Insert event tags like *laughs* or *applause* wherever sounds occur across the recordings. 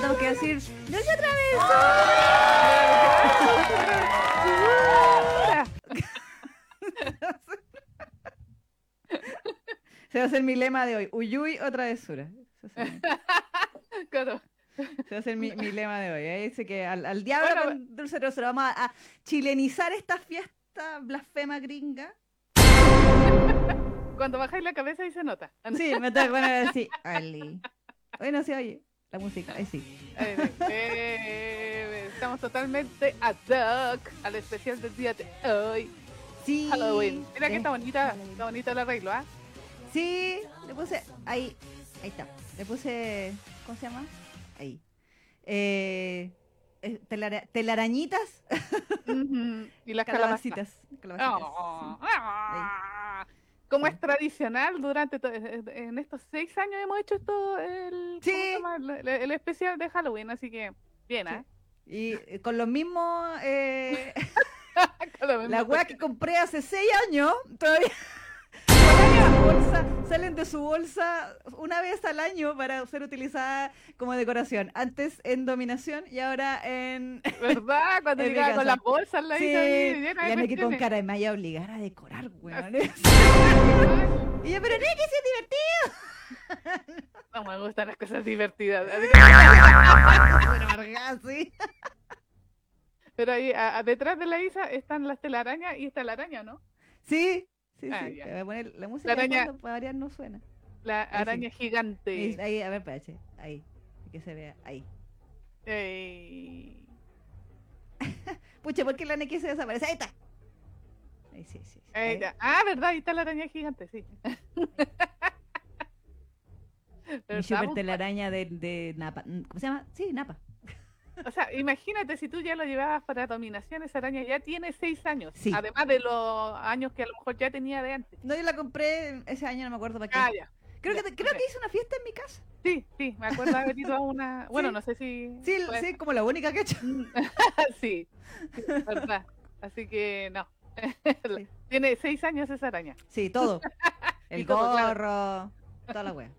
tengo que decir, ¡Dulce travesura! Se va a hacer mi lema de hoy. Uyuy o travesura. Ese va a ser mi- Claro. ese va a ser mi, mi lema de hoy. Ahí dice que al, al diablo Bueno, con dulce travesura. Vamos a, a chilenizar esta fiesta blasfema gringa. Cuando bajáis la cabeza ahí se nota. Sí, me que poner así. Ali. Hoy no se oye la música. Ahí sí. Estamos totalmente ad hoc al especial del día de hoy. Sí. Halloween. Mira que está bonita, está bonito el arreglo, ¿ah? Sí, le puse ahí, ahí está. Le puse, ¿cómo se llama? Ahí. Eh, eh, telara- telarañitas. Y las *laughs* calabacitas. calabacitas. Oh, ah. Como es tradicional, durante to- eh, en estos seis años hemos hecho esto, el, ¿cómo Sí. el, el especial de Halloween, así que bien. ¿ah? sí. Y eh, con los mismos, eh, *laughs* Con lo mismo la weá que compré hace seis años, todavía salen de su bolsa, salen de su bolsa una vez al año para ser utilizada como decoración. Antes en dominación y ahora en... *laughs* ¿Verdad? Cuando En llegaba con las bolsas, la Sí, hizo ya me que con cara de me a obligar a decorar, weón. *laughs* Y yo, pero no, que sea divertido. *laughs* No me gustan las cosas divertidas. Pero sí. Pero ahí a- a- detrás de la Isa están las telarañas y está la araña, ¿no? Sí, sí, Ah, sí. voy a poner la música La araña- para variar no suena. La sí. araña gigante. Ahí, a ver, espérate. Ahí. Que se vea. Ahí. Ey. *laughs* Pucha, ¿por qué la NX se desaparece? Ahí está. Ahí sí, sí. sí. Ahí Ahí. está. Ah, verdad, ahí está la araña gigante, sí. Mi super telaraña de, de Napa. ¿Cómo se llama? Sí, Napa. *laughs* O sea, imagínate si tú ya lo llevabas para dominación, esa araña ya tiene seis años. Sí. Además de los años que a lo mejor ya tenía de antes. No, yo la compré ese año, no me acuerdo para qué. Ah, ya. creo que, creo que hice una fiesta en mi casa. Sí, sí, me acuerdo haber ido a una. *laughs* Bueno, Sí. no sé si. Sí, sí, como la única que he hecho. *laughs* sí, sí, verdad. Así que no. Sí. Tiene seis años esa araña. Sí, todo. El claro. gorro, toda la wea.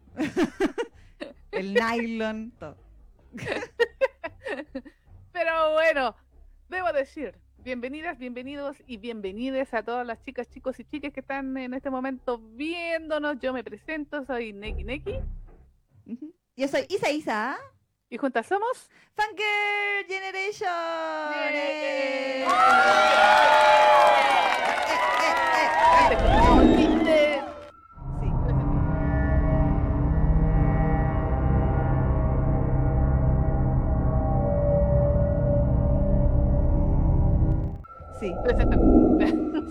El nylon, todo. *laughs* Pero bueno, debo decir, bienvenidas, bienvenidos y bienvenidas a todas las chicas, chicos y chicas que están en este momento viéndonos. Yo me presento, soy Neki Neki. Yo soy Isa Isa, y juntas somos. Funker Generation. ¡Eh! ¡Eh! Eh, eh, eh, eh.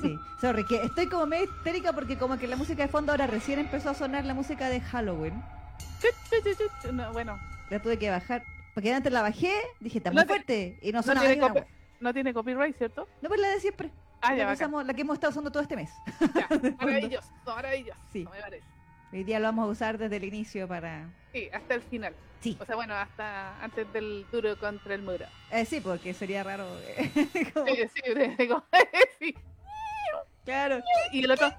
Sí. Sorry, que estoy como medio histérica porque como que la música de fondo ahora recién empezó a sonar la música de Halloween. No, bueno, La tuve que bajar. Porque antes la bajé, dije, está No muy te- fuerte. Y no no sonaba tiene, una copi- wea. no tiene copyright, ¿cierto? No, pues la de siempre. Ah, la, ya, usamos- la que hemos estado usando todo este mes. Ya, *laughs* maravilloso, maravilloso. Sí. Me parece. Hoy día lo vamos a usar desde el inicio para... Sí, hasta el final. Sí, O sea, bueno, hasta antes del duro contra el muro. eh, sí, porque sería raro. eh, *laughs* como- Sí, sí, digo, *laughs* sí. Claro. Y el otro, *laughs*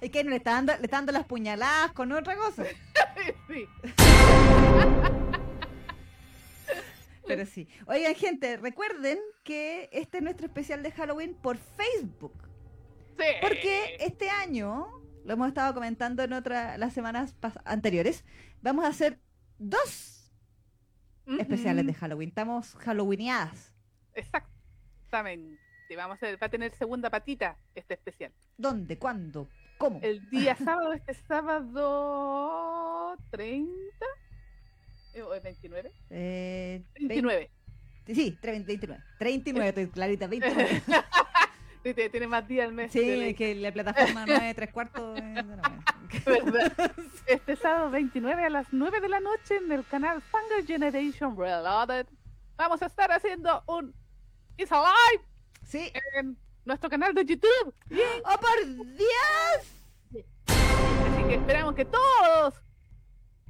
Es que no le está dando, le está dando las puñaladas con otra cosa. sí. Pero sí. Oigan, gente, recuerden que este es nuestro especial de Halloween por Facebook. Sí. Porque este año, lo hemos estado comentando en otras las semanas anteriores, vamos a hacer dos Ujú. especiales de Halloween. Estamos Halloweeneadas. Exactamente. Vamos a va a tener segunda patita este especial. ¿Dónde? ¿Cuándo? ¿Cómo? El día *laughs* sábado, este sábado 30 eh, o el 29. Eh, 29. vein- sí, 30, 29. 39, estoy clarita, 29. *laughs* Sí, tiene- Tiene más días al mes. Sí, de es que la plataforma 9, 3 cuartos. eh, no, bueno. ¿verdad? Este sábado 29 a las 9 de la noche en el canal Fanger Generation Reloaded. Vamos a estar haciendo un It's Alive Sí. en nuestro canal de YouTube. *gasps* ¡Oh, por Dios! Así que esperamos que todos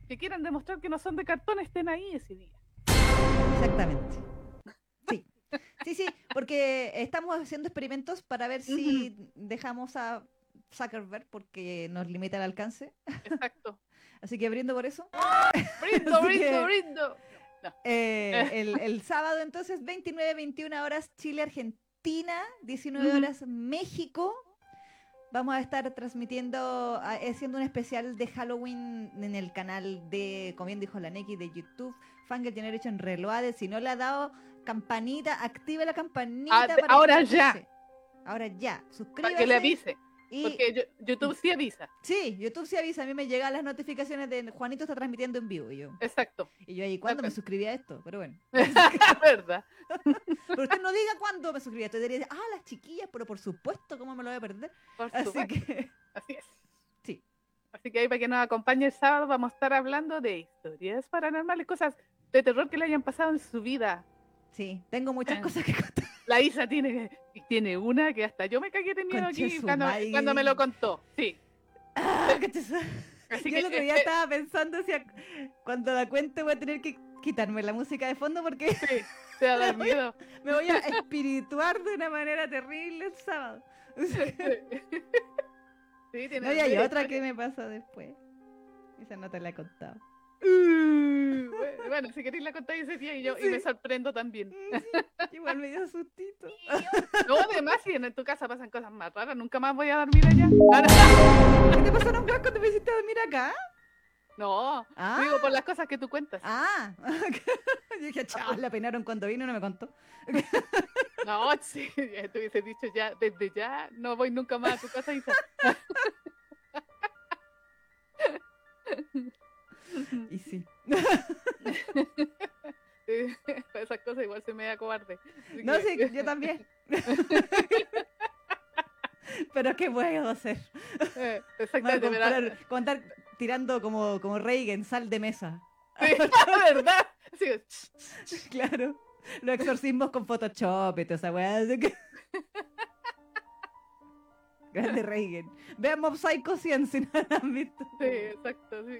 que quieran demostrar que no son de cartón estén ahí ese día. Exactamente. Sí. Sí, porque estamos haciendo experimentos para ver si dejamos a Zuckerberg porque nos limita el alcance. Exacto. *laughs* Así que brindo por eso. *laughs* Brindo, brindo, que- brindo. Eh, *laughs* el, el sábado entonces 29, 21 horas Chile, Argentina, 19 Ujú. horas México. Vamos a estar transmitiendo, haciendo un especial de Halloween en el canal de, como bien dijo la Neki, de YouTube, Fangirl Generation Reloaded. Si no le ha dado campanita, active la campanita. Para ahora ya. avise. Ahora ya, Para suscríbase. que le avise. y- Porque yo- YouTube sí avisa. Sí, YouTube sí avisa, a mí me llegan las notificaciones de Juanito está transmitiendo en vivo y yo. Exacto. Y yo ahí, ¿cuándo me suscribí a esto? Pero bueno. *laughs* ¿Verdad? *laughs* Pero usted no diga cuándo me suscribí a esto. Debería decir, ah, las chiquillas, pero por supuesto, ¿cómo me lo voy a perder? Por Así supuesto. que, *laughs* Así es. Sí. Así que ahí para que nos acompañe el sábado vamos a estar hablando de historias paranormales, cosas de terror que le hayan pasado en su vida. Sí, tengo muchas Ah. cosas que contar. *laughs* La Isa tiene, tiene una que hasta yo me cagué de miedo aquí cuando, me lo contó. Sí. Ah. Así Yo que el otro eh, día eh, estaba pensando si a- cuando la cuente voy a tener que quitarme la música de fondo porque sí, te va *laughs* a dar miedo. me voy a *laughs* espirituar de una manera terrible el sábado. Sí, tiene No, y hay otra que me pasó después. Esa no te la he contado. *laughs* Uh, bueno, si queréis la contáis ese día y yo y me sorprendo también. Mm, *laughs* sí, Igual me dio sustito. *laughs* No, además, si en tu casa pasan cosas más raras, nunca más voy a dormir allá. ¿Qué te pasaron weas cuando me hiciste dormir acá? No, Ah, digo por las cosas que tú cuentas. ah. Yo dije, chao, la peinaron cuando vino y no me contó. No, sí, te hubiese dicho ya, desde ya, no voy nunca más a tu casa, Isa. Y sí. *laughs* *laughs* Eh, Esas cosas igual se me da cobarde. No, que- sí, yo también. *laughs* Pero ¿qué puedo hacer? Eh, Exactamente, comprar- como andar tirando como, como Reagan, sal de mesa. Sí, ¿verdad? Sí, Claro. Los exorcismos con Photoshop y toda esa weá. Grande Reagan. Vean Mob Psycho 100 si no lo han visto. sí, exacto, sí.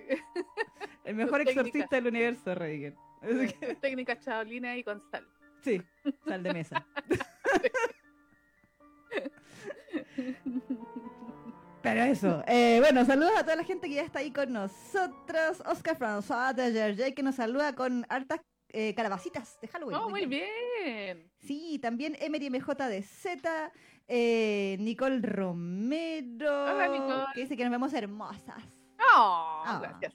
El mejor Sus técnicas. exorcista del universo, que- Sus Técnicas chaolina y con sal. sí, sal de mesa. Pero eso, eh, bueno, saludos a toda la gente que ya está ahí con nosotros. Oscar François de Gergé que nos saluda con hartas eh, calabacitas de Halloween. Oh, muy Muy bien. Sí, también Emery MJ de Z, eh, Nicole Romero, Hola, Nicole. que dice que nos vemos hermosas. Oh, Ah. gracias.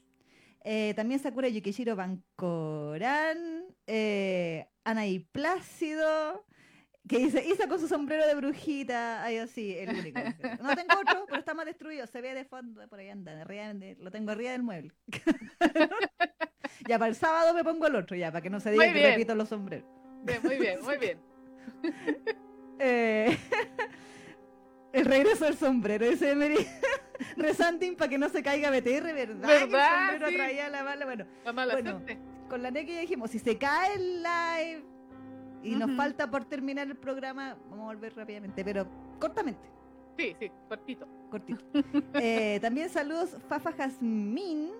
Eh, también Sakura Yukishiro Bancoran, eh, Anaí Plácido, que dice, Isa con su sombrero de brujita, ay, así, el único. *laughs* No tengo otro, pero está más destruido, se ve de fondo, por ahí anda, arriba lo tengo arriba del mueble. *laughs* ya, para el sábado me pongo el otro, ya, para que no se diga Muy que bien. repito los sombreros. Bien, muy bien, muy bien. *laughs* Eh, *laughs* el regreso del sombrero, dice Emery. *laughs* Resanting para que no se caiga BTR, ¿verdad? Que el sombrero Sí. traía la bala. Bueno, La mala Bueno. con la NEC ya dijimos, si se cae el live y nos falta por terminar el programa, vamos a volver rápidamente, pero cortamente, Sí, sí, cortito. cortito. Eh, también saludos, Fafa Jazmín.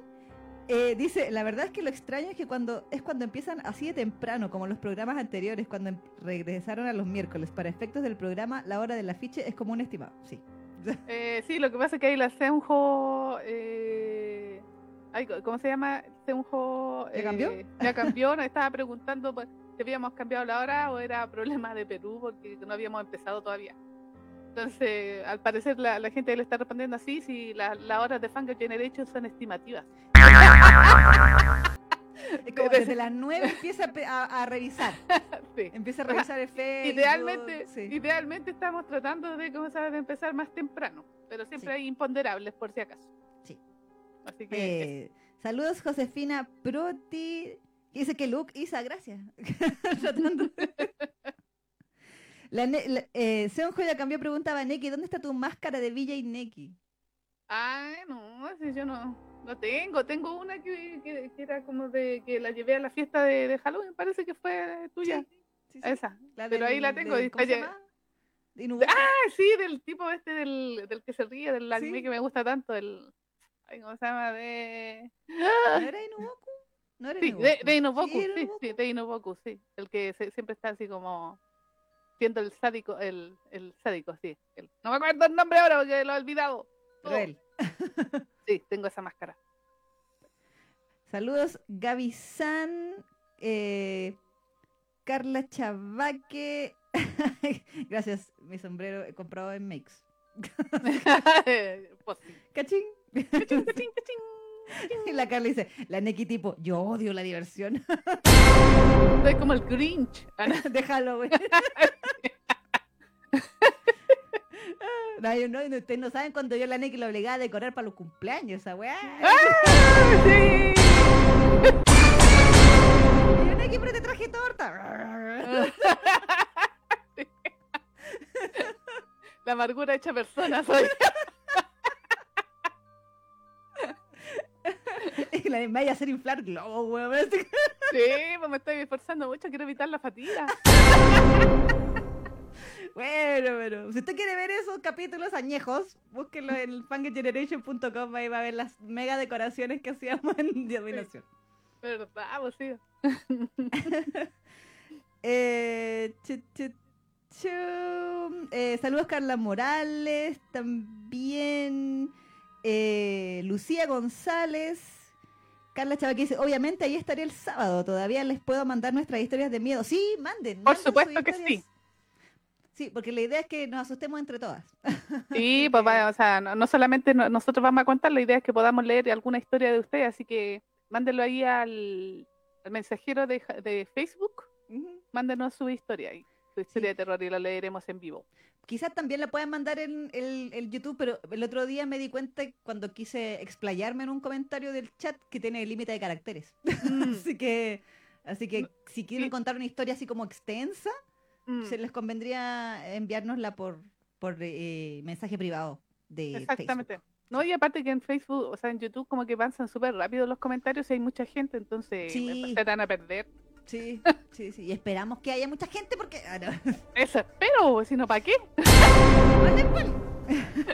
Eh, dice, la verdad es que lo extraño es que cuando es cuando empiezan así de temprano, como los programas anteriores, cuando em- regresaron a los miércoles. Para efectos del programa, la hora del afiche es como un estimado. Sí. *laughs* Eh, sí, lo que pasa es que ahí la Seunjo. Eh... ay, ¿Cómo se llama? Seunjo. ¿Ya cambió? eh, *laughs* ya cambió. Nos *laughs* estaba preguntando pues, si habíamos cambiado la hora o era problema de Perú porque no habíamos empezado todavía. Entonces, al parecer, la, la gente le está respondiendo así: si la- las horas de Fangirl Generation son estimativas. Es como Desde- desde las 9 empieza a, a- a revisar. *laughs* Sí. Empieza a revisar el *laughs* Facebook. Idealmente, sí. idealmente estamos tratando de, ¿cómo sabes, de empezar más temprano, pero siempre Sí. hay imponderables por si acaso. Sí. Así que Eh, saludos, Josefina Proti. Dice que Luke, Isa, gracias. *laughs* La, la- eh, Seonjo ya cambió, preguntaba Neki, ¿dónde está tu máscara de Villa y Neki? Ay, no, si yo no, no tengo. Tengo una que, que- que era como de que la llevé a la fiesta de, de Halloween, parece que fue tuya. Sí, sí, Esa. la pero ahí la tengo, del- ¿Cómo se llama? Ah, sí, del tipo este del, del que se ríe, del anime Sí. que me gusta tanto, el. ¿Cómo se llama? De. ¿No era Inuboku? No era Sí, Inuboku. de, de Inoboku, era sí, Inuboku. sí, de Inoboku, sí. El que se- siempre está así como siendo el sádico, el, el sádico, sí. el- no me acuerdo el nombre ahora porque lo he olvidado. Pero él. *laughs* Sí, tengo esa máscara. Saludos, Gaby San, eh, Carla Chavaque. *laughs* Gracias, mi sombrero he comprado en Makes. *laughs* pues. ¿Cachín? Cachín, cachín, cachín. Y la Carla dice, la Neki tipo, yo odio la diversión Soy como el Grinch. Ah, no. No, yo no, ustedes no saben cuando yo la Neki la obligaba a decorar para los cumpleaños, esa weá. ¡Ah! Sí. Yo, Neki, pero te traje torta. *laughs* La amargura hecha persona soy. *laughs* Y la me vaya a hacer inflar globos, weón. Sí, pues me estoy esforzando mucho, quiero evitar la fatiga. *laughs* Bueno, pero si usted quiere ver esos capítulos añejos, búsquenlo en fangageneration.com, ahí va a ver las mega decoraciones que hacíamos en Dominación. ¿Verdad? Pues sí. *laughs* Eh, chu, chu, chu. Eh, saludos Carla Morales, también eh, Lucía González. Carla Chava que dice, obviamente ahí estaré el sábado, todavía les puedo mandar nuestras historias de miedo. Sí, manden. Por manden supuesto que sí. Sí, porque la idea es que nos asustemos entre todas. *laughs* Sí, pues o sea, no, no solamente no- nosotros vamos a contar, la idea es que podamos leer alguna historia de usted, así que mándenlo ahí al, al mensajero de, de Facebook, Ujú. mándenos su historia y su historia de terror y la leeremos en vivo. Quizás también la puedan mandar en el, el YouTube, pero el otro día me di cuenta cuando quise explayarme en un comentario del chat que tiene límite de caracteres. Mm, *laughs* así que, así que si quieren sí. contar una historia así como extensa, mm, se les convendría enviárnosla por, por eh, mensaje privado de Exactamente. No, y aparte que en Facebook, o sea, en YouTube como que avanzan súper rápido los comentarios y hay mucha gente, entonces Sí. se van a perder. Sí, *laughs* sí, sí. Y esperamos que haya mucha gente porque... ah, no. Eso espero, si no, ¿para qué? *laughs*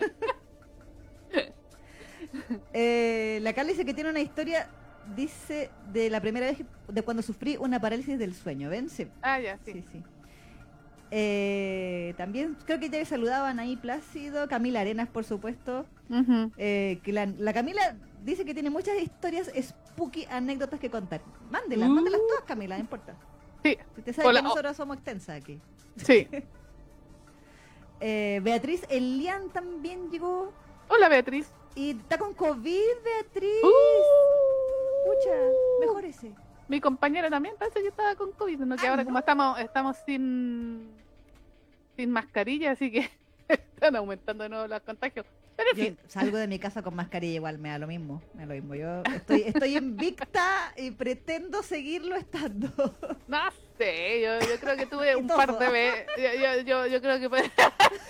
Eh, la Carla dice que tiene una historia, dice, de la primera vez de cuando sufrí una parálisis del sueño. ¿Ven? Sí, Ah, ya, sí, sí. sí. Eh, también creo que ya saludaban ahí Plácido, Camila Arenas, por supuesto. Eh, que la, la Camila dice que tiene muchas historias spooky, anécdotas que contar. Mándelas, mándelas Uh. todas, Camila, no importa. Sí, Si te sabes Hola, que nosotros somos extensas aquí. sí. *laughs* Eh, Beatriz Elian también llegó. Hola, Beatriz. Y está con COVID, Beatriz. Uh. Pucha, mejorese. Mi compañera también parece que estaba con COVID, ¿no? que Ah, ahora no. como estamos estamos sin sin mascarilla, así que *laughs* están aumentando de nuevo los contagios. Pero en Yo fin, salgo de mi casa con mascarilla igual, me da lo mismo, me da lo mismo. Yo estoy, estoy invicta y pretendo seguirlo estando. *laughs* no sé, yo, yo creo que tuve *laughs* un par de veces, yo, yo, yo, creo que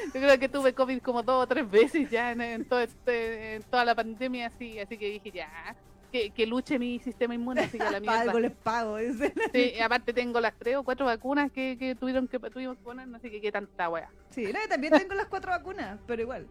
yo creo que tuve COVID como dos o tres veces ya en, en todo este, en toda la pandemia, así, así que dije ya, que, que luche mi sistema inmune, así que la *laughs* mierda. algo les pago. Sí, y aparte tengo las tres o cuatro vacunas que, que tuvieron que tuvimos que poner, así que qué tanta wea. Sí, no, también tengo las cuatro vacunas, pero igual.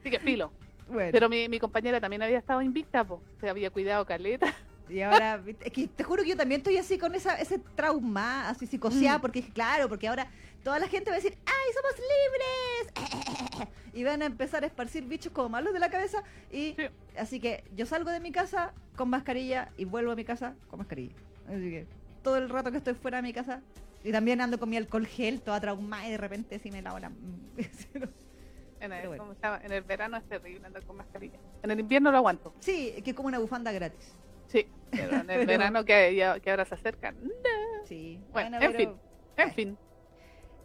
Así que filo. Bueno, Pero mi, mi compañera también había estado invicta, po. se había cuidado caleta. Y ahora, es que te juro que yo también estoy así con esa, ese trauma, así psicoseada, Mm. porque claro, porque ahora toda la gente va a decir, ¡ay, somos libres! *laughs* Y van a empezar a esparcir bichos como malos de la cabeza. Y Sí. así que yo salgo de mi casa con mascarilla y vuelvo a mi casa con mascarilla. Así que todo el rato que estoy fuera de mi casa. Y también ando con mi alcohol gel, toda traumada, y de repente si me lavo la... *laughs* En el, bueno. ¿cómo se llama? En el verano es terrible andar con mascarilla. En el invierno lo aguanto. Sí, que es como una bufanda gratis. Sí, *laughs* pero en el Pero- verano que, ya- que ahora se acerca. no. Sí. Bueno, en pero- fin. En fin.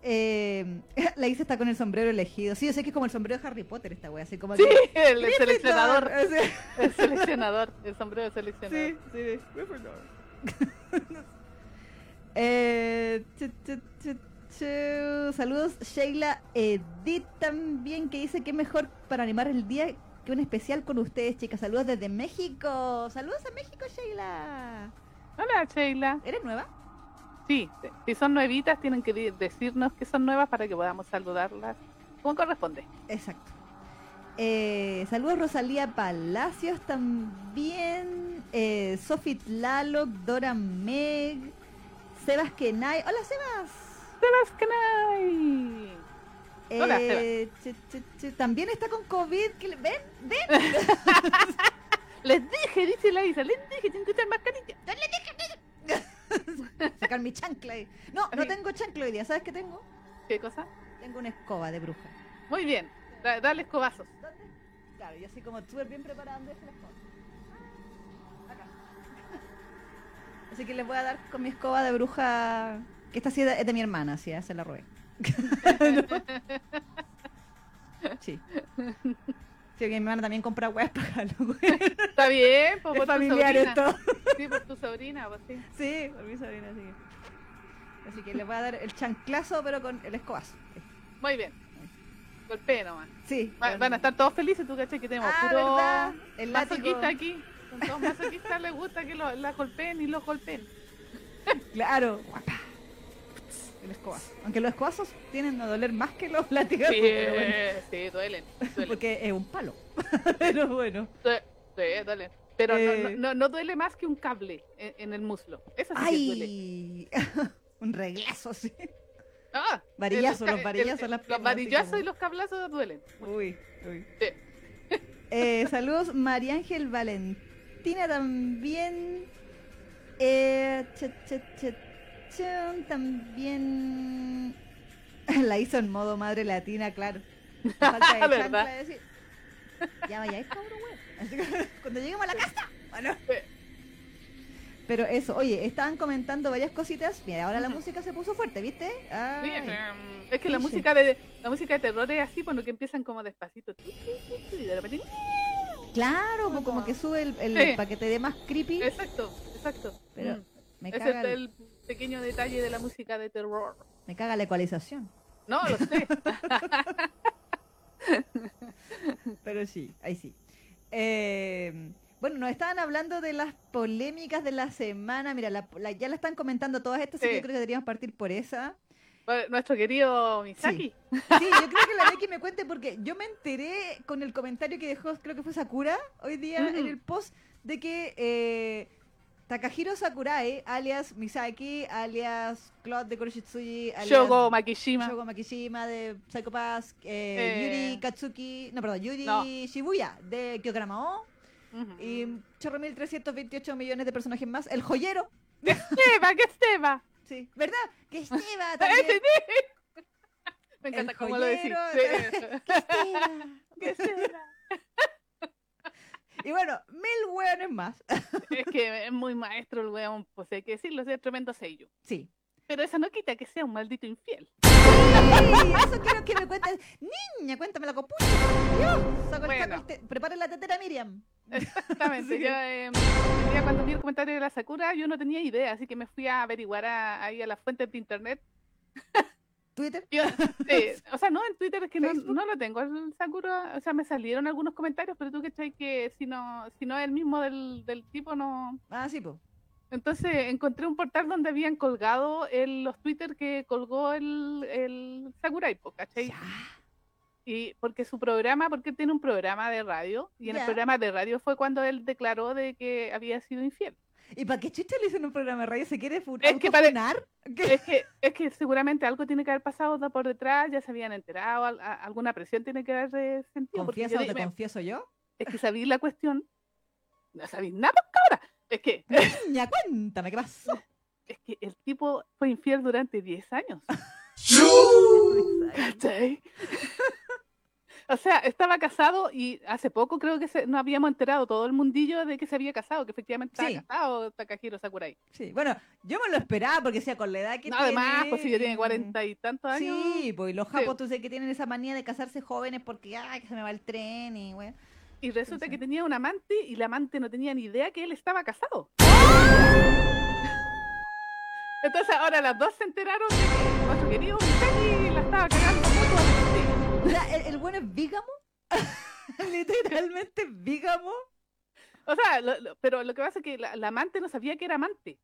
Eh, *laughs* la Isa está con el sombrero elegido. Sí, yo sé que es como el sombrero de Harry Potter esta wea, así como Sí, que... *laughs* el, el seleccionador. Sí, El seleccionador. El sombrero de seleccionador. sí, Gryffindor. eh, chu, chu, chu, chu. Saludos, Sheila Edith también, que dice que mejor para animar el día un especial con ustedes, chicas. Saludos desde México. Saludos a México, Sheila. Hola, Sheila. ¿Eres nueva? Sí, si son nuevitas, tienen que decirnos que son nuevas para que podamos saludarlas como corresponde. Exacto. Eh, saludos Rosalía Palacios también. Eh, Sophie Tlaloc, Dora Meg, Sebas Kenai. Hola Sebas. ¡Sebas Canay! Hola, Eh, también está con COVID. que le- ¿Ven? ¿Ven? *laughs* Les dije, dice la Isa, les dije, tienen que usar mascarilla. *laughs* Sacar mi chancla ahí. No, no tengo chancla hoy día. ¿Sabes qué tengo? ¿Qué cosa? Tengo una escoba de bruja. Muy bien, da- dale escobazos. ¿Dónde? Claro, yo así como súper bien preparada. ¿dónde está la escoba? Acá. *laughs* Así que les voy a dar con mi escoba de bruja. Que esta sí es de, es de mi hermana, sí, ya se la robé. *laughs* sí. Sí, que mi hermana también compra weas *laughs* para Halloween. Está bien, pues Es por tu familiar sobrina. esto. Sí, por tu sobrina, pues sí. Sí, por mi sobrina, así que. Así que les voy a dar el chanclazo, pero con el escobazo. Muy bien. Golpee nomás. Sí. Va- con- Van a estar todos felices, tú caché que tenemos Ah, puro ¿verdad? El masoquista aquí. Son todos masoquistas, les gusta que lo- la golpeen y los golpeen. Claro. Guapa. El escobazo. Aunque los escobazos tienden a doler más que los látigos. Sí, bueno, sí, duelen. duelen. porque es un palo. *laughs* pero bueno. Due- Sí, duelen. Pero no- Eh. no, no, no duele más que un cable en, en el muslo. Eso sí que duele. ¡Ay! *laughs* un reglazo, sí. Ah, Varillazo, los el- varillazos, el- las Los varillazos como- y los cablazos duelen. Uy, uy. Sí. Eh, saludos, María Ángel Valentina también. Eh, che, che, che, también *laughs* la hizo en modo madre latina, claro. *laughs* Falta de ¿Verdad? decir, Ya cabrón, güey. *laughs* Cuando lleguemos a la casa. Bueno. Pero eso, oye, estaban comentando varias cositas. Mira, ahora la música se puso fuerte, ¿viste? Ay. Sí, es que la Sí, sí. música de la música de terror es así, cuando que empiezan como despacito. Y de repente. Claro, pues como que sube el, el Sí. para que te dé más creepy. Exacto, exacto. Pero Mm. me caga, el- el pequeño detalle de la música de terror. me caga la ecualización. No, lo sé. *laughs* Pero sí, ahí sí. Eh, bueno, nos estaban hablando de las polémicas de la semana. Mira, la- la- ya la están comentando todas estas, así que yo creo que deberíamos partir por esa. Nuestro querido Misaki. Sí, yo creo que la Becky me cuente porque yo me enteré con el comentario que dejó, creo que fue Sakura, hoy día en el post, de que eh, Takahiro Sakurai, alias Misaki, alias Claude de Kuroshitsuji, alias Shogo Makishima. Shogo Makishima de Psycho Pass, eh, Eh. Yuri Katsuki, no, perdón, Yuri No. Shibuya de Kyokaramao Ujú. y chorro 1328 millones de personajes más. El joyero, *laughs* ¡Que Esteba! ¡Que Esteba! sí, ¿verdad? Que *laughs* Esteba ¡Ese también. Me encanta El cómo lo decís. Sí. Que Esteba. *laughs* ¡Que Esteba! Y bueno, mil hueones más. *laughs* Es que es muy maestro el weón, pues hay que decirlo, es tremendo sello. Sí. Pero eso no quita que sea un maldito infiel. Sí, eso quiero que me cuentes. Niña, cuéntame la copucha. Dios, saco el Bueno. saco el te- prepare la tetera Miriam. Exactamente. Sí. Yo, eh, cuando vi el comentario de la Sakura, yo no tenía idea, así que me fui a averiguar a- ahí a las fuentes de internet. Twitter. Yo- *laughs* sí, o sea, no en Twitter, es que no, lo tengo. El Sakura, o sea, me salieron algunos comentarios, pero tú que que si no, si no es el mismo del, del tipo, no. Ah, sí, pues. Entonces encontré un portal donde habían colgado el, los Twitter que colgó el, el Sakurai, ¿cachai? Ya. Y porque su programa, porque él tiene un programa de radio, y en Ya. el programa de radio fue cuando él declaró de que había sido infiel. ¿Y para qué chucha le hicieron un programa de radio? ¿Se quiere fu- Es que pare-. Es que, es que seguramente algo tiene que haber pasado por detrás, ya se habían enterado, al- a- alguna presión tiene que haber eh, sentido. porque ¿Confiesa yo o te me- confieso yo? es que sabéis la cuestión. No sabéis nada, cabra. Es que, *laughs* Niña, cuéntame, ¿qué pasó? *laughs* es que el tipo fue infiel durante 10 años. *laughs* ¿Cachai? O sea, estaba casado y hace poco creo que se, nos habíamos enterado todo el mundillo de que se había casado, que efectivamente estaba Sí. casado Takahiro Sakurai. Sí, bueno, yo me lo esperaba porque sea con la edad que No, tiene. además, pues si ya tiene cuarenta y tantos años. Sí, pues y los Sí. japos tú sabes que tienen esa manía de casarse jóvenes porque, ay, que se me va el tren y, güey. Y resulta Entonces- que tenía un amante y la amante no tenía ni idea que él estaba casado. *laughs* Entonces ahora las dos se enteraron de que nuestro querido Misaki la estaba cagando. O sea, ¿el, el bueno es bígamo? *laughs* Literalmente bígamo. O sea, lo- lo- pero lo que pasa es que la, la amante no sabía que era amante.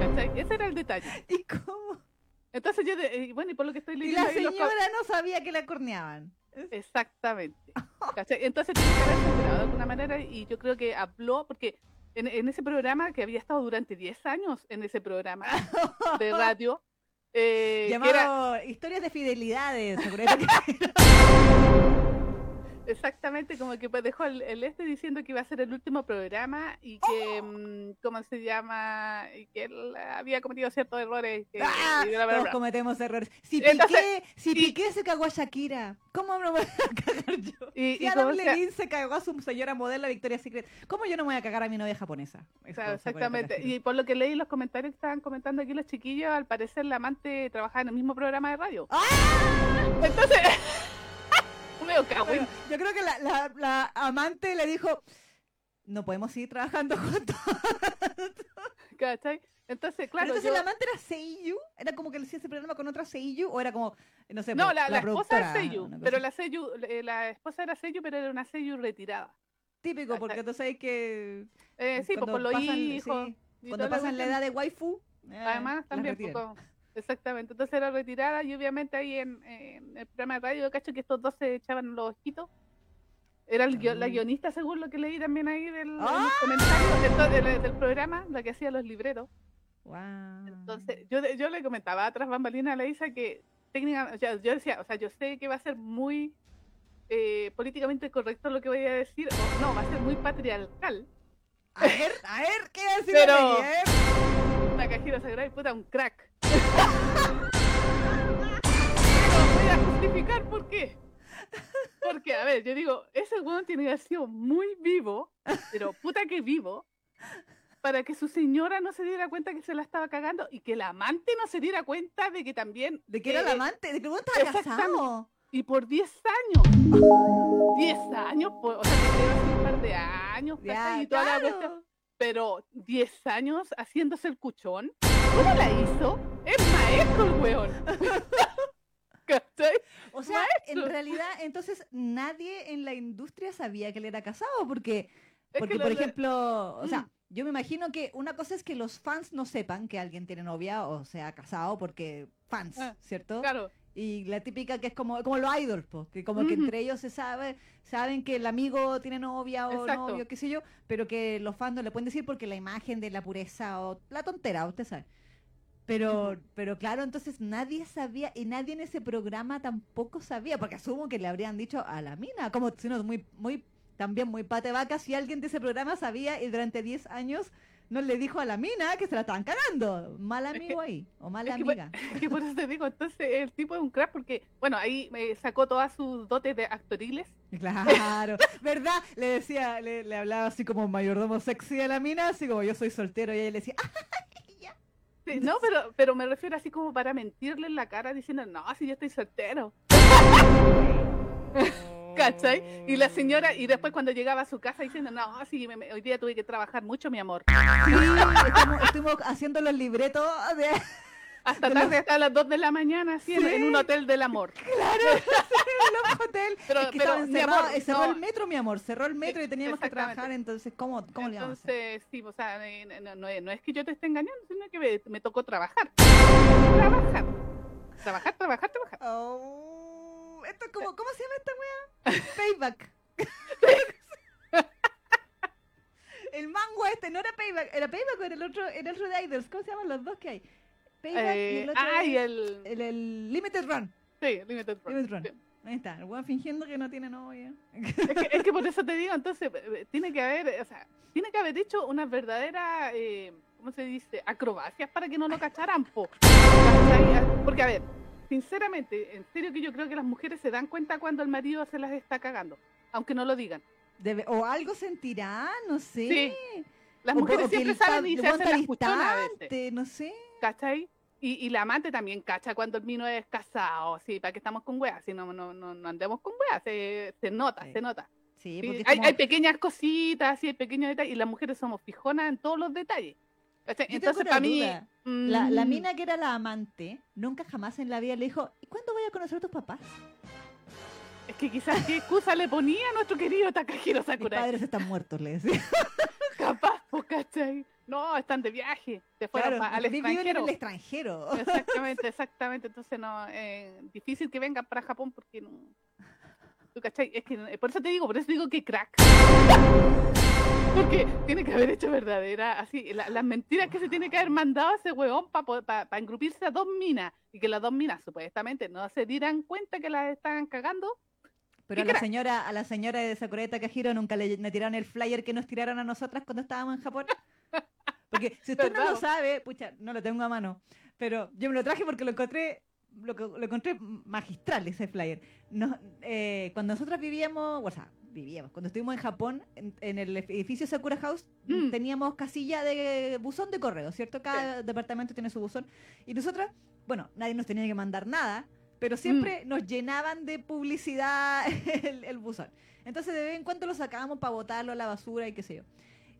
¿Cachai? Ese era el detalle. ¿Y cómo? Entonces yo, de- bueno, y por lo que estoy Y leyendo la ahí los co- señora no sabía que la corneaban. Exactamente. *laughs* ¿Cachai? Entonces tiene que haberse enterado de alguna manera y yo creo que habló, porque en, en ese programa que había estado durante 10 años en ese programa de radio, Eh, era- Llamado historias de fidelidades. *laughs* ¿se acuerdan que- exactamente como que dejó el, el este diciendo que iba a ser el último programa y que, mm, ¿cómo se llama? Y que él había cometido ciertos errores. Que, ¡Ah! y bla, bla, Todos cometemos errores. Si Entonces, Piqué, si y- Piqué se cagó a Shakira, ¿cómo no me voy a *laughs* cagar yo? Y, Si y Adam sea- se cagó a su señora modelo Victoria's Secret, ¿cómo yo no me voy a cagar a mi novia japonesa? Eso, Claro, ¿se acuerdan de exactamente. Y por lo que leí los comentarios que estaban comentando aquí los chiquillos, al parecer la amante trabajaba en el mismo programa de radio. ¡Ah! Entonces, *laughs* medio cagüín. Bueno, yo creo que la, la- la amante le dijo, no podemos seguir trabajando juntos. *laughs* ¿cachai? Entonces, claro, Pero entonces yo- la amante era Seiyu, era como que le hacía ese programa con otra Seiyu, o era como, no sé, no, pues, la, la esposa era Seiyu, pero la Seiyu, eh, la esposa era Seiyu, pero era una Seiyu retirada. Típico, porque tú sabes que Eh, sí, pues por los hijos. sí, cuando pasan la edad de waifu, eh, Además, también, pues, exactamente. Entonces era retirada y obviamente ahí en, en el programa de radio, cacho que estos dos se echaban los ojitos. Era el la Ah. guionista, según lo que leí también ahí del, en los ¡Ah! comentarios del, del- del programa, la que hacía los libretos. Guau. Entonces, yo, yo le comentaba atrás bambalina a la Isa que técnicamente, o sea, yo decía, o sea, yo sé que va a ser muy eh, políticamente correcto lo que voy a decir, o no, va a ser muy patriarcal. A ver, a ver, ¿qué decir Pero- de eh? Takahiro Sakurai, puta, un crack. *laughs* Pero voy a justificar por qué. Porque, a ver, yo digo, ese weón tiene que haber sido muy vivo, pero puta que vivo, para que su señora no se diera cuenta que se la estaba cagando y que la amante no se diera cuenta de que también. ¿De que era la eh, amante? ¿De que vos exactamente. casado? Y por 10 años. 10 años, pues, o sea, hace un par de años, Ya. Y toda la cuestión. Pero 10 años haciéndose el cuchón. ¿Cómo la hizo? Es maestro el weón. *laughs* ¿Cachai? O sea, en realidad, entonces nadie en la industria sabía que él era casado, porque, Es porque que por lo- lo- ejemplo, o sea, Mm. yo me imagino que una cosa es que los fans no sepan que alguien tiene novia o sea casado, porque fans, Ah, ¿cierto? Claro, Y la típica que es como, como los idols, po, que como que entre ellos se sabe, saben que el amigo tiene novia o Exacto. novio, qué sé yo, pero que los fans no le pueden decir porque la imagen de la pureza o la tontera, usted sabe. Pero, pero claro, entonces nadie sabía y nadie en ese programa tampoco sabía, porque asumo que le habrían dicho a la mina, como si no, muy, muy, también muy pate vaca, si alguien de ese programa sabía y durante 10 años no le dijo a la mina que se la estaban cagando. Mal amigo ahí, o mala es que, amiga. es que por eso te digo, entonces el tipo es un crack porque, bueno, ahí me sacó todas sus dotes de actoriles. Claro, *laughs* ¿verdad? Le decía, le, le hablaba así como mayordomo sexy a la mina, así como yo soy soltero y ella le decía, *laughs* "Ay, ya". Sí, no, pero, pero me refiero así como para mentirle en la cara diciendo, no, si yo estoy soltero. *laughs* ¿Cachai? Y la señora, y después cuando llegaba a su casa diciendo, no, sí, me- me- hoy día tuve que trabajar mucho, mi amor. Sí, estamos, estuvimos haciendo los libretos de... *laughs* Hasta De los- tarde, hasta las 2 de la mañana, así, en, Sí. en un hotel del amor. *laughs* Claro, en los hotel. Pero, Es que pero, mi amor, cerró no, el metro, mi amor, cerró el metro y teníamos que trabajar, entonces, ¿cómo, cómo le hacer? Entonces, sí, o sea, eh, no, no es- no es que yo te esté engañando, sino que me, me tocó trabajar. Trabajar. Trabajar, trabajar, trabajar. Oh, esto es como, ¿cómo se llama esta weá? *laughs* Payback. *laughs* el mango este no era Payback, era Payback o era el otro, era el de Idols, ¿cómo se llaman los dos que hay? Payback y Eh, el otro ah, y el... el, el Limited Run. Sí, Limited Run. Limited Run. Sí. Ahí está, el weón fingiendo que no tiene novia. Es que, es que por eso te digo, entonces, eh, eh, tiene que haber, eh, o sea, tiene que haber hecho una verdadera, eh, ¿cómo se dice? Acrobacias para que no lo cacharan, po. Porque, a ver, sinceramente, en serio que yo creo que las mujeres se dan cuenta cuando el marido se las está cagando, aunque no lo digan. Debe- o algo sentirá, no sé. Sí, Las mujeres o siempre saben y se hacen las cuchonas a veces. distante, no sé. ¿Cachai? Y, y la amante también cacha cuando el mino es casado, sí, para que estamos con weas, si no, no, no, no andemos con weas, se, se nota, Sí. se nota. Sí, porque hay, como- hay pequeñas cositas, sí, hay pequeños detalles, y las mujeres somos fijonas en todos los detalles. Tengo Entonces, para mí, duda. La, la mm, mina que era la amante, nunca jamás en la vida le dijo, ¿y cuándo voy a conocer a tus papás? es que quizás qué excusa le ponía a nuestro querido Takahiro Mis Sakurai. padres están muertos, le decía. *laughs* Capaz, pues, ¿cachai? No, están de viaje, se fueron Claro, al viven en extranjero. el extranjero. *laughs* Exactamente, exactamente. Entonces, no, eh, difícil que vengan para Japón porque no. ¿Tú cachai? Es que, eh, por eso te digo, por eso digo que crack. Porque tiene que haber hecho verdadera, así, la- las mentiras que se tiene que haber mandado a ese huevón para engrupirse a dos minas y que las dos minas supuestamente no se dieran cuenta que las estaban cagando. Pero a ¿Qué la señora, a la señora de Sakura Takahiro nunca le, le tiraron el flyer que nos tiraron a nosotras cuando estábamos en Japón. Porque si usted no lo sabe, pucha, no lo tengo a mano, pero yo me lo traje porque lo encontré, lo, que- lo encontré magistral ese flyer. Nos- eh, cuando nosotras vivíamos, o sea, vivíamos, cuando estuvimos en Japón, en, en el edificio Sakura House, Mm. teníamos casilla de buzón de correo, ¿cierto? Cada departamento tiene su buzón. Y nosotras, bueno, nadie nos tenía que mandar nada, pero siempre nos llenaban de publicidad *laughs* el, el buzón. Entonces de vez en cuando lo sacábamos para botarlo a la basura y qué sé yo.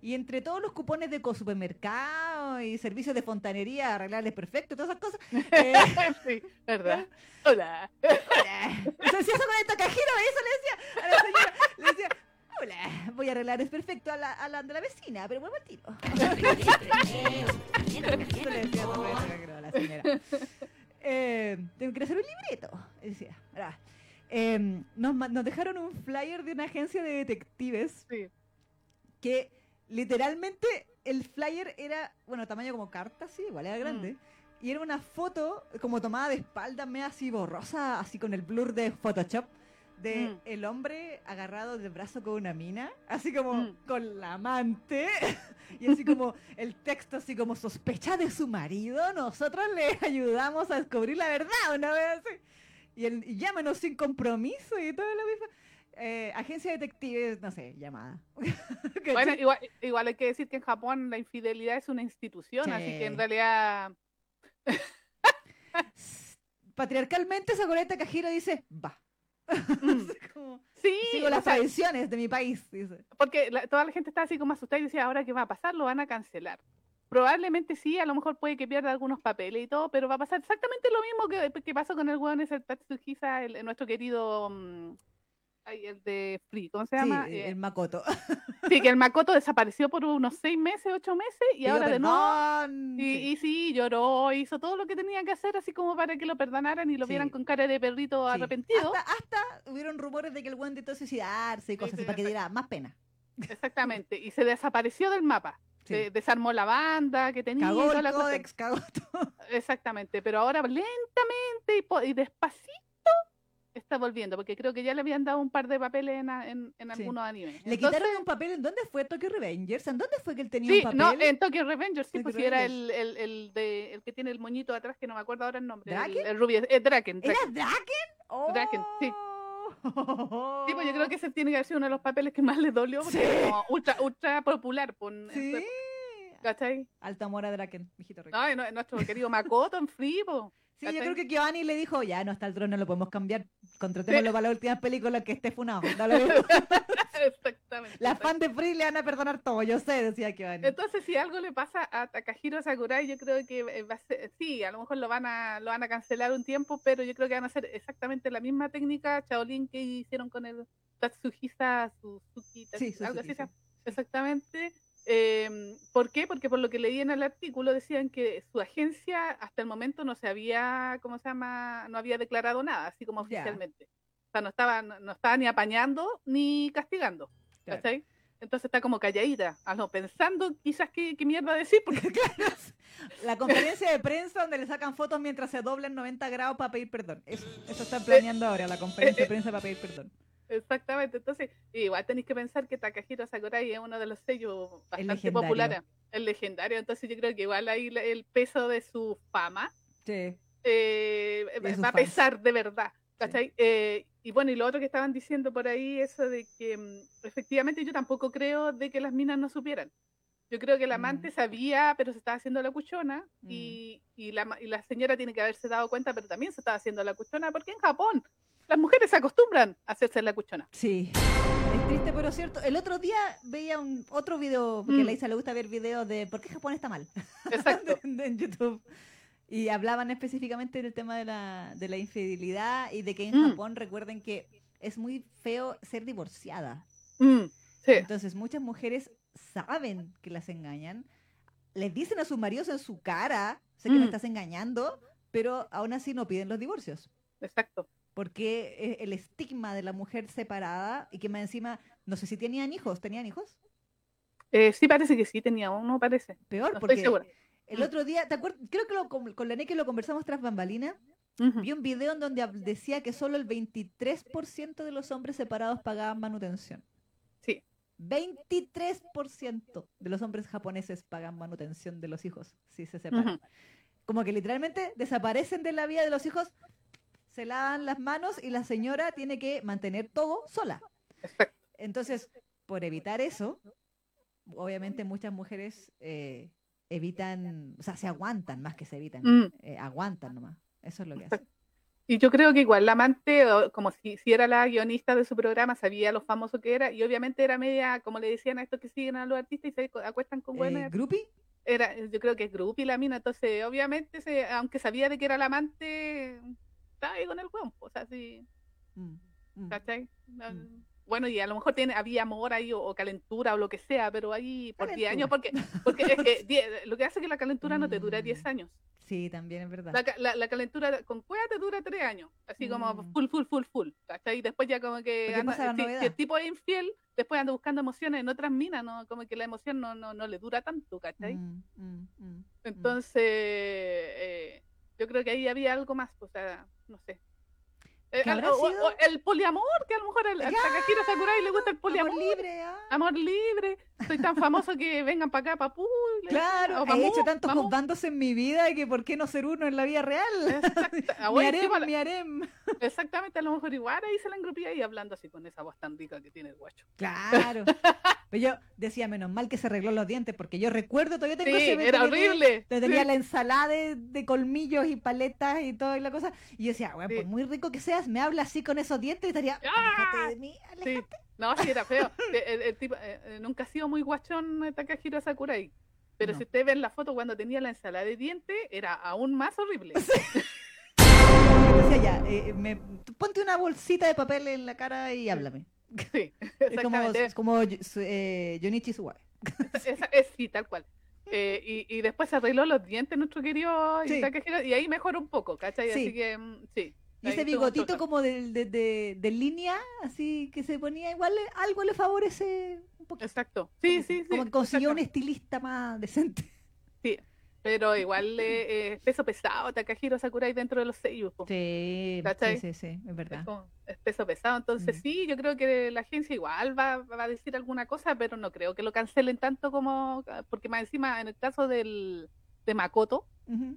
Y entre todos los cupones de supermercado y servicios de fontanería, arreglarles perfecto, todas esas cosas. *laughs* eh, sí, ¿verdad? Hola. se decía eso con el Takahiro, eso le decía a la señora, le decía, hola, voy a arreglar es perfecto a la, a la de la vecina, pero vuelvo al tiro. Eso le decía a la señora. Eh, tengo que hacer un libreto, decía. Eh, nos, nos dejaron un flyer de una agencia de detectives Sí. que literalmente el flyer era, bueno, tamaño como carta, sí, igual era grande. Y era una foto como tomada de espalda, medio así borrosa, así con el blur de Photoshop, de Mm. el hombre agarrado del brazo con una mina, así como Mm. con la amante, *laughs* y así como el texto así como sospecha de su marido, nosotros le ayudamos a descubrir la verdad, una vez así. Y, el, y llámanos sin compromiso y todo lo mismo. Eh, agencia de detectives, no sé, llamada. *laughs* Bueno, igual, igual hay que decir que en Japón la infidelidad es una institución, así que en realidad *laughs* Patriarcalmente, Sakura Takahiro dice, va. *laughs* Mm. Como, sí, Sigo las sea, tradiciones de mi país, dice. porque la- toda la gente está así como asustada y decía, ahora qué va a pasar, lo van a cancelar. Probablemente sí, a lo mejor puede que pierda algunos papeles y todo, pero va a pasar exactamente lo mismo que, que pasó con el weón ese Tatsuhisa, el, el nuestro querido mm, ay, el de Free, ¿cómo se Sí, llama? el, Eh, el Makoto. *laughs* sí, que el *laughs* Makoto desapareció por unos seis meses, ocho meses, y ahora de nuevo Y, sí. y sí, lloró, hizo todo lo que tenía que hacer, así como para que lo perdonaran y lo vieran con cara de perrito Sí. arrepentido. Hasta, hasta hubieron rumores de que el buen intentó suicidarse y cosas así, sí, para que diera más pena. Exactamente. Y se desapareció del mapa. Se desarmó la banda que tenía. Cagó el la códex, cagó todo. Exactamente. Pero ahora lentamente y, y despacito está volviendo, porque creo que ya le habían dado un par de papeles en, en, en Sí. algunos animes. Le Entonces- quitaron un papel. ¿En dónde fue Tokyo Revengers? ¿En dónde fue que él tenía Sí, un papel? no, en Tokyo Revengers, sí, Tokyo pues era el, el, el, de, el que tiene el moñito atrás, que no me acuerdo ahora el nombre. El, ¿Draken? el rubio, eh, Draken. ¿Era Draken. Draken? Draken, sí. Oh. Sí, pues yo creo que ese tiene que haber sido uno de los papeles que más le dolió, porque Sí. era como ultra, ultra popular. Pues, en Sí. su- ¿Cachai? Alta mora Draken, mijito rico. No, no- nuestro querido Makoto en Free, Sí, yo creo que Giovanni le dijo, ya no está el trono, lo podemos cambiar. Contratémoslo para la última película que esté funado. *laughs* Exactamente. Las fans de Free le van a perdonar todo, yo sé, decía Giovanni. Entonces, si algo le pasa a Takahiro Sakurai, yo creo que eh, va a ser, sí, a lo mejor lo van a lo van a cancelar un tiempo, pero yo creo que van a hacer exactamente la misma técnica Shaolin que hicieron con el Tatsuhisa Suzuki, Sí, algo así, sí. exactamente. Eh, ¿Por qué? Porque por lo que leí en el artículo decían que su agencia hasta el momento no se había, ¿cómo se llama? No había declarado nada, así como oficialmente. O sea, no estaba, no, no estaba ni apañando ni castigando. Claro. ¿cachai? Entonces está como calladita, pensando quizás qué, qué mierda decir, porque *laughs* Claro. La conferencia de prensa donde le sacan fotos mientras se doblan 90 grados para pedir perdón. Eso, eso están planeando ahora, la conferencia de prensa para pedir perdón. Exactamente, entonces igual tenéis que pensar que Takahiro Sakurai es uno de los sellos bastante populares, el legendario, entonces yo creo que igual ahí el peso de su fama Sí. eh, va a pesar de verdad. ¿cachai? Eh, y bueno, y lo otro que estaban diciendo por ahí, eso de que mm, efectivamente yo tampoco creo de que las minas no supieran. Yo creo que el amante Mm. sabía, pero se estaba haciendo la cuchona, y, y, la, y la señora tiene que haberse dado cuenta, pero también se estaba haciendo la cuchona, porque en Japón las mujeres se acostumbran a hacerse la cuchona. Sí. Es triste, pero cierto. El otro día veía un otro video, porque a Mm. la Isa le gusta ver videos de por qué Japón está mal. Exacto. *laughs* de- en YouTube. Y hablaban específicamente del tema de la, de la infidelidad y de que en Mm. Japón recuerden que es muy feo ser divorciada. Mm, sí, Entonces muchas mujeres saben que las engañan, les dicen a sus maridos en su cara, sé que me Mm. estás engañando, pero aún así no piden los divorcios. exacto. Porque eh, el estigma de la mujer separada y que más encima, no sé si tenían hijos, ¿tenían hijos? Eh, sí, parece que sí tenía uno, parece. Peor, No porque estoy segura. el otro día, ¿te acuerdas? Creo que lo, con, la que lo conversamos tras bambalina. Vi un video en donde decía que solo el 23% de los hombres separados pagaban manutención. Sí. 23% de los hombres japoneses pagan manutención de los hijos si se separan. Como que literalmente desaparecen de la vida de los hijos, se lavan las manos y la señora tiene que mantener todo sola. Entonces, por evitar eso, obviamente muchas mujeres eh, evitan, o sea, se aguantan más que se evitan, Mm. eh, aguantan nomás. Eso es lo que hacen. *laughs* Y yo creo que igual la amante, como si, si era la guionista de su programa, sabía lo famoso que era, y obviamente era media, como le decían a estos que siguen a los artistas y se acu- acuestan con Eh, buenas, ¿Groupie? era, yo creo que es groupie la mina, entonces obviamente, se, aunque sabía de que era la amante, ahí con el hueón, o sea, sí, Mm, mm. ¿cachai? Mm. Bueno, y a lo mejor tiene, había amor ahí o, o calentura o lo que sea, pero ahí por 10 años, porque, porque es que *laughs* die- lo que hace que la calentura no te dura 10 Mm. años. Sí, también es verdad. La, la, la calentura con cueva te dura 3 años, así como Mm. full, full, full, full. ¿cachai? Y después ya como que anda- si, si el tipo es infiel, después anda buscando emociones en otras minas, ¿no? Como que la emoción no, no, no le dura tanto, ¿cachai? Mm, Entonces, eh, yo creo que ahí había algo más, o sea, no sé. Eh, ¿Qué habrá algo- o- sido? o el poliamor, que a lo mejor al. Takahiro Sakurai le gusta el poliamor. Amor libre, ah. Amor libre, soy tan famoso que vengan para acá, para Claro, he hecho tantos juzgandos en mi vida que por qué no ser uno en la vida real. *laughs* Mi harem, sí, bueno, mi harem. Exactamente, a lo mejor igual ahí se la engrupía y hablando así con esa voz tan rica que tiene el guacho. Claro. *laughs* Pero yo decía, menos mal que se arregló los dientes, porque yo recuerdo, todavía tengo Sí, ese era horrible. tenía Sí. la ensalada de, de colmillos y paletas y todo y la cosa. Y yo decía, bueno, Sí. por muy rico que seas, me habla así con esos dientes y estaría, ¡Ah! de mí. No, sí, era feo. El, el- el tipo, eh, eh, nunca ha sido muy guachón eh, Takahiro Sakurai. Pero No. si ustedes ven la foto cuando tenía la ensalada de dientes, era aún más horrible. *laughs* Decía, ya, eh, me- ponte una bolsita de papel en la cara y háblame. Sí, *laughs* Es como, es como eh, Jonichi Suwabe. Esa- es, sí, tal cual. Eh, y, y después se arregló los dientes nuestro querido Sí. Y ahí mejoró un poco, ¿cachai? Sí. Así que, mm, sí. Y ese bigotito como de, de, de- de línea, así que se ponía igual, algo le favorece un poquito. Exacto. Sí, sí, sí. Como que consiguió un estilista más decente. Pero igual eh, es peso pesado Takahiro Sakurai dentro de los po. Sí, sí, sí, sí, es Es, verdad. como- es peso pesado. Entonces Mm. sí, yo creo que la agencia igual va, va a decir alguna cosa, pero no creo que lo cancelen tanto como... Porque más encima, en el caso del, de Makoto,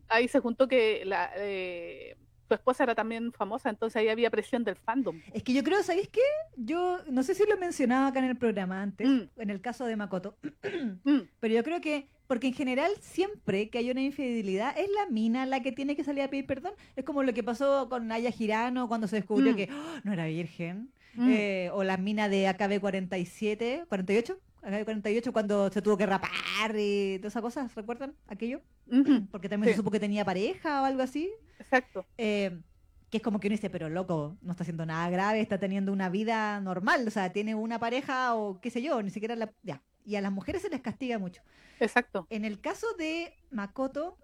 ahí se juntó que la, eh, su esposa era también famosa, entonces ahí había presión del fandom. Es que yo creo, ¿sabéis qué? Yo no sé si lo he mencionado acá en el programa antes, Mm. en el caso de Makoto, *clears throat* Mm, pero yo creo que, porque en general siempre que hay una infidelidad es la mina la que tiene que salir a pedir perdón. Es como lo que pasó con Naya Girano cuando se descubrió Mm. que ¡oh! no era virgen. Eh, o las minas de AKB47, 48, AKB48 cuando se tuvo que rapar y todas esas cosas, ¿recuerdan aquello? *clears throat* Porque también Sí. se supo que tenía pareja o algo así. Exacto. Eh, que es como que uno dice, pero loco, no está haciendo nada grave, está teniendo una vida normal, o sea, tiene una pareja o qué sé yo, ni siquiera la... Ya. Y a las mujeres se les castiga mucho. Exacto. En el caso de Makoto,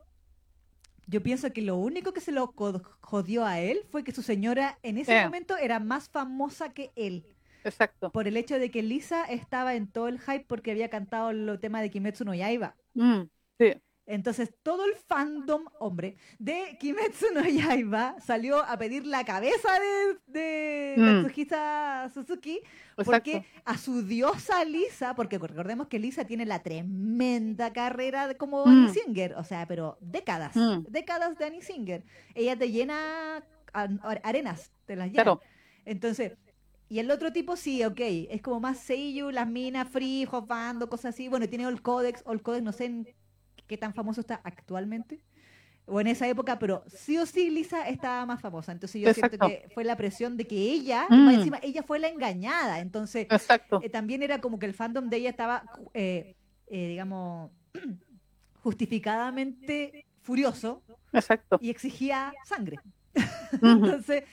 yo pienso que lo único que se lo jodió a él fue que su señora en ese Eh. momento era más famosa que él. Exacto. por el hecho de que Lisa estaba en todo el hype porque había cantado el tema de Kimetsu no Yaiba. Mm, sí. Entonces todo el fandom, hombre, de Kimetsu no Yaiba salió a pedir la cabeza de, de Mm. Natsuhisa Suzuki Exacto. porque a su diosa Lisa, porque recordemos que Lisa tiene la tremenda carrera de- como Mm. Annie Singer, o sea, pero décadas, Mm. décadas de Annie Singer. Ella te llena arenas, te las llena. Claro. Entonces, y el otro tipo sí, ok, es como más Seiyu, las minas, free, bando, cosas así. Bueno, tiene All Codex, All Codex, no sé en qué tan famoso está actualmente. O en esa época, pero sí o sí Lisa estaba más famosa. Entonces yo siento que fue la presión de que ella, Mm. más encima, ella fue la engañada. Entonces, eh, también era como que el fandom de ella estaba, eh, eh, digamos, *clears throat* justificadamente furioso Exacto. y exigía sangre. *laughs* Entonces,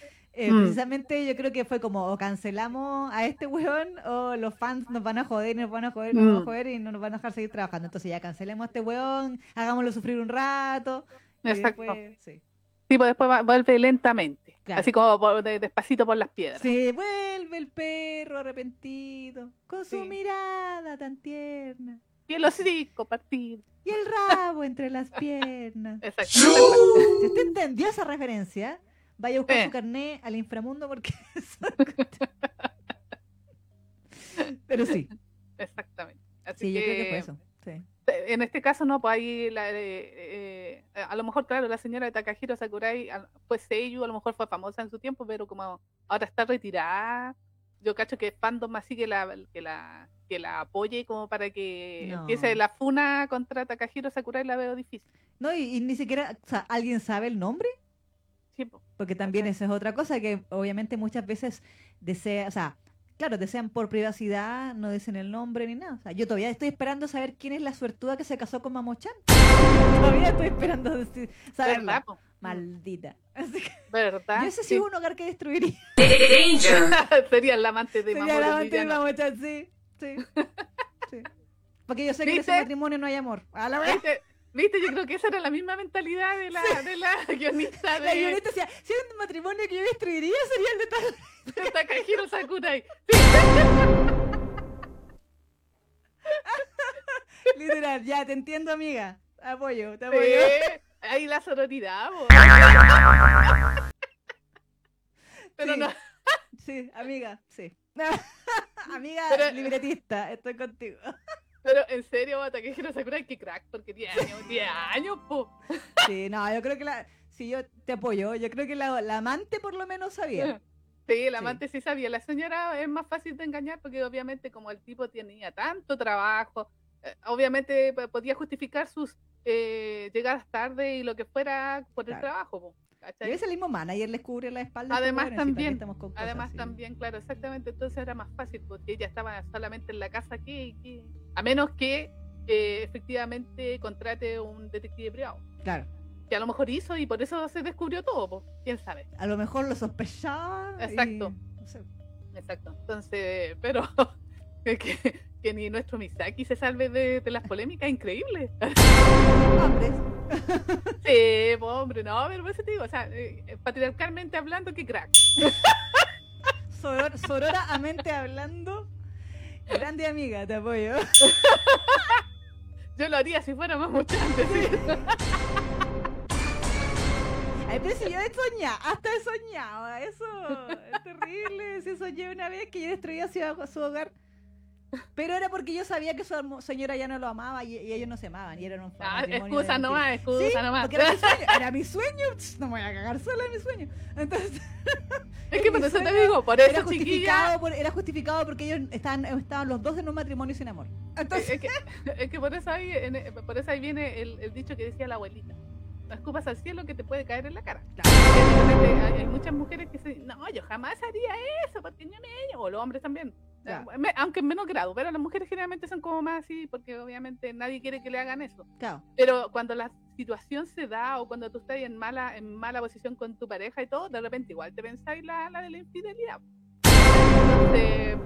eh, Mm. precisamente yo creo que fue como o cancelamos a este weón o los fans nos van a joder, nos van a joder, nos van a Mm. joder y no nos van a dejar seguir trabajando. Entonces ya cancelemos a este weón, hagámoslo sufrir un rato. y Exacto. después- sí. Tipo, después va- vuelve lentamente. Claro. Así como por- de- despacito por las piedras. Se vuelve el perro arrepentido con su Sí. mirada tan tierna. Y el hocico partido. Y el rabo entre las piernas. *laughs* Exacto. Si usted entendió esa referencia, vaya a buscar Eh. su carnet al inframundo porque. *laughs* *laughs* Pero sí, Exactamente. Así sí, yo creo que fue eso. Sí. En este caso no, pues ahí la, eh, eh, a lo mejor, claro, la señora de Takahiro Sakurai fue Seiyu, a lo mejor fue famosa en su tiempo, pero como ahora está retirada, yo cacho que fandom así que la, que la, que la apoye como para que No. empiece la funa contra Takahiro Sakurai la veo difícil. No, y, y ni siquiera, o sea, ¿alguien sabe el nombre? Sí, po. Porque también Ajá. esa es otra cosa que obviamente muchas veces desea, o sea, claro, desean por privacidad, no dicen el nombre ni nada. O sea, yo todavía estoy esperando saber quién es la suertuda que se casó con Mamochan. *laughs* todavía estoy esperando decir, saberlo. ¿Verdad? po? Maldita. Así que ¿Verdad? yo ese sí Sí. es un hogar que destruiría. *laughs* *laughs* Sería el amante de Sería Mamoru la amante de. Mamochan, sí. Sí. sí. Porque yo sé que en ese matrimonio no hay amor. A la vez. ¿Viste? ¿Viste? Yo creo que esa era la misma mentalidad de la, de la *laughs* guionista La guionista decía, si hay un matrimonio que yo destruiría sería el de tal. de Takahiro Sakurai. *laughs* Literal, ya, te entiendo, amiga. Apoyo, te apoyo. Sí, ahí la sororidad. Pero Sí. no, Sí, amiga, sí. *laughs* amiga Pero- libretista, estoy contigo. Pero en serio, Takehiro Sakurai, qué crack, porque 10 años, 10 años, po. Sí, no, yo creo que la. Sí, yo te apoyo. Yo creo que la, la amante por lo menos sabía. *laughs* Sí, el amante sí. sabía. La señora es más fácil de engañar porque obviamente como el tipo tenía tanto trabajo, eh, obviamente podía justificar sus eh, llegadas tarde y lo que fuera por el trabajo. po, Y a ¿cachai? veces el mismo manager les cubre la espalda. Además hueones, sí, ¿para qué también, con cosas Además también, claro, exactamente, entonces era más fácil porque ella estaba solamente en la casa aquí, aquí, a menos que eh, efectivamente contrate un detective privado, Claro. que a lo mejor hizo y por eso se descubrió todo, po, quién sabe. A lo mejor lo sospechaba. y- Exacto. no sé. Exacto. Entonces, pero que, *laughs* que, que ni nuestro Misaki se salve de, de las polémicas, increíble. Hombres. *laughs* Sí, pues, hombre, no, pero por eso te digo, o sea, eh, patriarcalmente hablando, qué crack. Soror, sororamente hablando. Grande amiga, te apoyo. *laughs* Yo lo haría si fuera más muchachos. Ay, pero si yo he soñado, hasta he soñado, eso es terrible. Si soñé una vez que yo destruía su, su hogar. Pero era porque yo sabía que su señora ya no lo amaba y, y ellos no se amaban y eran un Ah, excusa nomás, excusa Sí, nomás. porque era mi sueño, *laughs* era mi sueño, pss, no me voy a cagar sola en mi sueño. Entonces, *laughs* Es que por eso te digo, por era eso, chiquilla. justificado, por, era justificado porque ellos estaban, estaban los dos en un matrimonio sin amor. Entonces, Es que, es que por eso ahí, en- por eso ahí viene el, el dicho que decía la abuelita. No escupas al cielo que te puede caer en la cara. claro, Hay, muchas mujeres que dicen, no, yo jamás haría eso, porque no me... O los hombres también. Eh, aunque en menos grado, pero las mujeres generalmente son como más así, porque obviamente nadie quiere que le hagan eso. claro. Pero cuando la situación se da o cuando tú estás en mala, en mala posición con tu pareja y todo, de repente igual te pensáis la, la de la infidelidad. Entonces,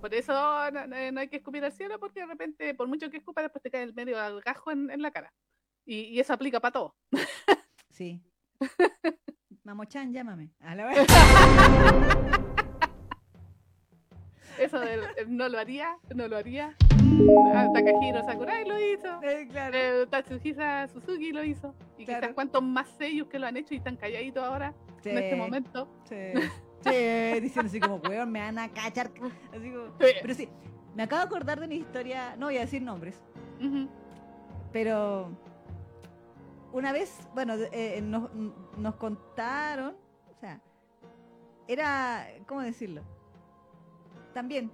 por eso no, no- no hay que escupir al cielo, porque de repente, por mucho que escupa, después te cae el medio al gajo en, en la cara. Y, y eso aplica para todo. Sí. *laughs* Mamochan, llámame. A la vez. *laughs* *laughs* Eso del- el no lo haría, no lo haría. Ah, Takahiro Sakurai lo hizo. Eh, claro. Eh, Tatsuhisa Suzuki lo hizo. Y Claro. quizás cuántos más sellos que lo han hecho y están calladitos ahora Sí, en este momento. Sí. Sí, diciendo así como, weón, me van a cachar. Así como... Sí. Pero sí, me acabo de acordar de una historia, no voy a decir nombres, pero una vez, bueno, de- eh, nos, nos contaron, o sea, era, ¿cómo decirlo? También,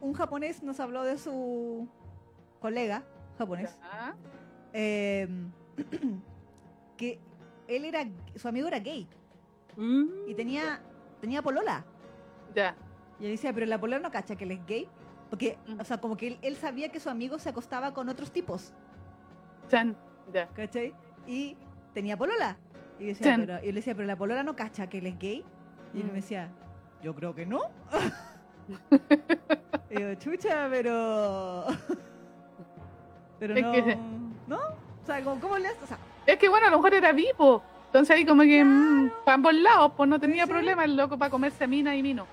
un japonés nos habló de su colega japonés, eh, *clears throat* que él era, su amigo era gay y tenía, tenía polola. Ya. Y él decía, pero la polola no cacha que él es gay. Porque, Mm. o sea, como que él, él sabía que su amigo se acostaba con otros tipos, Chan. Ya. ¿cachai? Y tenía polola. Y, decía, pero, y él decía, pero la polola no cacha que él es gay. Y él Mm. me decía, yo creo que no. *laughs* y yo, chucha, pero... pero Es no... que- ¿No? O sea, ¿cómo, le haces? O sea, Es que bueno, a lo mejor era vivo. Entonces ahí como que mm, para ambos lados, pues no tenía Sí. problema el loco para comerse mina y vino.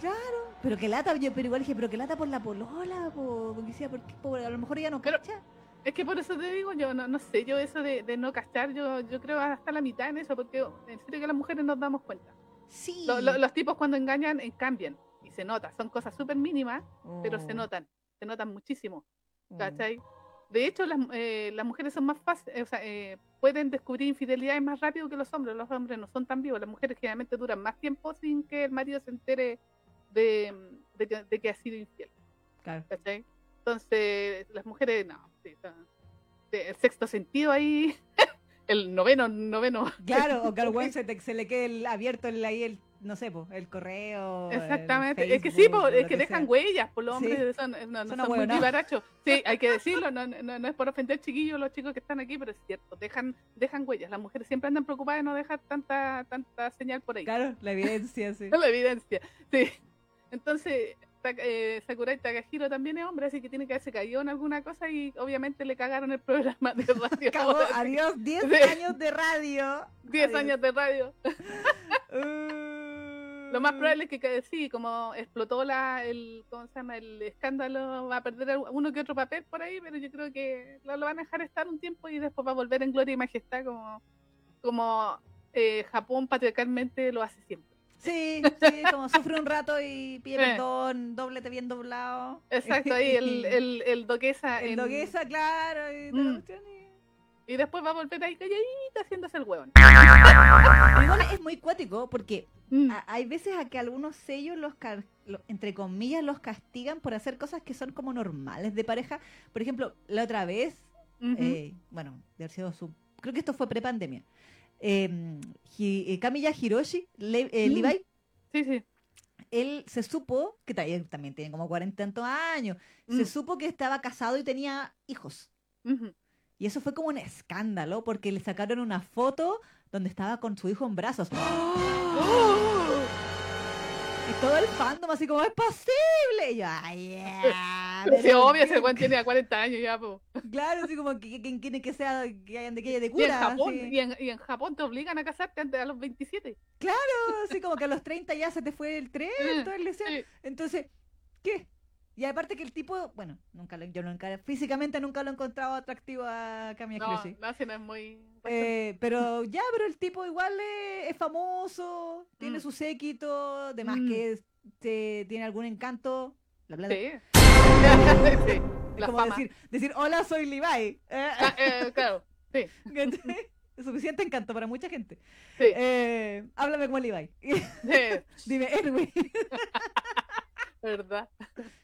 claro, Pero que lata, yo pero igual dije, pero que lata por la polola, po, porque decía, ¿por qué? Po, a lo mejor ella no Pero- cacha. Es que por eso te digo, yo no, no sé, yo eso de, de no cachar, yo, yo creo hasta la mitad en eso, porque en serio que las mujeres nos damos cuenta. Sí. Lo- lo- los tipos cuando engañan, eh, cambian, y se nota, son cosas súper mínimas, pero se Oh, notan, se notan muchísimo, oh. ¿cachai? De hecho, las, eh, las mujeres son más fáciles, o sea, eh, pueden descubrir infidelidades más rápido que los hombres, los hombres no son tan vivos, las mujeres generalmente duran más tiempo sin que el marido se entere de, de que, de que ha sido infiel. Claro. ¿cachai? Entonces, las mujeres, no, sí, de- el sexto sentido ahí, *laughs* el noveno, noveno. Claro, o que al *laughs* weón se, te- se le quede el- abierto el, ahí el, no sé, po, el correo. el Exactamente, es que sí, Facebook, po, es que dejan sea. huellas, por los Sí. hombres son, no, no Son son, muy ahueonados. vivarachos. Sí, *laughs* hay que decirlo, no, no, no es por ofender chiquillos los chicos que están aquí, pero es cierto, dejan, dejan huellas. Las mujeres siempre andan preocupadas de no dejar tanta, tanta señal por ahí. Claro, la evidencia, sí. *laughs* la evidencia. Sí. Entonces, eh, Sakurai Takahiro también es hombre, así que tiene que haberse caído en alguna cosa y obviamente le cagaron el programa de *laughs* radio. Acabó, adiós, 10 Sí. años de radio. 10 Adiós. años de radio. Uh. *laughs* Lo más probable es que, sí, como explotó la, el, ¿cómo se llama? el escándalo, va a perder uno que otro papel por ahí, pero yo creo que lo, lo van a dejar estar un tiempo y después va a volver en gloria y majestad como, como eh, Japón patriarcalmente lo hace siempre. Sí, sí, *laughs* como sufre un rato y pide Eh. perdón, doblete bien doblado. Exacto, ahí el, el, el doquesa *laughs* El en- doguesa, claro. Y, Mm. y- y después va a volver ahí calladita haciéndose el huevón. Es muy cuático porque Mm, a- hay veces a que algunos sellos los, entre comillas los castigan por hacer cosas que son como normales de pareja. Por ejemplo, la otra vez, ujú. eh, bueno, de haber sido su, creo que esto fue prepandemia. Eh, Hi- eh, Kamiya Hiroshi, Le- eh, Mm. Levi, Sí, sí. él se supo, que también tiene como cuarenta tantos años, Mm, se supo que estaba casado y tenía hijos. Y eso fue como un escándalo porque le sacaron una foto donde estaba con su hijo en brazos. *gasps* Y todo el fandom así como, ¡es posible! Y yo, ¡ay, ya! *laughs* Pero *laughs* sí, obvio, ese tiene 40 años ya, po. Claro, así como, que quien quiere que sea, que hayan de que haya de Y en cura? Japón, y en, y en Japón te obligan a casarte antes a los 27. Así como que a los 30 ya se te fue el tren, todo el deseo. Entonces, ¿qué? Y aparte que el tipo, bueno, nunca lo, yo nunca, físicamente nunca lo he encontrado atractivo a Kamiya No, no, si no es muy... Eh, pero ya, pero el tipo igual es, es famoso, tiene Mm. su séquito, además Mm. que este, tiene algún encanto. Bla, bla, bla. Sí. *laughs* sí. La como fama. decir, decir, hola, soy Levi. Eh, Ah, eh, claro, sí. suficiente encanto para mucha gente. Sí. Eh, háblame como Levi. *laughs* Dime, Erwin. *laughs* ¿Verdad?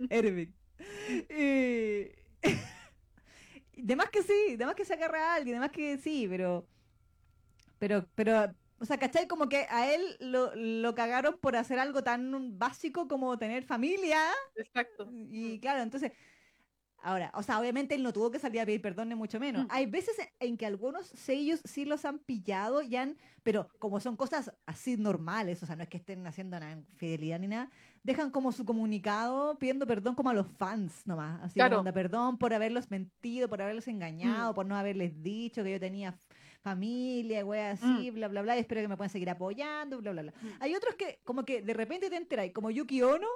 Erwin. Y... de más que sí, de más que se agarra a alguien, de más que sí, pero. Pero, pero, o sea, ¿cachai? Como que a él lo, lo cagaron por hacer algo tan básico como tener familia. Exacto. Y claro, entonces. Ahora, o sea, obviamente él no tuvo que salir a pedir perdón, ni mucho menos. Mm. Hay veces en que algunos sellos sí los han pillado y han, pero como son cosas así normales, o sea, no es que estén haciendo una infidelidad ni nada, dejan como su comunicado pidiendo perdón como a los fans nomás. Así Claro. como perdón por haberlos mentido, por haberlos engañado, por no haberles dicho que yo tenía familia, güey, así, bla, bla, bla, y espero que me puedan seguir apoyando, bla, bla, bla. Mm. Hay otros que como que de repente te enteras, como Yuki Ono,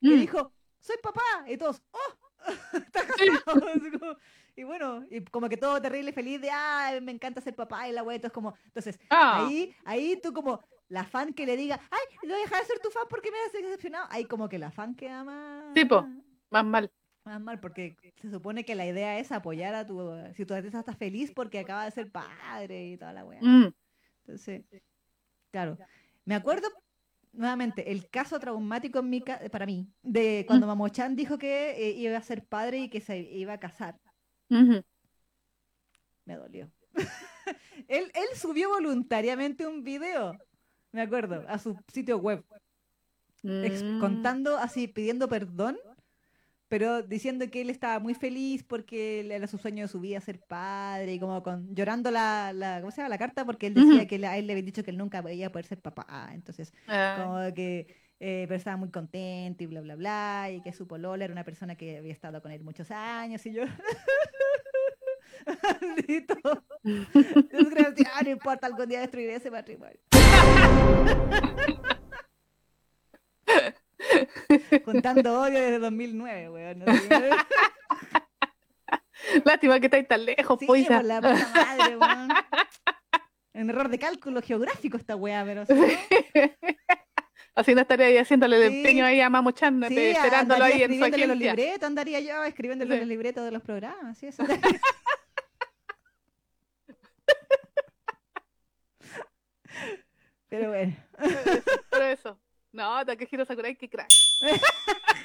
que Mm. dijo, soy papá, y todos, ¡oh! *laughs* Está casado. Y bueno, y como que todo terrible, feliz de, ah, me encanta ser papá, y la wea, entonces como, entonces, Ah, ahí, ahí tú como, la fan que le diga, ay, voy a dejar de ser tu fan porque me has decepcionado, ahí como que la fan queda más... Sí, po. más mal. Más mal, porque se supone que la idea es apoyar a tu, si tu artista está feliz porque acaba de ser padre y toda la wea. Mm, Entonces, claro. Me acuerdo nuevamente el caso traumático en mi ca- para mí de cuando Mamochan dijo que eh, iba a ser padre y que se iba a casar. Me dolió. *laughs* él, él subió voluntariamente un video, me acuerdo, a su sitio web, Mm. contando así, pidiendo perdón, pero diciendo que él estaba muy feliz porque él era su sueño de su vida ser padre y como con llorando la, la ¿cómo se llama? la carta porque él decía que a él le habían dicho que él nunca iba a poder ser papá. Entonces, Ah, como que eh, pero estaba muy contento y bla bla bla y que su polola era una persona que había estado con él muchos años y yo *laughs* Maldito. Desgraciado, no importa, algún día destruiré ese matrimonio. *laughs* *laughs* Juntando odio desde 2009, weón. no. *laughs* Lástima que estáis tan lejos, Sí, por la puta madre, *laughs* weón. Un error de cálculo geográfico esta weá, pero Así no estaría ahí haciéndole el Sí. empeño ahí a Mamo Chan, sí, pe- esperándolo ahí en su escribiéndole los agencia. libretos, andaría yo escribiéndole Sí. los libretos de los programas, sí, eso. Pero bueno. Pero eso. No, Takehiro Sakurai, qué crack. *laughs*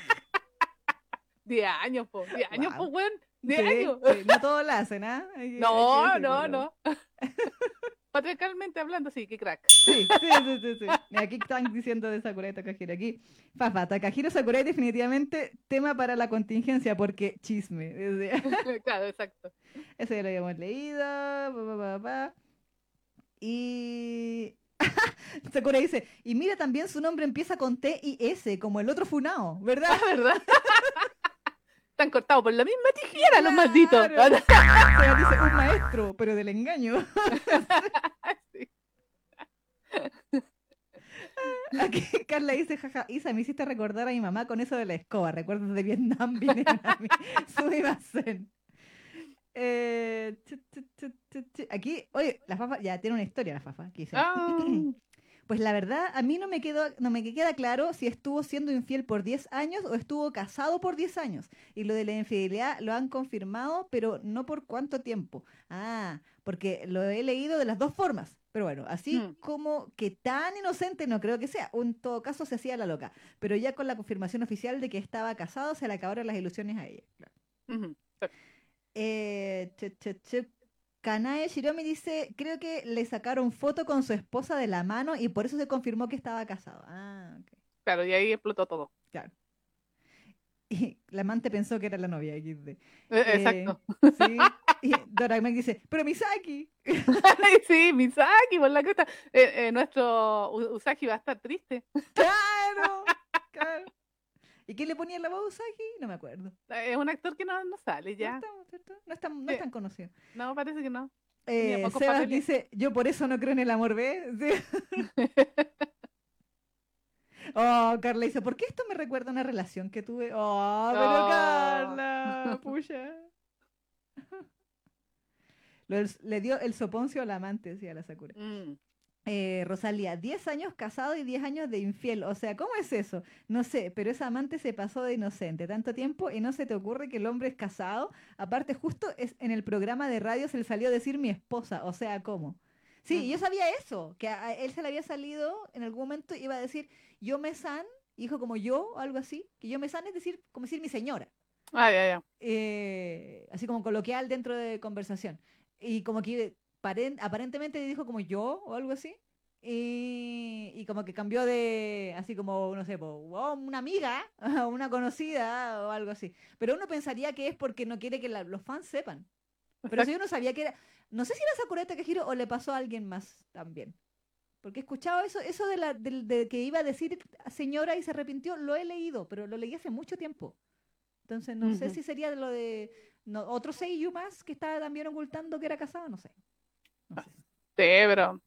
10 años, po. 10 años, Wow. po, weón. 10 Sí, años. sí, no todos lo hacen, ¿ah? No, no, no. *laughs* Patriarcalmente hablando, sí, qué crack. Sí, sí, sí, sí, sí. Aquí están diciendo de Sakurai Takahiro. Aquí, Fafa, Takahiro Sakurai definitivamente tema para la contingencia porque chisme. *laughs* Claro, exacto. Eso ya lo habíamos leído. pa, pa, pa. Y. *laughs* Sakurai dice, y mira también su nombre empieza con T y S, como el otro Funao, ¿verdad? La verdad. *laughs* Están cortados por la misma tijera, los malditos. *laughs* Dice un maestro, pero del engaño. Sí. Aquí Carla dice, jaja, Isa, me hiciste recordar a mi mamá con eso de la escoba. Recuerdos de Vietnam vinieron a mí. Eh. Aquí, oye, la Fafa, ya tiene una historia la Fafa. Aquí dice. Ah, *clears throat* Pues la verdad, a mí no me, quedó, no me queda claro si estuvo siendo infiel por 10 años o estuvo casado por 10 años. Y lo de la infidelidad lo han confirmado, pero no por cuánto tiempo. Ah, porque lo he leído de las dos formas. Pero bueno, así Hmm. como que tan inocente no creo que sea. En todo caso se hacía la loca. Pero ya con la confirmación oficial de que estaba casado, se le acabaron las ilusiones a ella. Claro. Eh. Kanae Shiromi dice, creo que le sacaron foto con su esposa de la mano y por eso se confirmó que estaba casado. Ah, ok. Claro, y ahí explotó todo. Claro. Y la amante pensó que era la novia XD. Eh, Eh, Exacto. Sí. *laughs* Y dice, pero Misaki. *laughs* sí, Misaki, por la cresta. Eh, eh, nuestro Usagi va a estar triste. Claro, claro. ¿Y quién le ponía la voz a Usagi? No me acuerdo. Es un actor que no, no sale No, ya. no, es tan, no es tan conocido. No, parece que no. Eh, Sebas papeles. dice, yo por eso no creo en el amor, ¿ves? *laughs* Sí. *laughs* Oh, Carla dice, ¿por qué esto me recuerda a una relación que tuve? Oh, pero Oh. Carla, pucha. *laughs* Le dio el soponcio al amante, decía la Sakura. Mm. Eh, Rosalía, 10 años casado y 10 años de infiel. O sea, ¿cómo es eso? No sé, pero esa amante se pasó de inocente tanto tiempo y no se te ocurre que el hombre es casado. Aparte, justo es en el programa de radio se le salió a decir mi esposa. O sea, ¿cómo? Sí, yo sabía eso, que a a él se le había salido en algún momento, iba a decir yo me san, dijo como yo, o algo así, que yo me san es decir, como decir mi señora Ah, ya, ya. eh, así como coloquial dentro de conversación. Y como que aparentemente dijo como yo o algo así. Y, y como que cambió de, así como, no sé, po, "Oh, una amiga, *laughs* o una conocida o algo así. Pero uno pensaría que es porque no quiere que la- los fans sepan. Pero si *laughs* yo no sabía que era, no sé si era Sakura Takehiro o le pasó a alguien más también. Porque he escuchado eso, eso de, la, del- de que iba a decir señora y se arrepintió, lo he leído, pero lo leí hace mucho tiempo. Entonces no sé si sería lo de no, otro Seiyu más que estaba también ocultando que era casado, no sé. Sí, pero.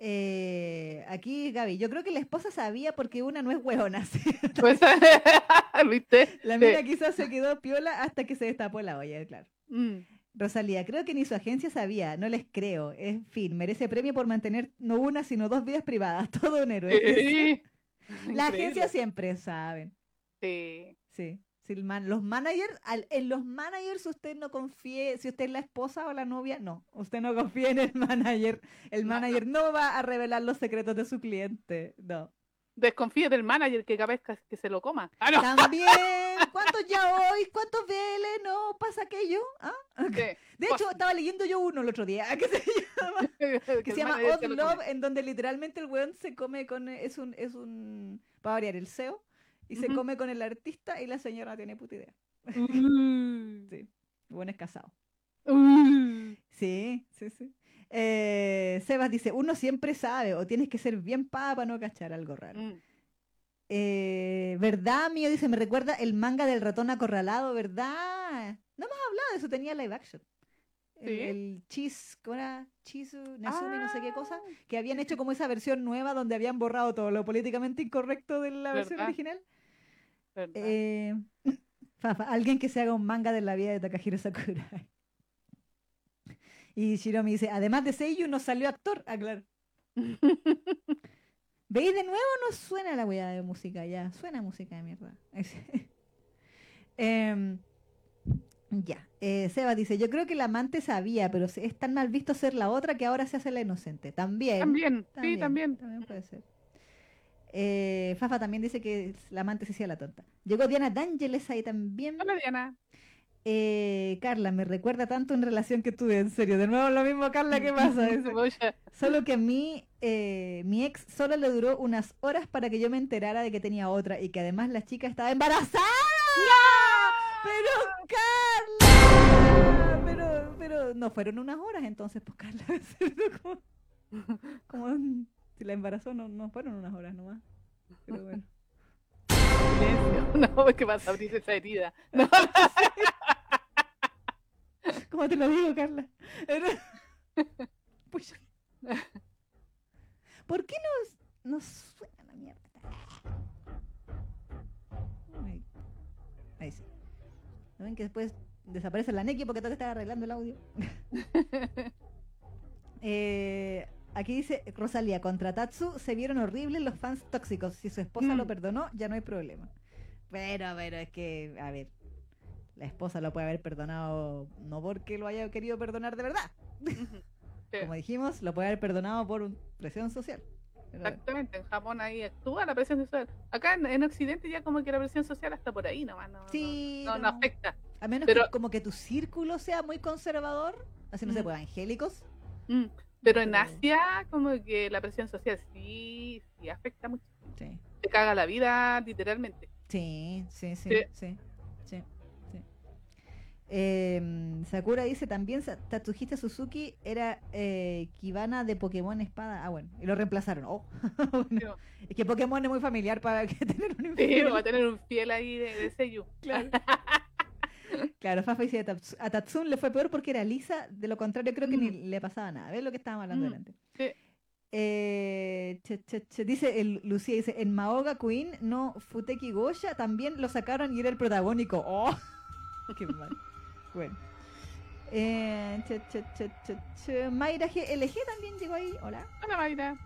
Eh, aquí Gaby, yo creo que la esposa sabía porque una no es hueona. *laughs* ¿sí? Pues, *laughs* ¿Viste? La Sí. mina quizás se quedó piola hasta que se destapó la olla, claro. Mm. Rosalía, creo que ni su agencia sabía, no les creo. En fin, merece premio por mantener no una, sino dos vidas privadas. *laughs* Todo un héroe. Sí. Increíble. agencias siempre saben. Sí. Sí. Si el man- los managers, al- en los managers usted no confíe, si usted es la esposa o la novia, no, usted no confíe en el manager. El No, manager no va a revelar los secretos de su cliente, no. Desconfíe del manager que capaz que- que se lo coma. Ah, no. También, *laughs* ¿cuántos ya hoy? ¿Cuántos BL no pasa aquello? ¿Ah? De hecho, estaba leyendo yo uno el otro día, *laughs* que se llama, *laughs* que se llama Odd Love, come. en donde literalmente el weón se come con, es un, es un, para variar, el CEO, y se come con el artista y la señora no tiene puta idea. Mm. *laughs* Sí, weón es casado. Mm. Sí, sí, sí. Eh, Sebas dice, uno siempre sabe, o tienes que ser bien pava para no cachar algo raro. Mm. Eh, ¿Verdad, mío? Dice, me recuerda el manga del ratón acorralado, ¿verdad? No hemos hablado de eso, tenía live action. el, Sí. el Chis, ¿cómo era? Chisu, Nezumi, no sé qué cosa, Ah, que habían hecho como esa versión nueva donde habían borrado todo lo políticamente incorrecto de la versión original. ¿Verdad? Eh, *laughs* alguien que se haga un manga de la vida de Takahiro Sakurai. Y Shiromi dice, además de Seiyu nos salió actor. Ah, claro. *laughs* ¿Veis de nuevo? No suena la weá de música ya. Suena música de mierda. *laughs* Em, ya. Eh, Seba dice, yo creo que la amante sabía, pero es tan mal visto ser la otra que ahora se hace la inocente. También. También, sí, también. También puede ser. Eh, Fafa también dice que la amante se hacía la tonta. Llegó Diana D'Angeles ahí también. Hola, Diana. Eh, Carla, me recuerda tanto en relación que tuve, en serio. De nuevo lo mismo, Carla, ¿qué pasa? *laughs* Solo que a mí, eh, mi ex solo le duró unas horas para que yo me enterara de que tenía otra y que además la chica estaba embarazada. Pero Carla, pero, pero no fueron unas horas entonces, pues Carla, *laughs* ¿cierto? como, como si la embarazó no, no fueron unas horas nomás. Pero bueno. *laughs* No, es que vas a abrir esa herida. No, *laughs* ¿Cómo te lo digo, Carla? *laughs* Pucha. ¿Por qué nos, nos suena la mierda? Ahí, Ahí sí. ¿No ven que después desaparece la Neki porque tengo que estar arreglando el audio? Eh, aquí dice Rosalía, contra Tatsu se vieron horribles los fans tóxicos. Si su esposa lo Mm. perdonó, ya no hay problema. Pero, pero es que, a ver, la esposa lo puede haber perdonado no porque lo haya querido perdonar de verdad. *laughs* Sí, Como dijimos, lo puede haber perdonado por presión social. Pero, Exactamente, en Japón ahí actúa la presión social. Acá en, en Occidente ya como que la presión social hasta por ahí nomás, no, Sí, no, no no. afecta. a menos pero- que como que tu círculo sea muy conservador, así no sé, Mm. pues evangélicos. Mm, Pero en Asia como que la presión social sí, sí afecta mucho. Sí. Te caga la vida literalmente. Sí, sí, sí, Sí. sí, sí. Em, Sakura dice también Tatsuhita Suzuki era eh, Kibana de Pokémon Espada. Ah, bueno, y lo reemplazaron. Oh, *laughs* bueno, es que Pokémon es muy familiar para que *laughs* tener un Sí, infiel. va a tener un fiel ahí de, de Seiyu. Claro. *laughs* *laughs* Claro, Fafa dice a, Tats- a Tatsun le fue peor porque era lisa, de lo contrario creo que ni Mm. le pasaba nada. ¿Ves lo que estábamos hablando Mm, delante? sí. Eh, che, che, che, dice el, Lucía, dice, en Maoga Queen, no Futeki Goya, también lo sacaron y era el protagónico. ¡Oh! *laughs* ¡Qué mal! Bueno. Eh. Mayra GLG también llegó ahí. Hola. Hola, Mayra.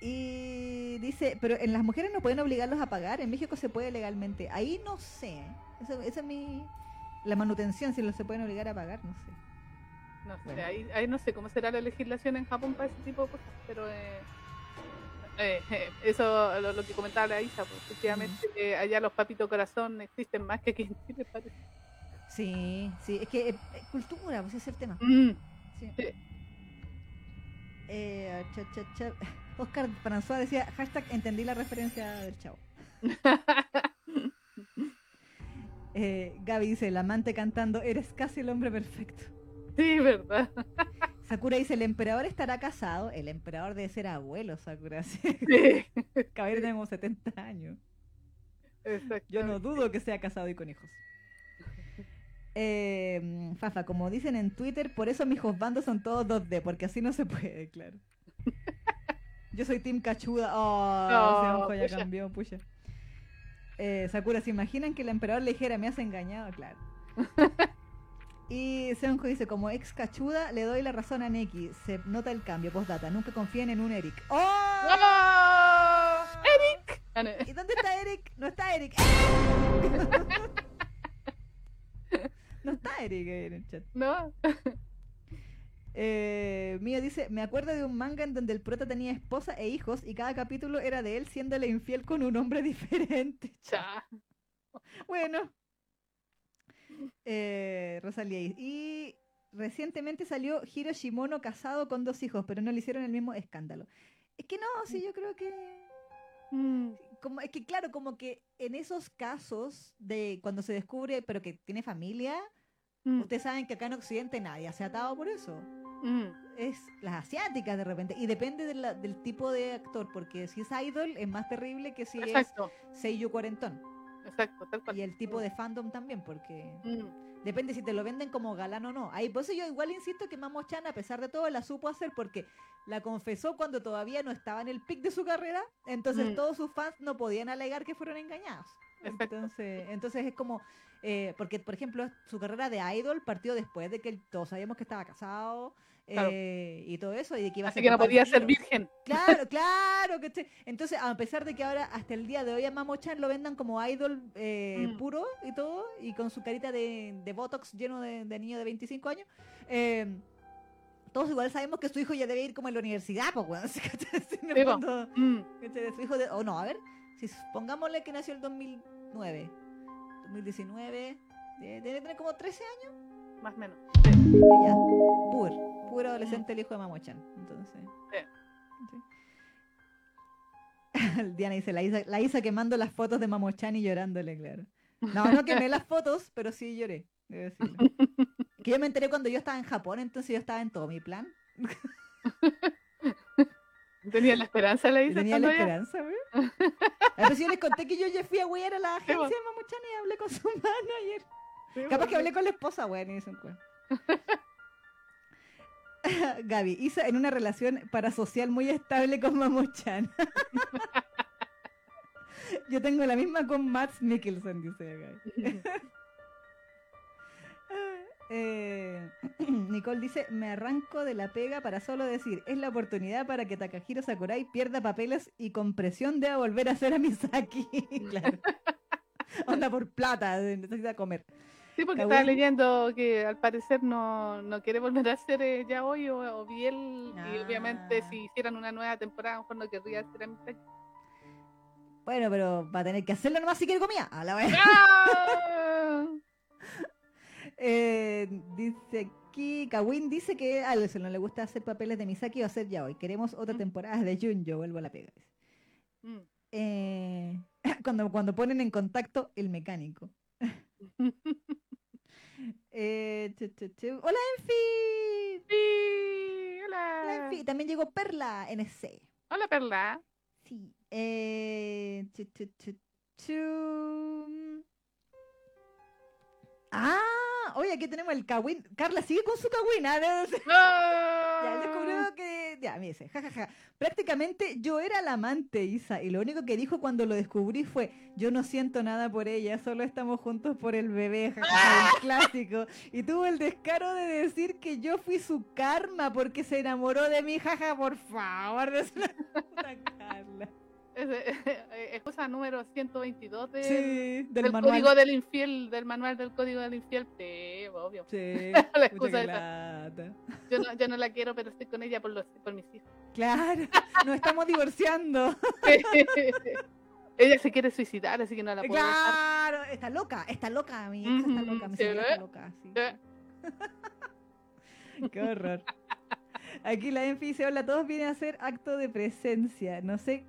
Y dice, pero en las mujeres no pueden obligarlos a pagar, en México se puede legalmente. Ahí no sé. Eso- Esa es mi... La manutención, si los se pueden obligar a pagar, no sé. No sé, Bueno. ahí, ahí no sé cómo será la legislación en Japón para ese tipo de cosas, pero eh, eh, eh, eso lo, lo que comentaba la Isa, pues, efectivamente eh, allá los papitos corazón existen más que aquí en Chile, parece. Sí, sí, es que eh, cultura, pues ese es el tema. Mm, Sí. Sí. Eh, cha, cha, cha. Oscar François decía, hashtag entendí la referencia del chavo. *laughs* Eh, Gaby dice, el amante cantando, eres casi el hombre perfecto. sí, verdad. *laughs* Sakura dice, el emperador estará casado. El emperador debe ser abuelo, Sakura. *laughs* Sí. Sí, Caballero tiene como 70 años. exacto. Yo no dudo que sea casado y con hijos. Eh, Fafa, como dicen en Twitter, por eso mis bandos son todos 2D, porque así no se puede, claro. *laughs* Yo soy Team Cachuda. Oh, No, Seonjo ya cambió, pucha. Eh, Sakura, ¿se imaginan que el emperador le dijera me has engañado? Claro. *laughs* Y Seonjo dice, como ex cachuda, le doy la razón a Neki. Se nota el cambio, postdata. Nunca confíen en un Eric. ¡Oh! ¡Oh! ¡Eric! ¿Y dónde está Eric? No está Eric. ¡Eric! *laughs* no está Eric ahí en el chat. No, Eh, Mía dice, me acuerdo de un manga en donde el prota tenía esposa e hijos y cada capítulo era de él siéndole infiel con un hombre *laughs* diferente. *laughs* cha. Bueno. Eh, Rosalía. Y recientemente salió Hiro Shimono casado con dos hijos, pero no le hicieron el mismo escándalo. Es que no, sí, yo creo que... Mm, Como, es que claro, como que en esos casos de cuando se descubre, pero que tiene familia, mm, ustedes saben que acá en Occidente nadie se ha atado por eso. Mm. Es las asiáticas de repente. Y depende de la- del tipo de actor, porque si es idol es más terrible que si Exacto, es Seiyu cuarentón. Exacto, tal cual. Y el tipo de fandom también, porque Mm, depende si te lo venden como galán o no. Ahí, por eso yo igual insisto que Mamo Chan, a pesar de todo, la supo hacer porque la confesó cuando todavía no estaba en el pic de su carrera. Entonces Mm. todos sus fans no podían alegar que fueron engañados. Entonces, entonces es como, eh, porque por ejemplo, su carrera de idol partió después de que él- todos sabíamos que estaba casado Claro. eh, y todo eso, y de que iba a Así ser que no podía ser virgen. Claro, *laughs* claro. que Entonces, a pesar de que ahora, hasta el día de hoy, a Mamo-chan lo vendan como idol eh, Mm. puro y todo, y con su carita de, de Botox lleno de, de niño de 25 años, eh, todos igual sabemos que su hijo ya debe ir como en la universidad, pues, el Sí, fondo, Mm, ¿cachai? Su hijo de. O no, a ver, si pongámosle que nació el 2009, 2019, eh, debe tener como 13 años, más o menos. ya. Pur, puro adolescente el hijo de Mamo-chan. Entonces. Sí. Sí. *laughs* Diana dice, la Isa, la Isa quemando las fotos de Mamochan y llorándole, claro. No, no quemé las fotos, pero sí lloré. debo decirlo. *laughs* Que yo me enteré cuando yo estaba en Japón, entonces yo estaba en todo mi plan. *laughs* Tenía la esperanza, le Y dice. tenía la esperanza, güey. A ver si yo les conté que yo ya fui a güeyar a la agencia de Mamochan y hablé con su *laughs* manager. Sí, Capaz pues, que hablé con la esposa, güey, ni dicen. *laughs* Gaby, Isa en una relación parasocial muy estable con Mamochan. *laughs* Yo tengo la misma con Max Mikkelsen, dice Gaby. Eh, *clears throat* Nicole dice, me arranco de la pega para solo decir, es la oportunidad para que Takahiro Sakurai pierda papeles y con presión deba volver a ser a Misaki. *laughs* claro. *laughs* Onda por plata, necesita comer. Sí, porque estaba leyendo que al parecer no, no quiere volver a ser eh, ya hoy o, o Biel. Y obviamente Ah. si hicieran una nueva temporada, a lo mejor no querría ser a Misaki. Bueno, pero va a tener que hacerlo nomás si quiere comida. A la vez. Eh, dice aquí, Kawin dice que a Alison no le gusta hacer papeles de Misaki o hacer ya hoy. Queremos otra Mm. temporada de Junjo, vuelvo a la pega. Mm. Eh, *laughs* cuando, cuando ponen en contacto el mecánico. *laughs* Eh, chu, chu, chu. Hola Enfi. Sí, Hola, hola. Enfi. También llegó Perla NC. Hola, Perla. Sí. Eh. Ah, oye, aquí tenemos el Kawin. Carla sigue con su Kawin. ¿ah? *laughs* Ya, él descubrió que. Ya, me dice, jajaja. Prácticamente yo era la amante, Isa, y lo único que dijo cuando lo descubrí fue: Yo no siento nada por ella, solo estamos juntos por el bebé, el *laughs* clásico. Y tuvo el descaro de decir que yo fui su karma porque se enamoró de mí, jaja, por favor. *laughs* Es una puta Carla. Es, eh, *laughs* excusa número 122 del, Sí, del, código del infiel, del manual del código del infiel. Sí, obvio. Sí, *laughs* La excusa esa. Yo no, yo no la quiero, pero estoy con ella por, los, por mis hijos. Claro, nos estamos divorciando. *laughs* ella se quiere suicidar, así que no la puedo dejar. Claro, está loca, está loca, mi ex está loca, mi sí, señora ¿eh? está loca, sí. Qué horror. Aquí la Enfi dice, hola, todos vienen a hacer acto de presencia. No sé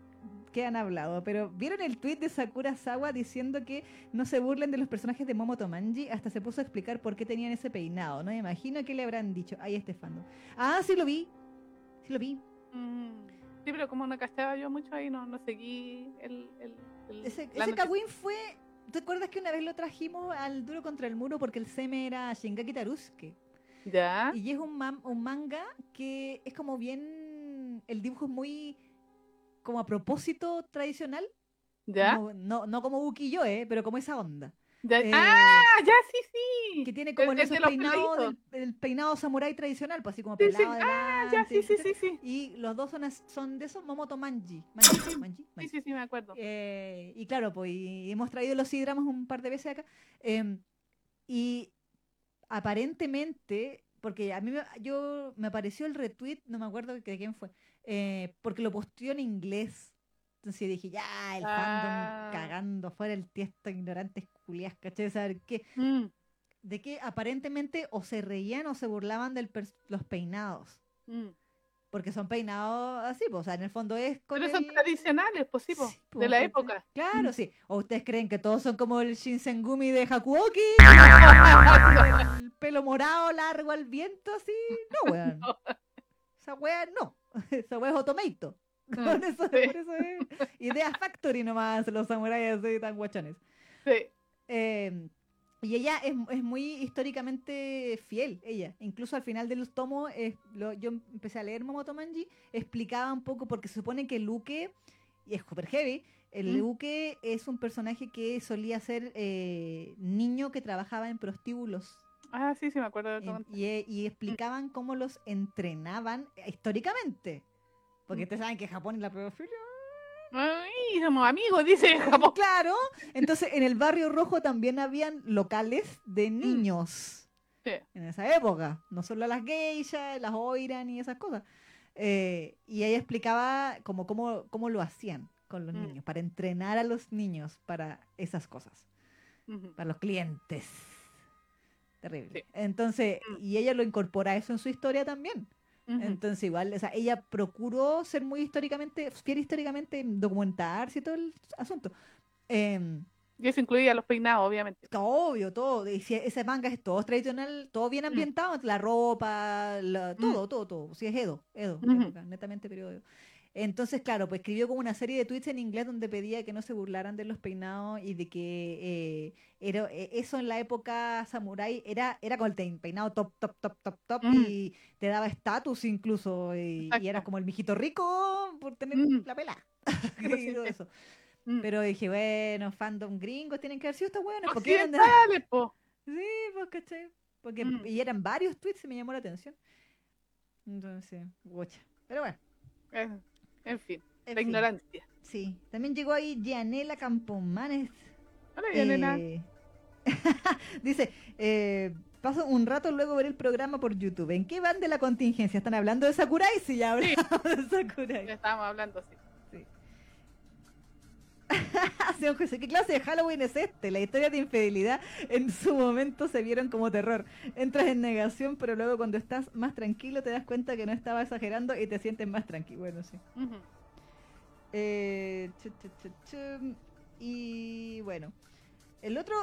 han hablado, pero ¿vieron el tweet de Sakura Sawa diciendo que no se burlen de los personajes de Momoto Manji? Hasta se puso a explicar por qué tenían ese peinado. No me imagino qué le habrán dicho. Ahí este fandom. Ah, sí lo vi. Sí lo vi. Mm, Sí, pero como no cachaba yo mucho ahí, no, no seguí el... el, el- Ese, ese. Kawin fue... ¿Te acuerdas que una vez lo trajimos al duro contra el muro porque el seme era Shingaki Tarusuke? ¿Ya? Y es un, man- un manga que es como bien. El dibujo es muy. Como a propósito tradicional. ¿Ya? Como- no, no como Ukiyo, ¿eh? pero como esa onda. ¿Ya? Eh, ¡Ah! ¡Ya, sí, sí! Que tiene como El- el peladitos. del, el peinado samurái tradicional, pues así como Sí, sí. pelado Ah, ya, sí, sí, sí, sí. Y los dos son, son de esos Momoto Manji. Manji, Manji, Sí, Manji. sí, sí, me acuerdo. Eh, y claro, pues y hemos traído los C-dramas un par de veces acá. em, y aparentemente, porque a mí me, yo, me apareció el retweet, no me acuerdo de quién fue, eh, porque lo posteó en inglés. Entonces dije, ya, el Ah. fandom cagando fuera el tiesto, ignorantes culias, ¿cachai? Saber qué. Mm, De que aparentemente o se reían o se burlaban de los peinados. mm. Porque son peinados así, pues, o sea, en el fondo es con Pero son tradicionales, pues sí, po, Sí, po, de la ¿cachai? época. Claro, sí. ¿O ustedes creen que todos son como el Shinsengumi de Hakuoki? *laughs* el pelo morado largo al viento, así. No, weón. *laughs* Esa wea no. *laughs* Esa wea es Otomato. Con *laughs* eso, sí. por eso es Idea Factory nomás, los samuráis así tan guachones. Sí. Eh, y ella es, es muy históricamente fiel, ella. Incluso al final de los tomos, eh, lo- yo empecé a leer Momoto Manji, explicaba un poco, porque se supone que Luke, y es super heavy, el Mm. Luke es un personaje que solía ser eh, niño que trabajaba en prostíbulos. Ah, sí, sí, me acuerdo de todo. y, eh, y explicaban cómo los entrenaban eh, históricamente. Porque Mm. ustedes saben que Japón es la pedofilia. Ay, somos amigos, dice Japón. Claro. Entonces, en el barrio rojo también habían locales de niños. Sí. En esa época. No solo las geishas, las oiran y esas cosas. Eh, y ella explicaba como cómo, cómo lo hacían con los Mm. niños, para entrenar a los niños para esas cosas, para los clientes. Terrible. Sí. Entonces, Mm. y ella lo incorpora eso en su historia también. Ujú. Entonces, igual, o sea, ella procuró ser muy históricamente, fiel históricamente, en documentarse y todo el asunto. Em, Y eso incluía los peinados, obviamente. obvio, todo. Y si ese manga es todo tradicional, todo bien ambientado, la ropa, la- todo, todo, todo. Si es Edo, Edo, Ujú. época, netamente periodo Edo. Entonces, claro, pues escribió como una serie de tweets en inglés donde pedía que no se burlaran de los peinados y de que eh, era, eh, eso en la época samurai era, era con el peinado top, top, top, top, top Mm. y te daba estatus incluso y, y eras como el mijito rico por tener Mm. la pela. Sí, *laughs* *laughs* y todo sí. eso. Mm. Pero dije, bueno, fandom gringos tienen que haber sido estos buenos. porque eran de- Occidentales, po. Sí, pues, ¿cachai? Porque, y eran varios tweets y me llamó la atención. Entonces, gocha. Pero bueno. En fin, en la fin, ignorancia. Sí. También llegó ahí Gianela Campomanes. Hola, Yanela. eh, *laughs* dice, eh, paso un rato luego ver el programa por YouTube. ¿En qué van de la contingencia? ¿Están hablando de Sakurai? Sí, ya hablamos de Sakurai. Ya estábamos hablando así. Señor José, ¿qué clase de Halloween es este? La historia de infidelidad en su momento se vieron como terror. Entras en negación, pero luego cuando estás más tranquilo te das cuenta que no estaba exagerando y te sientes más tranquilo. Bueno, sí. Eh, chu, chu, chu, chu. Y bueno, el otro,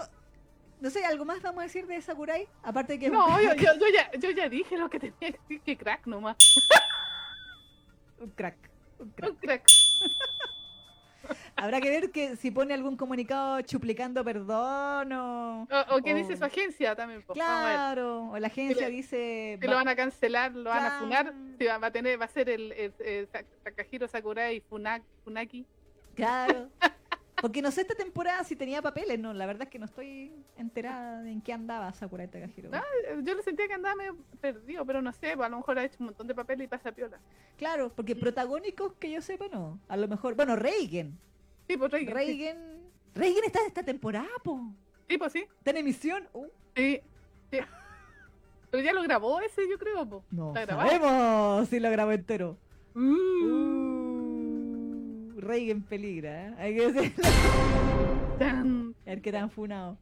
no sé, ¿algo más vamos a decir de Sakurai? Aparte de que... No, yo, yo, yo ya, yo ya dije lo que tenía que decir, que crack nomás. un crack. Un crack. Un crack. Habrá que ver que si pone algún comunicado chuplicando perdón o... O, o qué dice Oh. su agencia también. ver. Claro, o la agencia le- dice... Si lo van a cancelar, lo van a funar. Si va, va a tener, va a ser el, el, el Sa- Takahiro Sakurai Funak, Funaki. Claro. *laughs* Porque no sé esta temporada si tenía papeles, no, la verdad es que no estoy enterada de en qué andaba Sakurai Takahiro. Ah, Yo lo sentía que andaba medio perdido, pero no sé, pues, a lo mejor ha hecho un montón de papel y pasa piola. Claro, porque protagónicos que yo sepa no. A lo mejor, bueno, Reigen. Sí, pues Reagan. Sí, Reigen. Reigen está de esta temporada, po. Sí, pues sí. Está en emisión. Uh, Sí, sí. Pero ya lo grabó ese, yo creo, po. no sabemos si lo grabó entero. Uh. Uh, Reigen peligra, ¿eh? Hay que decirlo. *laughs* A ver qué tan funado.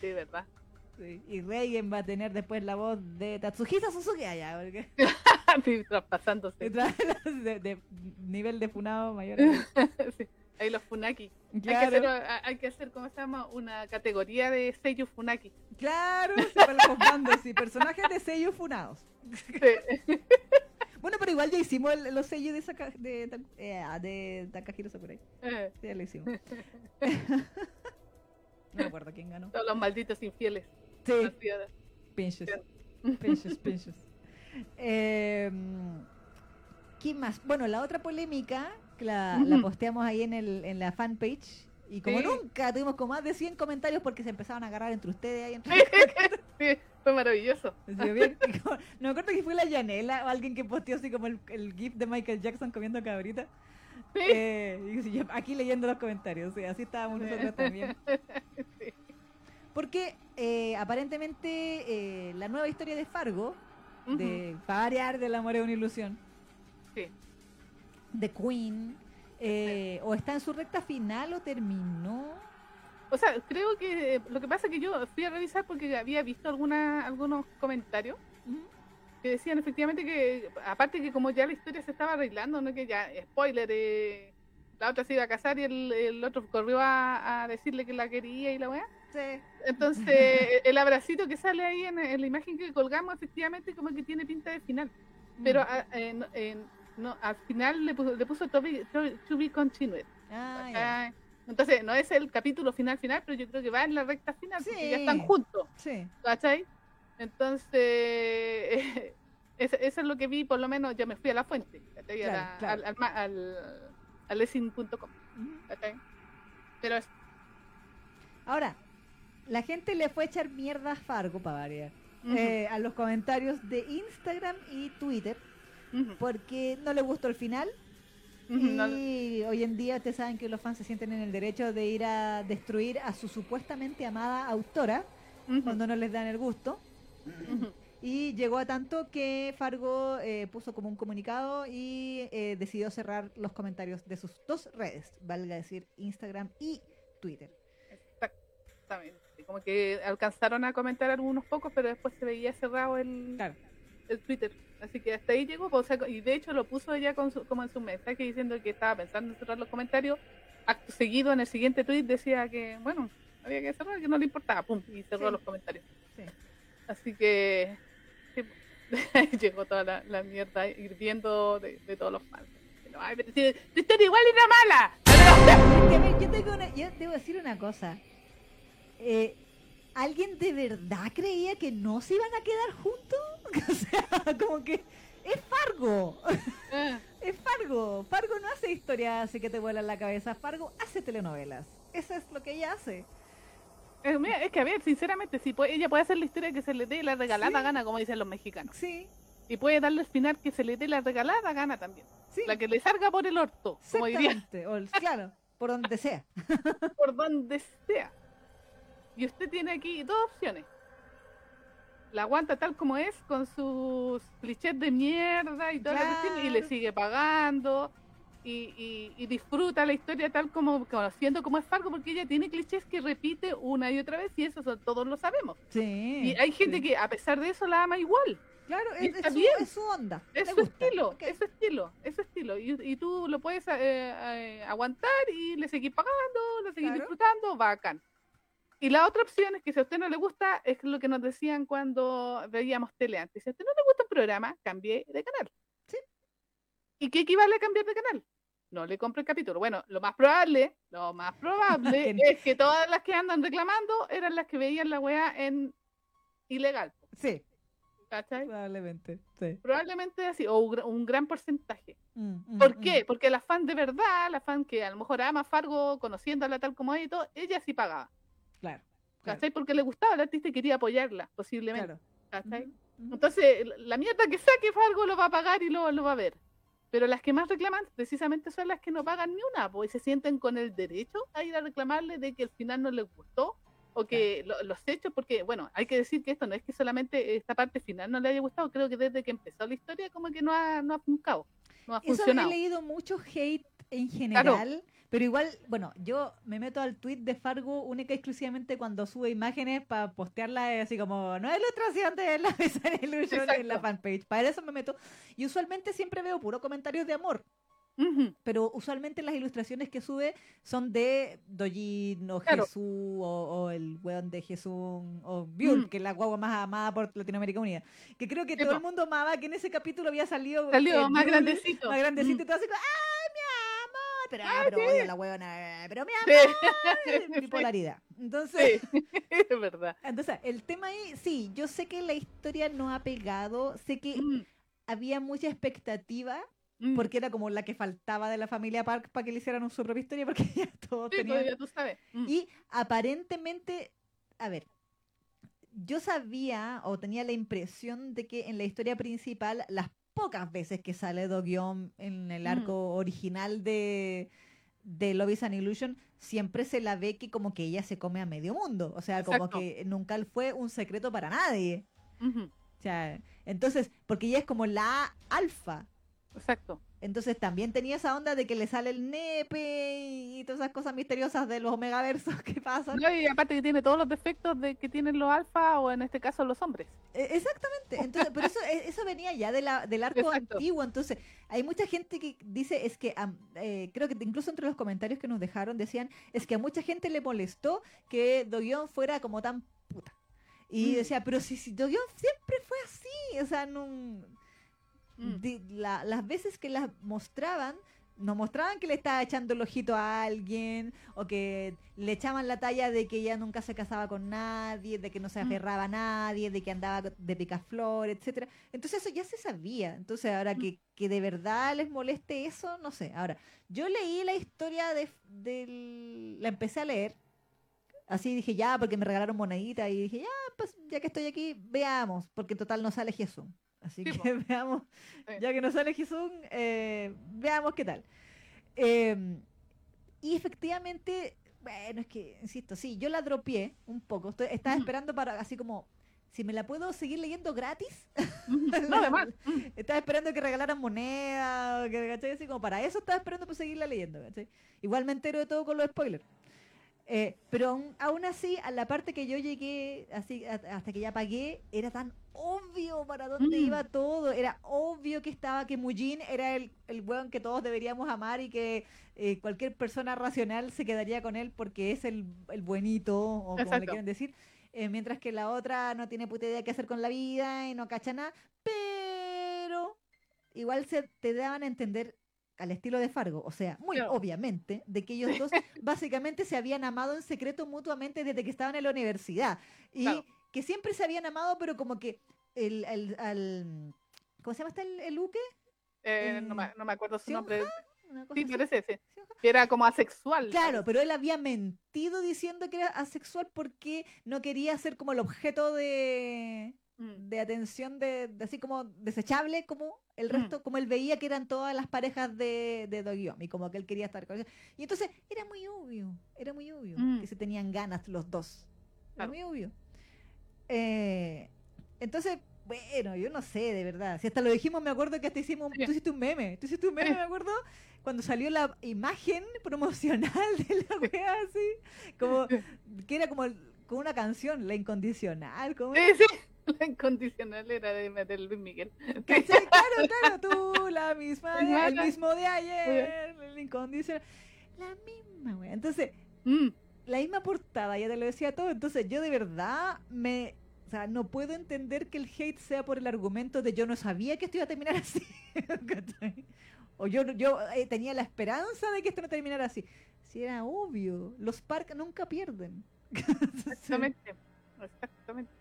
Sí, verdad. Sí, Y Reigen va a tener después la voz de Tatsuhisa Suzuki allá, porque *laughs* Sí, traspasándose. de, de nivel de funado mayor. *laughs* Sí, Ahí los Funaki. Hay, que Claro, hacer, hay que hacer, ¿cómo se llama? Una categoría de sellos Funaki. claro, sí, para los bandos, sí, personajes de sellos funados. Sí. Bueno, pero igual ya hicimos el- los sellos de, Saka- de, Ta- eh, de Takahiro Sakurai. Eh, Sí, ya lo hicimos. *laughs* no me acuerdo quién ganó. Todos los malditos infieles. Sí, pinches. Pinches, pinches. Eh, ¿Quién más? Bueno, la otra polémica, que la, posteamos ahí en, el, en la fanpage. Y como Sí. nunca tuvimos como más de 100 comentarios porque se empezaban a agarrar entre ustedes ahí. Entre... *laughs* Sí, fue maravilloso. Sí, bien, *laughs* como- no me acuerdo que fue la Yanela o alguien que posteó así como el, el gif de Michael Jackson comiendo cabrita. Sí. Eh, y yo aquí leyendo los comentarios, sí, así estábamos nosotros también. *laughs* Sí. Porque eh, aparentemente eh, la nueva historia de Fargo, Ujú. de para variar del amor es una ilusión, Sí. de Queen, eh, o está en su recta final o terminó. O sea, creo que eh, lo que pasa es que yo fui a revisar porque había visto alguna, algunos comentarios que decían efectivamente que, aparte que como ya la historia se estaba arreglando, no que ya, spoiler, eh, la otra se iba a casar y el, el otro corrió a, a decirle que la quería y la weá. Sí. Entonces, *laughs* el abracito que sale ahí en, en la imagen que colgamos, efectivamente, como que tiene pinta de final. Pero Mm. a- eh, no, eh, no, al final le puso, le puso to be, to- to be continued. Ah, ya. Entonces, no es el capítulo final final, pero yo creo que va en la recta final, porque ya están Sí. juntos, Sí. ¿cachai? Entonces, *laughs* eso, eso es lo que vi, por lo menos yo me fui a la fuente, ¿cachai? A Claro, la- claro. Al, al, al, al lessing.com. ¿cachai? Pero es, Ahora, la gente le fue a echar mierda a Fargo para variar. ujú, eh, a los comentarios de Instagram y Twitter ujú, porque no le gustó el final y hoy en día ustedes saben que los fans se sienten en el derecho de ir a destruir a su supuestamente amada autora cuando no les dan el gusto y llegó a tanto que Fargo eh, puso como un comunicado y eh, decidió cerrar los comentarios de sus dos redes, valga decir Instagram y Twitter. Exactamente. Como que alcanzaron a comentar algunos pocos, pero después se veía cerrado el, Claro. El Twitter. Así que hasta ahí llegó. pues, o sea, y de hecho lo puso ella con su- como en su mensaje diciendo que estaba pensando en cerrar los comentarios. Acto seguido, en el siguiente tweet decía que, bueno, había que cerrar, que no le importaba. Pum, y cerró Sí. los comentarios. Sí. Así que sí, *laughs* llegó toda la, la mierda hirviendo de, de todos los fans. Pero, ay, pero si tu historia igual era mala. Yo, tengo una- yo debo decir una cosa. Eh, ¿Alguien de verdad creía que no se iban a quedar juntos? *laughs* O sea, como que es Fargo. Ah, Es Fargo. Fargo no hace historias así que te vuelan la cabeza. Fargo hace telenovelas. Eso es lo que ella hace. Eh, mira, es que a ver, sinceramente, si puede, ella puede hacer la historia que se le dé la regalada Sí. gana, como dicen los mexicanos. Sí, Y puede darle final que se le dé la regalada gana también. sí. La que le salga por el orto, como diría. O el- claro, por donde sea. *laughs* por donde sea. Y usted tiene aquí dos opciones. La aguanta tal como es, con sus clichés de mierda y toda la cuestión, y le Claro. sigue pagando. Y, y- y disfruta la historia tal como conociendo como es Fargo, porque ella tiene clichés que repite una y otra vez, y eso son- todos lo sabemos. Sí. Y hay gente sí. que a pesar de eso la ama igual. Claro, es, su, bien. es su onda. Es su estilo, es su estilo, es su estilo. Y, y tú lo puedes eh, eh, aguantar y le seguís pagando, le seguís Claro. disfrutando, bacán. Y la otra opción es que si a usted no le gusta, es lo que nos decían cuando veíamos tele antes. Si a usted no le gusta un programa, cambie de canal. Sí. ¿Y qué equivale a cambiar de canal? No le compre el capítulo. Bueno, lo más probable, lo más probable *laughs* es que todas las que andan reclamando eran las que veían la weá en ilegal. Sí, ¿Cachai? probablemente. Sí. Probablemente así, o un gra- un gran porcentaje. Mm, mm, ¿Por mm. qué? Porque la fan de verdad, la fan que a lo mejor ama a Fargo, conociéndola tal como es y todo, ella sí pagaba. Claro. claro, ¿Cachai? Porque le gustaba al artista y quería apoyarla, posiblemente. claro. ¿Cachai? Ujú. Entonces, la- mierda que saque Fargo lo va a pagar y lo, lo va a ver. Pero las que más reclaman precisamente son las que no pagan ni una, pues se sienten con el derecho a ir a reclamarle de que el final no les gustó o que lo- los hechos, porque bueno, hay que decir que esto no es que solamente esta parte final no le haya gustado, creo que desde que empezó la historia como que no ha, no ha no ha Eso he funcionado. leído mucho hate en general, pero igual, bueno, yo me meto al tweet de Fargo única y exclusivamente cuando sube imágenes para postearla eh, así como no es ilustración de la *laughs* Bizarre Illusion en la fanpage. Para eso me meto. Y usualmente siempre veo puro comentarios de amor, Ujú, pero usualmente las ilustraciones que sube son de Dojin o Claro. Jesús o, o el weón de Jesús o Biul, Mm. que es la guagua más amada por Latinoamérica Unida. Que creo que todo el mundo amaba que en ese capítulo había salido Salió eh, más Biul, grandecito. más grandecito Mm. y todo así como, ¡ay, mi amor! Pero, ah, Ah, pero sí. odio a la huevona, pero mi Sí. amor, *laughs* bipolaridad. Entonces, Sí, *laughs* es verdad. entonces, el tema ahí, sí, yo sé que la historia no ha pegado, sé que Mm, había mucha expectativa, mm. porque era como la que faltaba de la familia Park para que le hicieran su propia historia, porque *laughs* ya todos Sí, tenían... pues, ya tú sabes. Mm. Y aparentemente, a ver, yo sabía o tenía la impresión de que en la historia principal, las pocas veces que sale Do en el Mm. arco original de, de Love is an Illusion, siempre se la ve que como que ella se come a medio mundo. O sea, como que nunca fue un secreto para nadie. O sea, entonces, porque ella es como la alfa. Exacto. Entonces también tenía esa onda de que le sale el nepe y todas esas cosas misteriosas de los omegaversos *laughs* que pasan. No, y aparte que tiene todos los defectos de que tienen los alfa o en este caso los hombres. E- Exactamente, entonces, pero eso, e- eso venía ya de la, del arco Exacto. antiguo, entonces hay mucha gente que dice, es que, eh, creo que incluso entre los comentarios que nos dejaron decían, es que a mucha gente le molestó que Doguión fuera como tan puta. Y Mm. decía, pero si, si Doguión siempre fue así, o sea, no... Mm. la- las veces que las mostraban, nos mostraban que le estaba echando el ojito a alguien o que le echaban la talla de que ella nunca se casaba con nadie, de que no se Mm. aferraba a nadie, de que andaba de picaflor, etcétera. Entonces eso ya se sabía. Entonces ahora Mm. que, que de verdad les moleste eso, no sé. Ahora, yo leí la historia de, del- la empecé a leer. Así dije, ya, porque me regalaron monedita y dije, ya, pues ya que estoy aquí, veamos, porque en total no sale Jesús. Así Sí, que po. *laughs* veamos, Sí. ya que no sale Jesús, eh, veamos qué tal. Eh, y efectivamente, bueno, es que, insisto, sí, yo la dropié un poco. Estoy- estaba esperando para, así como, si me la puedo seguir leyendo gratis, *laughs* No, además. estaba esperando que regalaran moneda, que, ¿cachai? Así como para eso estaba esperando para seguirla leyendo, ¿cachai? Igual me entero de todo con los spoilers. Eh, pero aún, aún así, a la parte que yo llegué, así a- hasta que ya pagué, era tan obvio para dónde Mm. iba todo. Era obvio que estaba, que Mujin era el, el weón que todos deberíamos amar y que eh, cualquier persona racional se quedaría con él porque es el, el buenito, o como le quieran decir. Eh, mientras que la otra no tiene puta idea qué hacer con la vida y no cacha nada. Pero igual se te daban a entender al estilo de Fargo, o sea, muy obviamente, de que ellos dos *laughs* básicamente se habían amado en secreto mutuamente desde que estaban en la universidad. Y Claro. que siempre se habían amado, pero como que el, el- al... ¿Cómo se llama este el, el Uke? eh, no, me, Eh, no me acuerdo su nombre. Sí, parece ese. ¿Seonja? Que era como asexual. Claro, pero él había mentido diciendo que era asexual porque no quería ser como el objeto de, Mm, de atención de, de así como desechable como el Mm. resto, como él veía que eran todas las parejas de, de Dogyomi, como que él quería estar con ella. Y entonces era muy obvio, era muy obvio Mm. que se tenían ganas los dos. Era Claro. muy obvio. Eh, entonces, bueno, yo no sé, de verdad. Si hasta lo dijimos, me acuerdo que hasta hicimos, tú hiciste un meme, tú hiciste un meme, me acuerdo, cuando salió la imagen promocional *laughs* de la wea así, como que era como, como una canción, la incondicional, como Sí, sí. *laughs* La incondicional era de, de Luis Miguel. *laughs* ¿Cachai? Claro, claro, tú, la misma, de- el mismo de ayer, el incondicional. La misma, wea. Entonces, Mm, la misma portada, ya te lo decía todo. Entonces, yo de verdad me. O sea, no puedo entender que el hate sea por el argumento de yo no sabía que esto iba a terminar *laughs* así. o yo, yo eh, tenía la esperanza de que esto no terminara así. Si era obvio, los Park nunca pierden. Exactamente. Exactamente.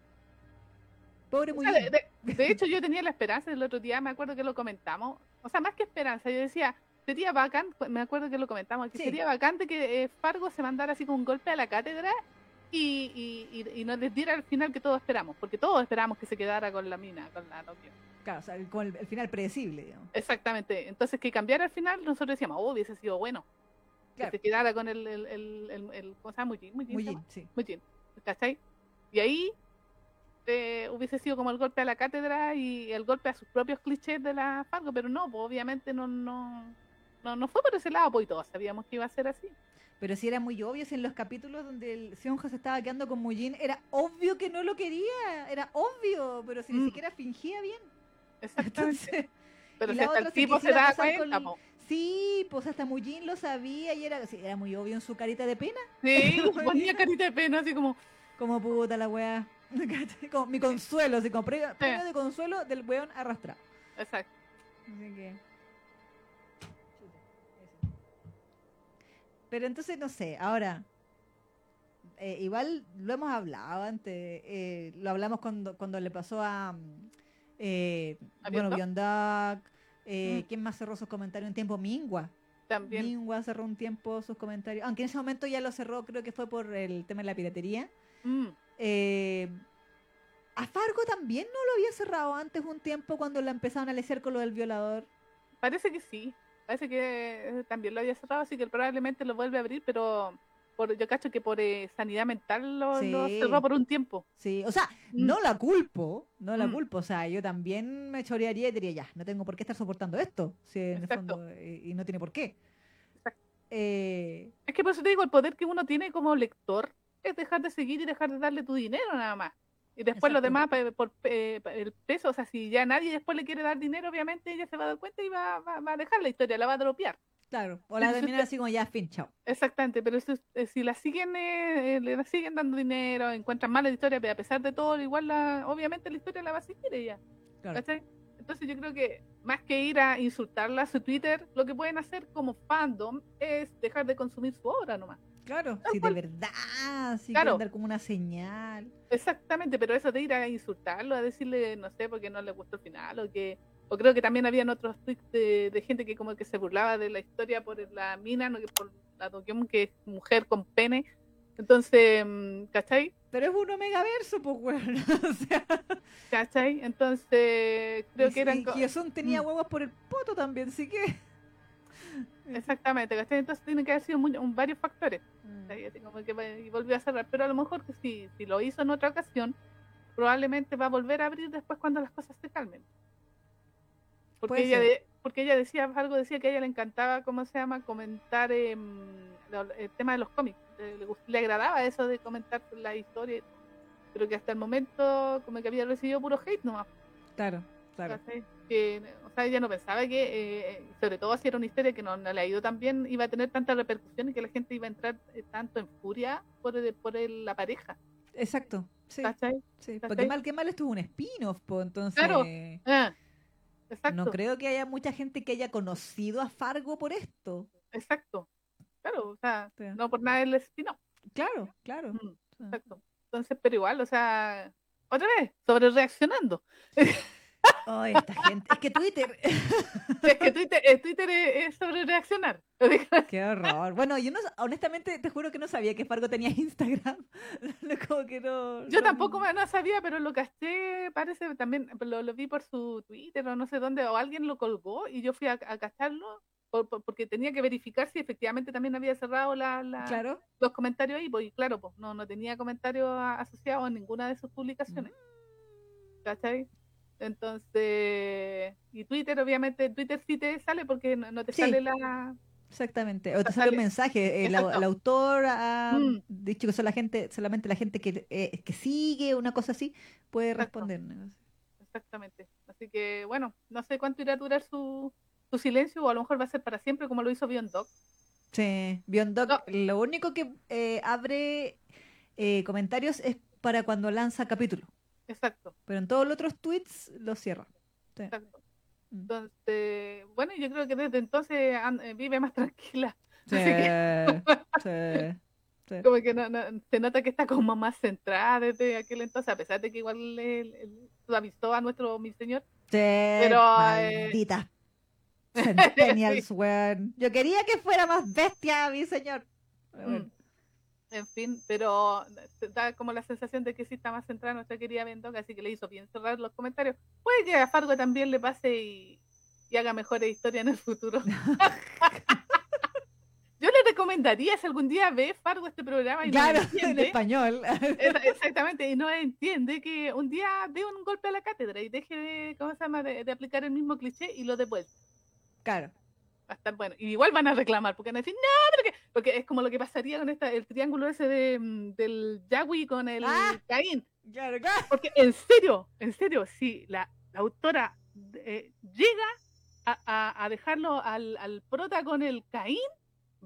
Pobre O muy sea, de, de- de hecho, yo tenía la esperanza el otro día, me acuerdo que lo comentamos. O sea, más que esperanza, yo decía, sería bacán, me acuerdo que lo comentamos, que Sí. sería bacán de que eh, Fargo se mandara así con un golpe a la cátedra y, y, y, y nos les diera al final que todos esperamos, porque todos esperamos que se quedara con la mina, con la novia. Claro, o sea, con el, el final predecible, digamos. Exactamente. Entonces, que cambiara al final, nosotros decíamos, oh, hubiese sido bueno. Claro. Que se quedara con el, el, el, el, el- ¿cómo se llama? Mujin, Mujin, Muy ¿se bien, llama? sí. Mujin, ¿cachai? Y ahí eh, hubiese sido como el golpe a la cátedra y el golpe a sus propios clichés de la Fargo, pero no, pues, obviamente no, no, no, no fue por ese lado, pues y todos sabíamos que iba a ser así. Pero sí era muy obvio, si en los capítulos donde el Seonja se estaba quedando con Mujin, era obvio que no lo quería, era obvio, pero si ni Mm. siquiera fingía bien. Exactamente. Entonces, pero si hasta el se tipo se quisiera da cuenta, con- sí, pues hasta Mujin lo sabía y era, era muy obvio en su carita de pena, Sí, *laughs* ponía carita de pena, así como, como puta la weá. *laughs* mi consuelo, así como premio, premio de consuelo del weón arrastrado. exacto. Así que. Chuta, eso. Pero entonces, no sé, ahora. eh, igual lo hemos hablado antes. eh, lo hablamos cuando, cuando le pasó a. mm, eh, ¿A bueno, Duck, eh, Mm. ¿Quién más cerró sus comentarios un tiempo? Mingua. También. Mingua cerró un tiempo sus comentarios. Aunque en ese momento ya lo cerró, creo que fue por el tema de la piratería. Mm, Eh, a Fargo también no lo había cerrado antes un tiempo cuando la empezaron a lecer con lo del violador. Parece que sí. Parece que eh, también lo había cerrado, así que probablemente lo vuelve a abrir, pero por, yo cacho que por eh, sanidad mental lo, cerró por un tiempo. Sí, o sea, Mm. no la culpo, no la Mm. culpo. O sea, yo también me chorearía y diría, ya, no tengo por qué estar soportando esto. Si en el Exacto. fondo, y no tiene por qué. Eh, Es que por eso te digo, el poder que uno tiene como lector es dejar de seguir y dejar de darle tu dinero nada más. Y después lo Exacto. demás, por el peso, o sea, si ya nadie después le quiere dar dinero, obviamente ella se va a dar cuenta y va, va- va a dejar la historia, la va a dropear. claro, o la terminan así como ya, fin, chao. Exactamente, pero si, eh, si la siguen, eh, le siguen dando dinero, encuentran mala historia, pero a pesar de todo, igual la, obviamente la historia la va a seguir ella. Entonces yo creo que más que ir a insultarla a su Twitter, lo que pueden hacer como fandom es dejar de consumir su obra nomás. Claro, si de verdad, si Claro. dar como una señal. Exactamente, pero eso de ir a insultarlo, a decirle, no sé, porque no le gustó el final, o que, o creo que también habían otros tweets de, de gente que como que se burlaba de la historia por la mina, no que por la Dokyun, que es mujer con pene. Entonces, mm, ¿cachai? Pero es un omega verso, pues, weón. *laughs* o sea, ¿Cachai? Entonces, creo y, que eran... y co- Hyosun tenía Mm. huevos por el poto también, así que. *laughs* Exactamente, ¿cachai? Entonces tienen que haber sido muy- un- varios factores. Mm. que y volvió a cerrar, pero a lo mejor que si, si lo hizo en otra ocasión, probablemente va a volver a abrir después cuando las cosas se calmen. Porque ella, de- porque ella decía algo, decía que a ella le encantaba, ¿cómo se llama? Comentar em, el tema de los cómics. Le, le agradaba eso de comentar la historia, pero que hasta el momento como que había recibido puro hate nomás. Claro, claro. Que, o sea, ella no pensaba que, eh, sobre todo si era una historia que no, no le ha ido tan bien, iba a tener tanta repercusión y que la gente iba a entrar eh, tanto en furia por, el- por el- la pareja. Exacto. Sí, sí. Porque mal que mal esto es un spin-off, pues entonces. Claro. Ah, exacto, No creo que haya mucha gente que haya conocido a Fargo por esto. exacto. Claro, o sea, Sí. no por nada el spin-off. Claro, claro. Mm, Sí. Exacto. Entonces, pero igual, o sea, otra vez, sobre reaccionando. *laughs* Ay, esta gente. Es que Twitter. *laughs* es que Twitter, eh, Twitter es, sobre reaccionar. *laughs* Qué horror. Bueno, yo no, honestamente te juro que no sabía que Fargo tenía *laughs* Instagram. No, Como que no. Yo no- tampoco no sabía, pero lo caché, parece también, lo, lo vi por su Twitter o no sé dónde, o alguien lo colgó y yo fui a, a cacharlo por- por- porque tenía que verificar si efectivamente también había cerrado la, la- Claro. los comentarios ahí, pues, y claro, pues no, no tenía comentarios a- asociados en ninguna de sus publicaciones, ¿cachai? Entonces, y Twitter, obviamente, Twitter sí te sale porque no, no te Sí. sale la... Exactamente. O te sale un mensaje. El, au- Exacto. el autor ha Mm. dicho que solo la gente, solamente la gente que, eh, que sigue una cosa así puede Exacto. responder. ¿no? Exactamente. Así que, bueno, no sé cuánto irá a durar su, su silencio, o a lo mejor va a ser para siempre, como lo hizo Beyond Dog. Sí, Beyond Dog, No. lo único que eh, abre eh, comentarios es para cuando lanza capítulo. Exacto, Pero en todos los otros tweets lo cierra. Sí. exacto. Mm. Entonces, bueno, yo creo que desde entonces eh, vive más *laughs* tranquila. Sí, Así sí, sí. Como que no, no- se nota que está como más centrada desde aquel entonces, a pesar de que igual le, le- le a nuestro mi señor. Sí, Pero, eh, malditas *laughs* centennials, weón. Yo quería que fuera más bestia, mi señor. Bueno. Mm. En fin, pero da como la sensación de que sí está más centrada nuestra querida Bendoga, así que le hizo bien cerrar los comentarios. Puede que a Fargo también le pase y, y haga mejores historias en el futuro. *laughs* Yo le recomendaría si algún día ve Fargo este programa y no Claro, en entiende, español. Esa- Exactamente, y no entiende que un día dé un golpe a la cátedra y deje de, ¿cómo se llama? de, de aplicar el mismo cliché y lo dé vuelta. Claro. Va a estar bueno. Y igual van a reclamar, porque van a decir, no, pero que-", porque es como lo que pasaría con esta, el triángulo ese de, mm, del Yahweh con el Ah. Caín. Claro, claro. Porque en serio, en serio, si la, la autora eh, llega a, a- a dejarlo al, al prota con el Caín,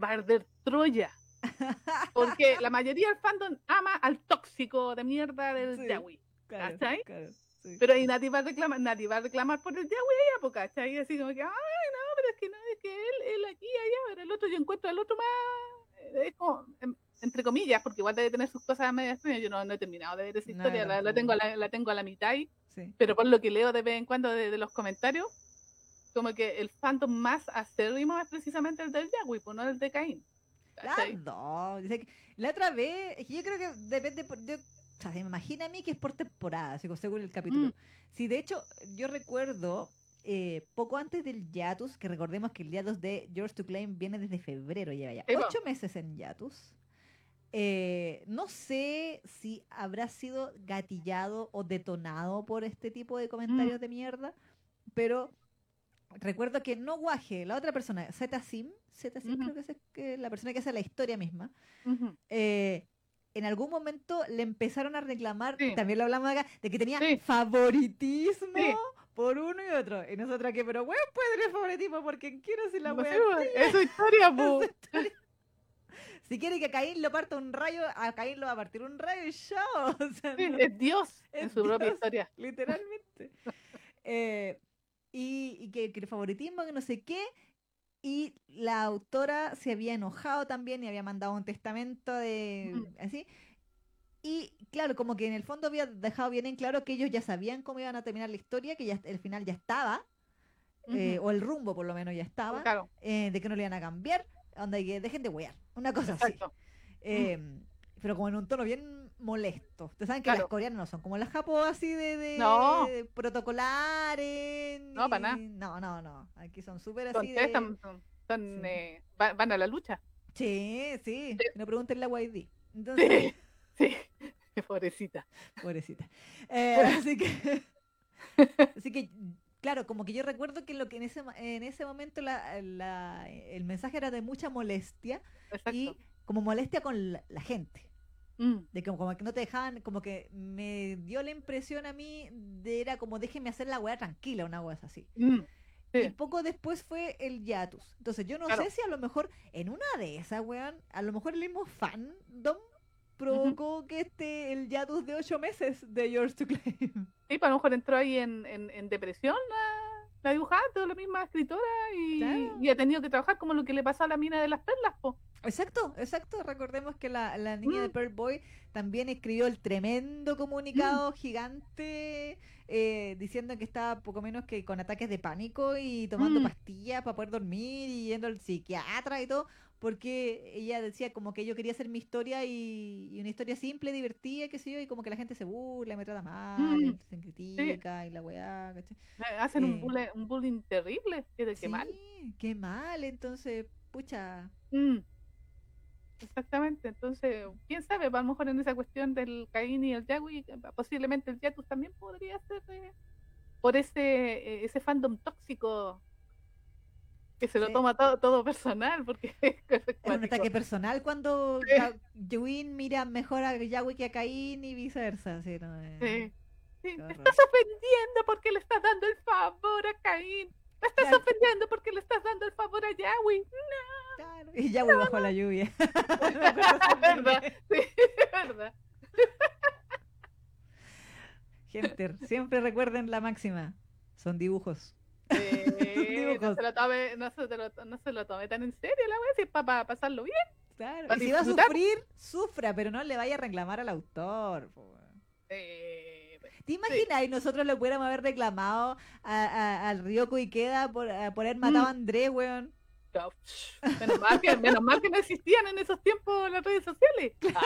va a arder Troya. Porque la mayoría del fandom ama al tóxico de mierda del Sí. Yahweh. claro, ¿Cachai? claro, sí. Pero ahí nadie va a reclamar, nadie va a reclamar por el Yahweh ¿cachai? Así como que, ay, no, pero es que no, que él, él aquí allá, pero el otro yo encuentro al otro más, es como, em, entre comillas, porque igual debe tener sus cosas medio extrañas, yo no, no he terminado de ver esa No, historia, yo la, la tampoco. tengo a la, la tengo a la mitad ahí, Sí. pero por lo que leo de vez en cuando de, de los comentarios, como que el fandom más acérrimo es precisamente el del Yahweh, pues no el de Caín. que- La otra vez, yo creo que depende. Por, yo, o sea, se me imagina a mí que es por temporada, según el capítulo. Mm. Sí, de hecho, yo recuerdo eh, poco antes del Yatus, que recordemos que el Yatus de George to Claim viene desde febrero, lleva ya po. ocho meses en Yatus. Eh, no sé si habrá sido gatillado o detonado por este tipo de comentarios de mierda, pero recuerdo que no Guaje, la otra persona, Z Sim, Z Sim Ujú. creo que es que la persona que hace la historia misma, Ujú. eh, en algún momento le empezaron a reclamar, Sí. también lo hablamos acá, de que tenía Sí. favoritismo Sí. Por uno y otro. Y nosotros que, pero weón, puede tener favoritismo porque quiero si la No pues, es su historia, *laughs* po. Si quiere que a Caín lo parta un rayo, a Caín lo va a partir un rayo y chao. *laughs* O sea, Sí, no- es Dios en su propia historia. *laughs* literalmente. Eh, y, y que, que el favoritismo, que no sé qué. Y la autora se había enojado también y había mandado un testamento de Ujú. así. Y claro, como que en el fondo había dejado bien en claro que ellos ya sabían cómo iban a terminar la historia, que ya el final ya estaba, eh, Ujú. o el rumbo por lo menos ya estaba, Claro, eh, de que no le iban a cambiar, onda que dejen de wear, una cosa así. exacto. Eh, pero como en un tono bien molesto. Ustedes saben que las Claro. coreanas no son como las japos así de, de No. protocolares. No, pa' nada. No, no, no. Aquí son súper así de... son, son- son, Sí. eh, va- van a la lucha. Sí, sí. Sí. No pregunten la YD. Entonces, Sí, sí. *laughs* Pobrecita. pobrecita. Eh, así que... *laughs* así que... Claro, como que yo recuerdo que lo que en ese, en ese momento la, la- el mensaje era de mucha molestia Exacto. y como molestia con la- la gente. Mm, De que como que no te dejaban, como que me dio la impresión a mí de era como déjenme hacer la weá tranquila, una weá así. mm, Y poco después fue el Yatus. Entonces yo no Claro. sé si a lo mejor en una de esas, weón, a lo mejor el mismo fandom provocó que este el Yatus de ocho meses de Yours to Claim. Sí, pues a lo mejor entró ahí en, en, en depresión la, la dibujante o la misma escritora y, Claro. y ha tenido que trabajar como lo que le pasó a la mina de las perlas, po. Exacto, exacto. Recordemos que la, la niña de Mm. Pearl Boy también escribió el tremendo comunicado gigante eh, diciendo que estaba poco menos que con ataques de pánico y tomando Mm. pastillas para poder dormir y yendo al psiquiatra y todo, porque ella decía como que yo quería hacer mi historia y, y una historia simple, divertida, qué sé yo, y como que la gente se burla, me trata mal, Mm. se critica y la weá, ¿cachai? Eh, Hacen Eh. un, bullying, un bullying terrible. Que de qué mal. Qué mal, entonces, pucha, Mm. Exactamente, entonces, quién sabe, a lo mejor en esa cuestión del Caín y el Yagui, eh, posiblemente el Yatus también podría ser eh, por ese eh, ese fandom tóxico que se lo Sí. toma todo, todo personal, porque *laughs* es un ataque personal cuando Sí. Yewin mira mejor a Yahweh que a Caín y viceversa. Sí, no, eh, Sí. Me estás ofendiendo porque le estás dando el favor a Caín. Me estás Claro. ofendiendo porque le estás dando el favor a Yahweh. claro. Y Yahweh bajo la lluvia. *laughs* *laughs* ¿Verdad? Sí, verdad. Gente, siempre recuerden la máxima. Son dibujos. Eh, no, se lo tome, no, se lo, no se lo tome tan en serio la wea, si es para pasarlo bien. Claro. Y si va a sufrir, sufra, pero no le vaya a reclamar al autor. Eh, ¿Te imaginas? Y nosotros le pudiéramos haber reclamado a, a- al Ryoko Ikeda por, a- por haber matado a Andrés, weón. no, menos, mal que, menos mal que no existían en esos tiempos las redes sociales. Ah,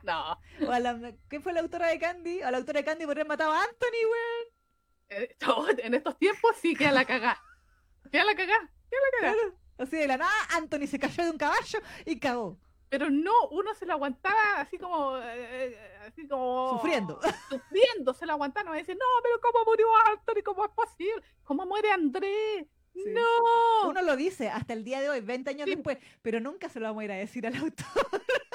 *laughs* no, O a la, ¿Qué fue la autora de Candy? A la autora de Candy por haber matado a Anthony, weón. Eh, *laughs* en estos tiempos sí queda la cagá. Queda la cagá, queda la cagá. Claro. Así de la nada, Anthony se cayó de un caballo y cagó. Pero no, uno se lo aguantaba así como, eh, eh, así como... Sufriendo. *laughs* Sufriendo, se lo aguantaba. No decir, no, pero ¿cómo murió Anthony? ¿Cómo es posible? ¿Cómo muere Andrés? Sí. No. Uno lo dice hasta el día de hoy, 20 años Sí. después, pero nunca se lo vamos a ir a decir al autor. *laughs*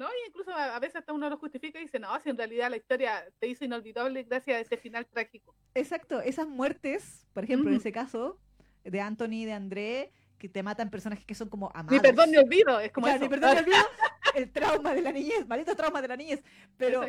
No, y incluso a, veces hasta uno lo justifica y dice, no, si en realidad la historia te hizo inolvidable gracias a ese final trágico. Exacto, esas muertes, por ejemplo, en Ujú. ese caso, de Anthony y de André, que te matan personajes que son como amados. Ni perdón ni olvido, es como Claro, eso. ni perdón ni *laughs* olvido, el trauma de la niñez, maldito trauma de la niñez. Pero,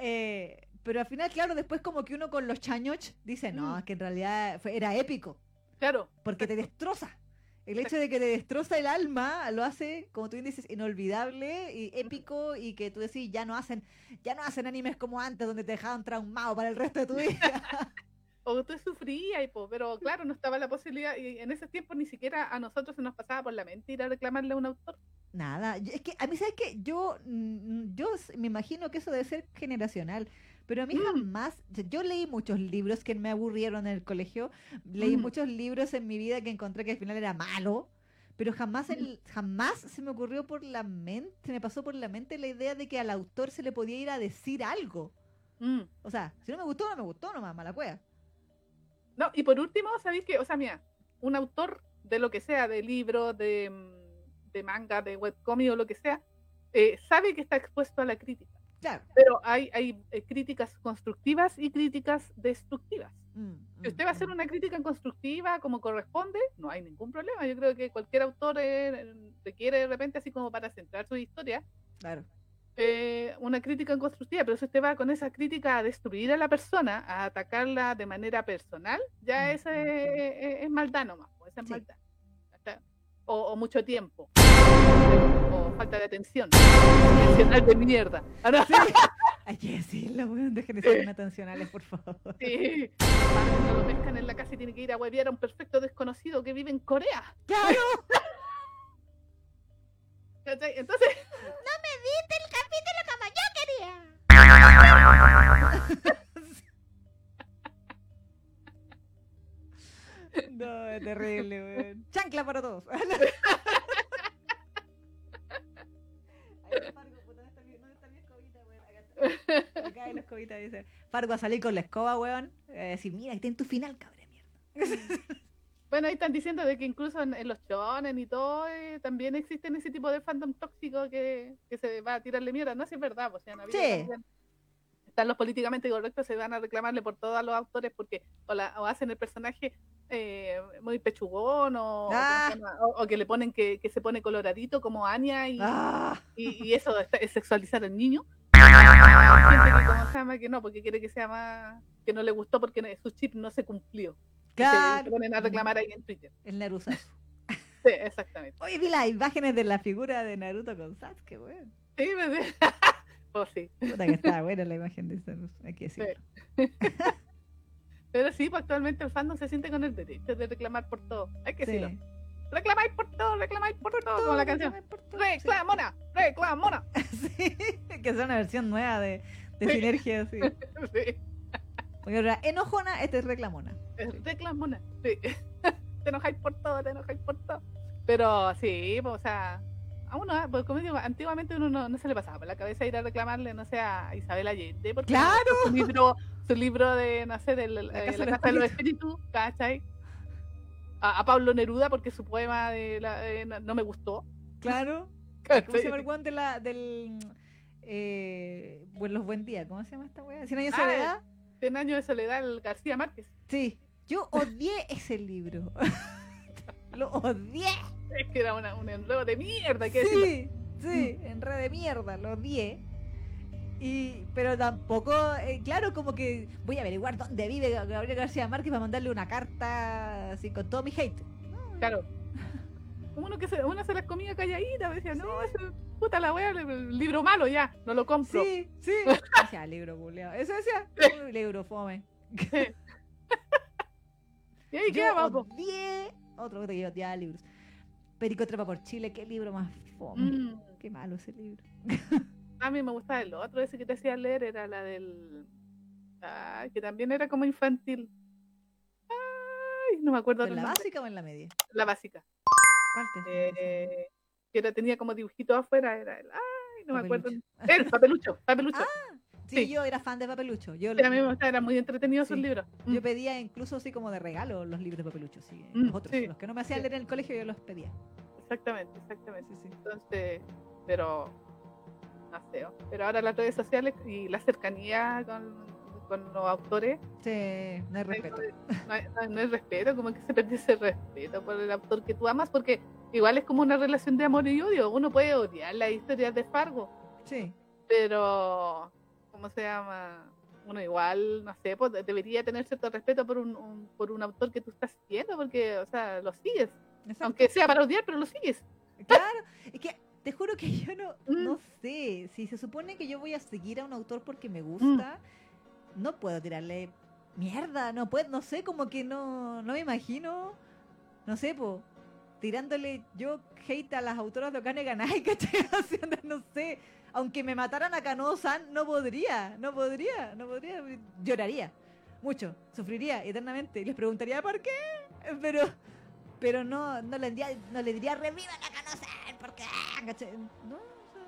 eh, pero al final, claro, después como que uno con los chañoch dice, no, Mm. es que en realidad fue- era épico, Claro. porque te destroza. El hecho de que te destroza el alma lo hace, como tú bien dices, inolvidable y épico y que tú decís, ya no hacen, ya no hacen animes como antes donde te dejaban traumado para el resto de tu *laughs* vida. O tú sufrías, y, po, pero claro, no estaba la posibilidad, y en ese tiempo ni siquiera a nosotros se nos pasaba por la mente ir a reclamarle a un autor. Nada, es que a mí, ¿sabes qué? Yo, mm, yo s- me imagino que eso debe ser generacional, pero a mí Mm. jamás, yo leí muchos libros que me aburrieron en el colegio, leí Mm. muchos libros en mi vida que encontré que al final era malo, pero jamás, Mm. el, jamás se me ocurrió por la mente, se me pasó por la mente la idea de que al autor se le podía ir a decir algo. Mm. O sea, si no me gustó, no me gustó nomás, mala cueva. No, y por último, ¿sabéis que, o sea, mira, un autor de lo que sea, de libro, de, de manga, de webcomic o lo que sea, eh, sabe que está expuesto a la crítica. Claro. Pero hay, hay eh, críticas constructivas y críticas destructivas. Mm, Si usted va a hacer mm, una crítica constructiva como corresponde, no hay ningún problema. Yo creo que cualquier autor eh, requiere de repente, así como para centrar su historia, Claro. eh, una crítica constructiva, pero si usted va con esa crítica a destruir a la persona, a atacarla de manera personal, ya Mm. ese es, es maldad nomás, pues, esa es Sí. maldad. O, o mucho tiempo, o falta de atención, intencional de mierda. Ah, no, Sí. *laughs* Hay que decirlo, weón. Dejen de ser inatencionales, por favor. sí. Cuando lo pescan en la casa y tiene que ir a huevear a un perfecto desconocido que vive en Corea. ¡Claro! *laughs* ¿cachai? Entonces, No, es terrible, weón. Chancla para todos. *laughs* Acá hay la escobita, dice. Fargo a salir con la escoba, weón. a decir, mira, ahí está en tu final, cabrón mierda. Bueno, ahí están diciendo de que incluso en, en los shonen y todo, eh, también existen ese tipo de fandom tóxico que, que se va a tirarle mierda. No si es verdad, en la vida Sí. también están los políticamente correctos, se van a reclamarle por todos los autores porque o, la- o hacen el personaje eh, muy pechugón o, o ¿cómo se Ah. o- o que le ponen que, que se pone coloradito como Anya y, ¡Ah! y, y eso es, es sexualizar al niño. Hay gente que, ¿cómo se llama? que no, porque quiere que sea más, que no le gustó porque su chip no se cumplió. Y se- Claro. ponen a reclamar ahí en Twitter. El Narusazo. *laughs* *laughs* Sí, exactamente. Oye, vi las imágenes de la figura de Naruto con Sasuke, weón. Sí, me Pues *laughs* sí. Puta que estaba buena la imagen de Naruto, hay que decirlo. Pero sí, pues actualmente el fandom se siente con el derecho de reclamar por todo. Hay que Sí. Reclamáis por todo, reclamáis por, todo, como la canción. Reclamona, reclamona. *laughs* Sí, que es una versión nueva de, de Sí. sinergia, sí. *laughs* Sí, Porque ahora, enojona, este es reclamona. es reclamona. Sí. *laughs* Te enojáis por todo, te enojáis por todo. Pero sí, pues, o sea, a uno, ah, pues como digo, antiguamente uno no, no se le pasaba por la cabeza ir a reclamarle, no sé, a Isabel Allende, porque ¡Claro! su libro, su libro de, no sé, de la, La eh, Casa la de Casa de los Espíritus, ¿cachai? A, a Pablo Neruda, porque su poema de la- no, me gustó. Claro. *laughs* ¿Cómo se llama el de la, del. Eh, bueno, los buen días? ¿Cómo se llama esta weá? ¿Cien años de Ah, soledad? Cien años de soledad, el García Márquez. Sí. Yo odié ese libro. *laughs* Lo odié. Es que era una, un enredo de mierda, que decirlo. Sí, sí, en red de mierda, lo odié. Y, pero tampoco, eh, claro, como que voy a averiguar dónde vive Gabriel García Márquez para mandarle una carta así con todo mi hate. No, Claro. Uno que se, uno se las comía calladita, decía, no, puta la wea, el, libro malo ya, no lo compro. Sí, sí. *laughs* Decía libro, culiao. Eso decía, "Uy, libro, fome. *laughs* Y ahí queda, odié, otro que yo odiaba libros. Perico Trepa por Chile, qué libro más fome. Mm. Qué malo ese libro. *laughs* A mí me gustaba el otro, ese que te hacía leer, era la del. Que también era como infantil. Ay, no me acuerdo ¿En la nombre. básica o en la media? La básica. ¿Cuál te Eh, que era, tenía como dibujitos afuera, era el. Ay, no me acuerdo. Papelucho. *laughs* El papelucho, papelucho. Sí, sí. yo era fan de Papelucho. Yo, Sí, a mí me gustaba, eran muy entretenidos esos Sí. libros. yo Mm, pedía incluso así como de regalo los libros de Papelucho. Sí, Mm, los otros, los que no me hacían leer en el colegio, yo los pedía. Exactamente, exactamente. Entonces, pero pero ahora las redes sociales y la cercanía con, con los autores, Sí, no hay respeto. no hay, no hay- no hay respeto, como que se perdió ese respeto por el autor que tú amas, porque igual es como una relación de amor y odio. Uno puede odiar las historias de Fargo, Sí, pero ¿cómo se llama? Uno igual, no sé, pues debería tener cierto respeto por un, un- por un autor que tú estás siguiendo, porque, o sea, lo sigues, exacto. aunque sea para odiar, pero lo sigues. Claro, es que te juro que *laughs* yo no, Mm. no sé. Si se supone que yo voy a seguir a un autor porque me gusta, no puedo tirarle mierda, no puedo, no sé, como que no, no me imagino, no sé, po, tirándole yo hate a las autoras de Okane Ganai, *laughs* ¿cachai? Haciendo, no sé, aunque me mataran a Kano-san, no podría, no podría, no podría, lloraría mucho, sufriría eternamente y les preguntaría por qué, pero pero no, no le diría, no le diría reviva la porque ¿cachai? No, o sea,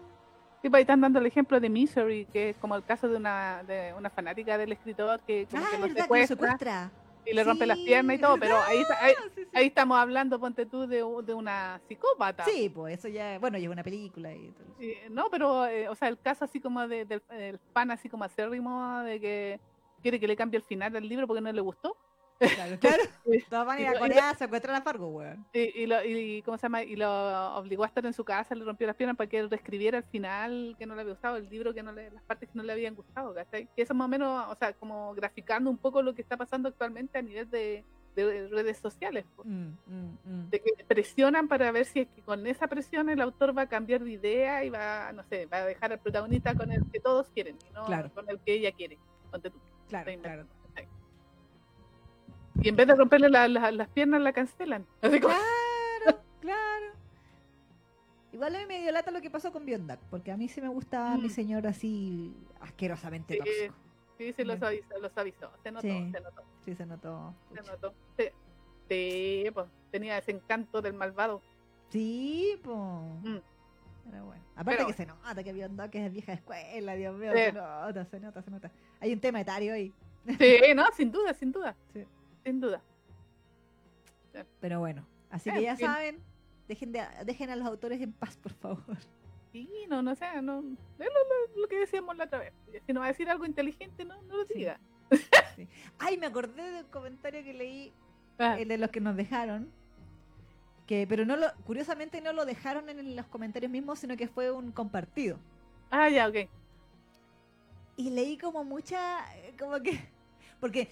Sí, pues ahí están dando el ejemplo de Misery, que es como el caso de una, de una fanática del escritor que como Ah, que es lo verdad que lo secuestra y le rompe las Sí, piernas y todo, pero ahí, ahí, Ah, sí, sí. ahí estamos hablando, ponte tú, de, de una psicópata. Sí, pues eso ya, bueno, lleva una película y todo. Sí, no, pero, eh, o sea, el caso así como de- del del fan así como acérrimo, de que quiere que le cambie el final del libro porque no le gustó. Claro, claro. *laughs* Todos van a ir a y Corea a Fargo, weón. Y, y lo, y, ¿cómo se llama? y lo obligó a estar en su casa, le rompió las piernas para que él reescribiera el final que no le había gustado, el libro que no le, las partes que no le habían gustado, ¿cachai? Que eso más o menos, o sea, como graficando un poco lo que está pasando actualmente a nivel de, de redes sociales. Mm, mm, mm. de que presionan para ver si es que con esa presión el autor va a cambiar de idea y va, no sé, va a dejar al protagonista con el que todos quieren, y no Claro. con el que ella quiere. Ponte tú. Claro, claro. Y en vez de romperle la- la- las piernas, la cancelan. Así como- Claro, claro. Igual a mí me dio lata lo que pasó con Biondak, porque a mí sí me gustaba mi Mm. señor así asquerosamente Sí, tóxico. Sí, sí, los avisó, los avisó. Se notó, Sí. se notó, Sí, se notó. se notó. Sí, Sí, pues tenía ese encanto del malvado. Sí, po. Mm. Pero bueno. Aparte Pero que se nota que Biondak es vieja escuela, Dios mío, Sí. se nota, se nota, se nota. Hay un tema etario ahí. Sí, no, sin duda, sin duda. Sí. Sin duda. Pero bueno, así Eh, que ya bien. saben, dejen, de, dejen a los autores en paz, por favor. Sí, no, no sé, no, es lo, lo- lo que decíamos la otra vez. Si no va a decir algo inteligente, no, no lo Sí. diga. Ay, me acordé del comentario que leí Ah, el de los que nos dejaron. Que, pero no lo, curiosamente no lo dejaron en los comentarios mismos, sino que fue un compartido. ah, ya, ok. Y leí como mucha, como que, porque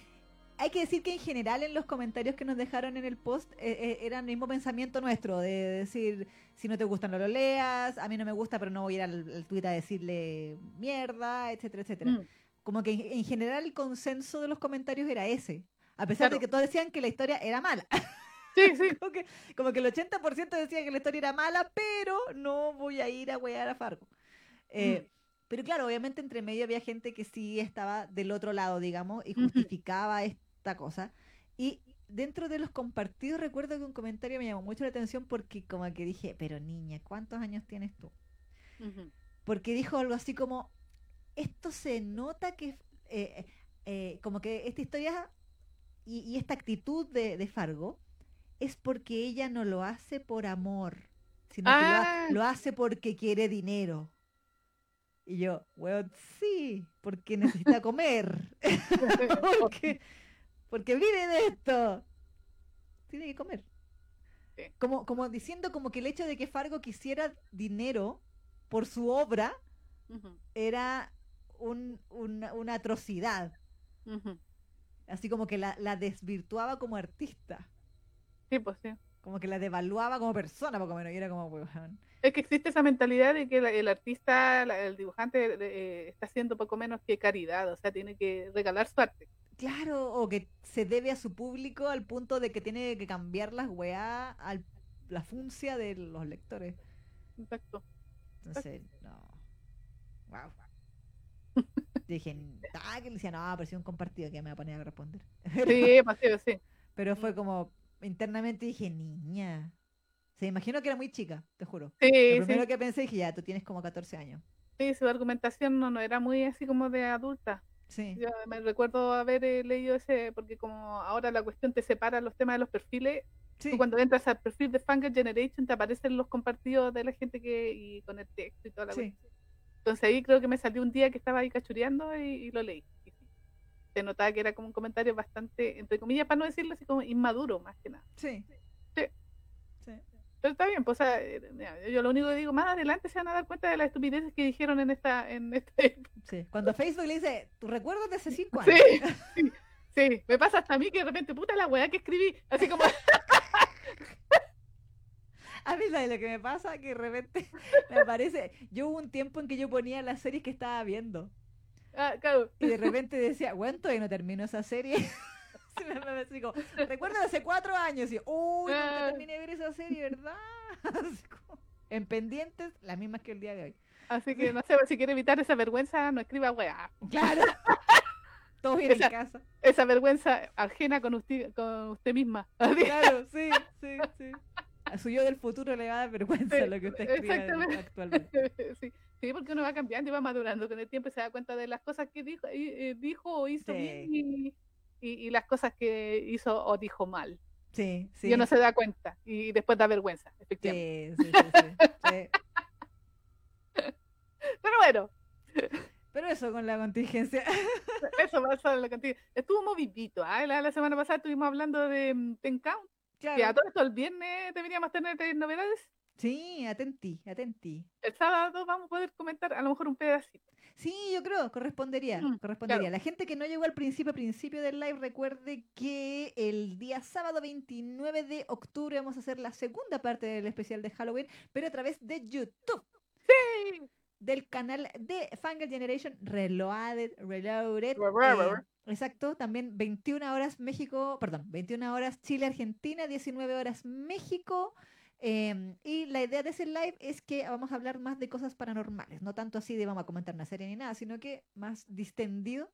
hay que decir que en general en los comentarios que nos dejaron en el post eh, eh, era el mismo pensamiento nuestro, de decir, si no te gusta no lo leas, a mí no me gusta pero no voy a ir al, al tweet a decirle mierda, etcétera, etcétera. Mm, Como que en, en general el consenso de los comentarios era ese, a pesar Claro. de que todos decían que la historia era mala. Sí, *laughs* sí. como, que, como que el 80% decía que la historia era mala, pero no voy a ir a wear a Fargo. Eh, Mm. Pero claro, obviamente entre medio había gente que sí estaba del otro lado, digamos, y justificaba esta cosa. Y dentro de los compartidos recuerdo que un comentario me llamó mucho la atención porque como que dije, pero niña, ¿cuántos años tienes tú? Porque dijo algo así como, esto se nota que, eh, eh, como que esta historia y, y esta actitud de, de Fargo es porque ella no lo hace por amor, sino que lo, Ah. lo hace porque quiere dinero. Y yo, weón, sí, porque necesita comer. *laughs* *laughs* porque, porque vive de esto. Tiene que comer. Sí. Como, como diciendo como que el hecho de que Fargo quisiera dinero por su obra era un- una, una atrocidad. Así como que la, la desvirtuaba como artista. Sí, pues sí. Como que la devaluaba como persona, poco menos. Y era como, weón. Es que existe esa mentalidad de que el artista, el dibujante, eh, está haciendo poco menos que caridad, o sea, tiene que regalar su arte. Claro, o que se debe a su público al punto de que tiene que cambiar las weá a la funcia de los lectores. Exacto. Entonces, no. Wow. *laughs* Dije, ah, que le decía, no, si un compartido que me va a poner a responder. Sí, *laughs* pues sí, sí. Pero fue como, internamente dije, niña. Se imagino que era muy chica, te juro. Sí, Lo primero sí, que pensé dije, ya, tú tienes como 14 años. sí, su argumentación no, no era muy así como de adulta. Sí. Yo me recuerdo haber eh, leído ese, porque como ahora la cuestión te separa los temas de los perfiles, Sí. tú cuando entras al perfil de Fangirl Generation te aparecen los compartidos de la gente que, y con el texto y toda la Sí. cuestión. Entonces ahí creo que me salió un día que estaba ahí cachureando y, y lo leí. Y Se notaba que era como un comentario bastante, entre comillas, para no decirlo así como inmaduro, más que nada. Sí. Sí. Pero está bien, pues o sea, eh, mira, yo lo único que digo, más adelante se van a dar cuenta de las estupideces que dijeron en esta, en *laughs* esta Sí. Cuando Facebook le dice, tus recuerdos de hace 5 años. Sí, sí, sí, me pasa hasta a mí que de repente, puta la weá que escribí, así como, *laughs* A mí ¿sabes lo que me pasa, que de repente *laughs* me aparece, yo hubo un tiempo en que yo ponía las series que estaba viendo ah, claro, y de repente decía, bueno, todavía no termino esa serie. *laughs* Me- me- me- como, recuerdo hace cuatro años y, uy, nunca Ah. terminé de ver esa serie, ¿verdad? *laughs* Como, en pendientes, las mismas que el día de hoy. así que no sé, si quiere evitar esa vergüenza, no escriba weá. Claro. *laughs* Todos bien en Esa- casa. Esa vergüenza ajena con usted, con usted misma. Claro, sí, sí, sí. A su yo del futuro le va a dar vergüenza Sí, lo que usted escribe actualmente. Sí, sí, porque uno va cambiando y va madurando con el tiempo y se da cuenta de las cosas que dijo, eh, dijo o hizo Sí. bien y, y- y las cosas que hizo o dijo mal. Sí, sí. Y uno se da cuenta y después da vergüenza, efectivamente. Sí, sí, sí, sí. *laughs* Pero bueno, Pero eso con la contingencia. *laughs* Eso pasó en la cantidad. Estuvo movidito. ¿ah? La, la semana pasada estuvimos hablando de mm, Ten Count. Que a Claro. todo esto el viernes deberíamos tener eh, novedades. Sí, atentí, atentí. El sábado vamos a poder comentar a lo mejor un pedacito. Sí, yo creo, correspondería, Mm, correspondería. claro. La gente que no llegó al principio, principio del live, recuerde que el día sábado 29 de octubre vamos a hacer la segunda parte del especial de Halloween, pero a través de YouTube. Sí. del canal de Fangirl Generation Reloaded, Reloaded. Reloaded. eh, exacto, también 21 horas México, perdón, 21 horas Chile, Argentina, 19 horas México. Em, y la idea de ese live es que vamos a hablar más de cosas paranormales, no tanto así de vamos a comentar una serie ni nada, sino que más distendido.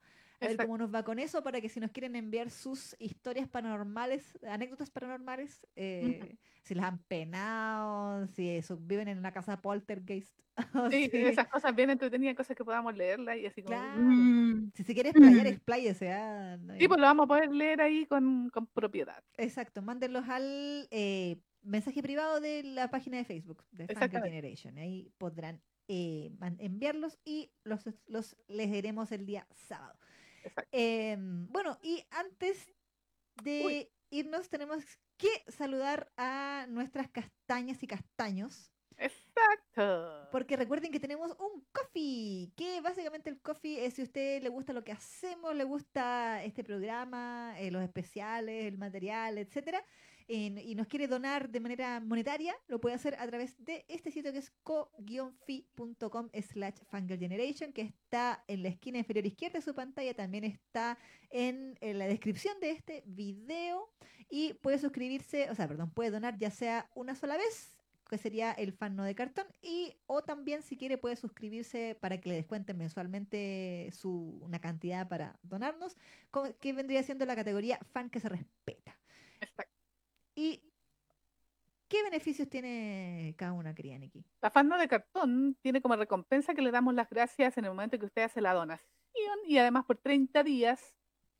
A ver Exacto. cómo nos va con eso, para que si nos quieren enviar sus historias paranormales, anécdotas paranormales, eh, si las han penado, si eso, viven en una casa poltergeist. *laughs* Sí, si- esas cosas bien entretenidas, cosas que podamos leerlas y así como. Claro. mm. Si se quiere explayar, Mm. expláyese. ah, no hay- Sí, pues lo vamos a poder leer ahí con, con propiedad. Exacto, mándenlos al eh, mensaje privado de la página de Facebook de Fangirl. Generation. Ahí podrán eh, enviarlos y los, los leeremos el día sábado. Exacto. Em, bueno, y antes de Uy. irnos, tenemos que saludar a nuestras castañas y castaños. Exacto. Porque recuerden que tenemos un coffee, que básicamente el coffee es si a usted le gusta lo que hacemos, le gusta este programa, eh, los especiales, el material, etcétera, y nos quiere donar de manera monetaria, lo puede hacer a través de este sitio que es co-fi.com slash fangirlgeneration, que está en la esquina inferior izquierda de su pantalla, también está en, la descripción de este video y puede suscribirse, o sea, perdón, puede donar ya sea una sola vez que sería el fan no de cartón y o también si quiere puede suscribirse para que le descuenten mensualmente su una cantidad para donarnos que vendría siendo la categoría fan que se respeta. Y qué beneficios tiene cada una querida Nikki La fan de cartón tiene como recompensa que le damos las gracias en el momento que usted hace la donación y además por 30 días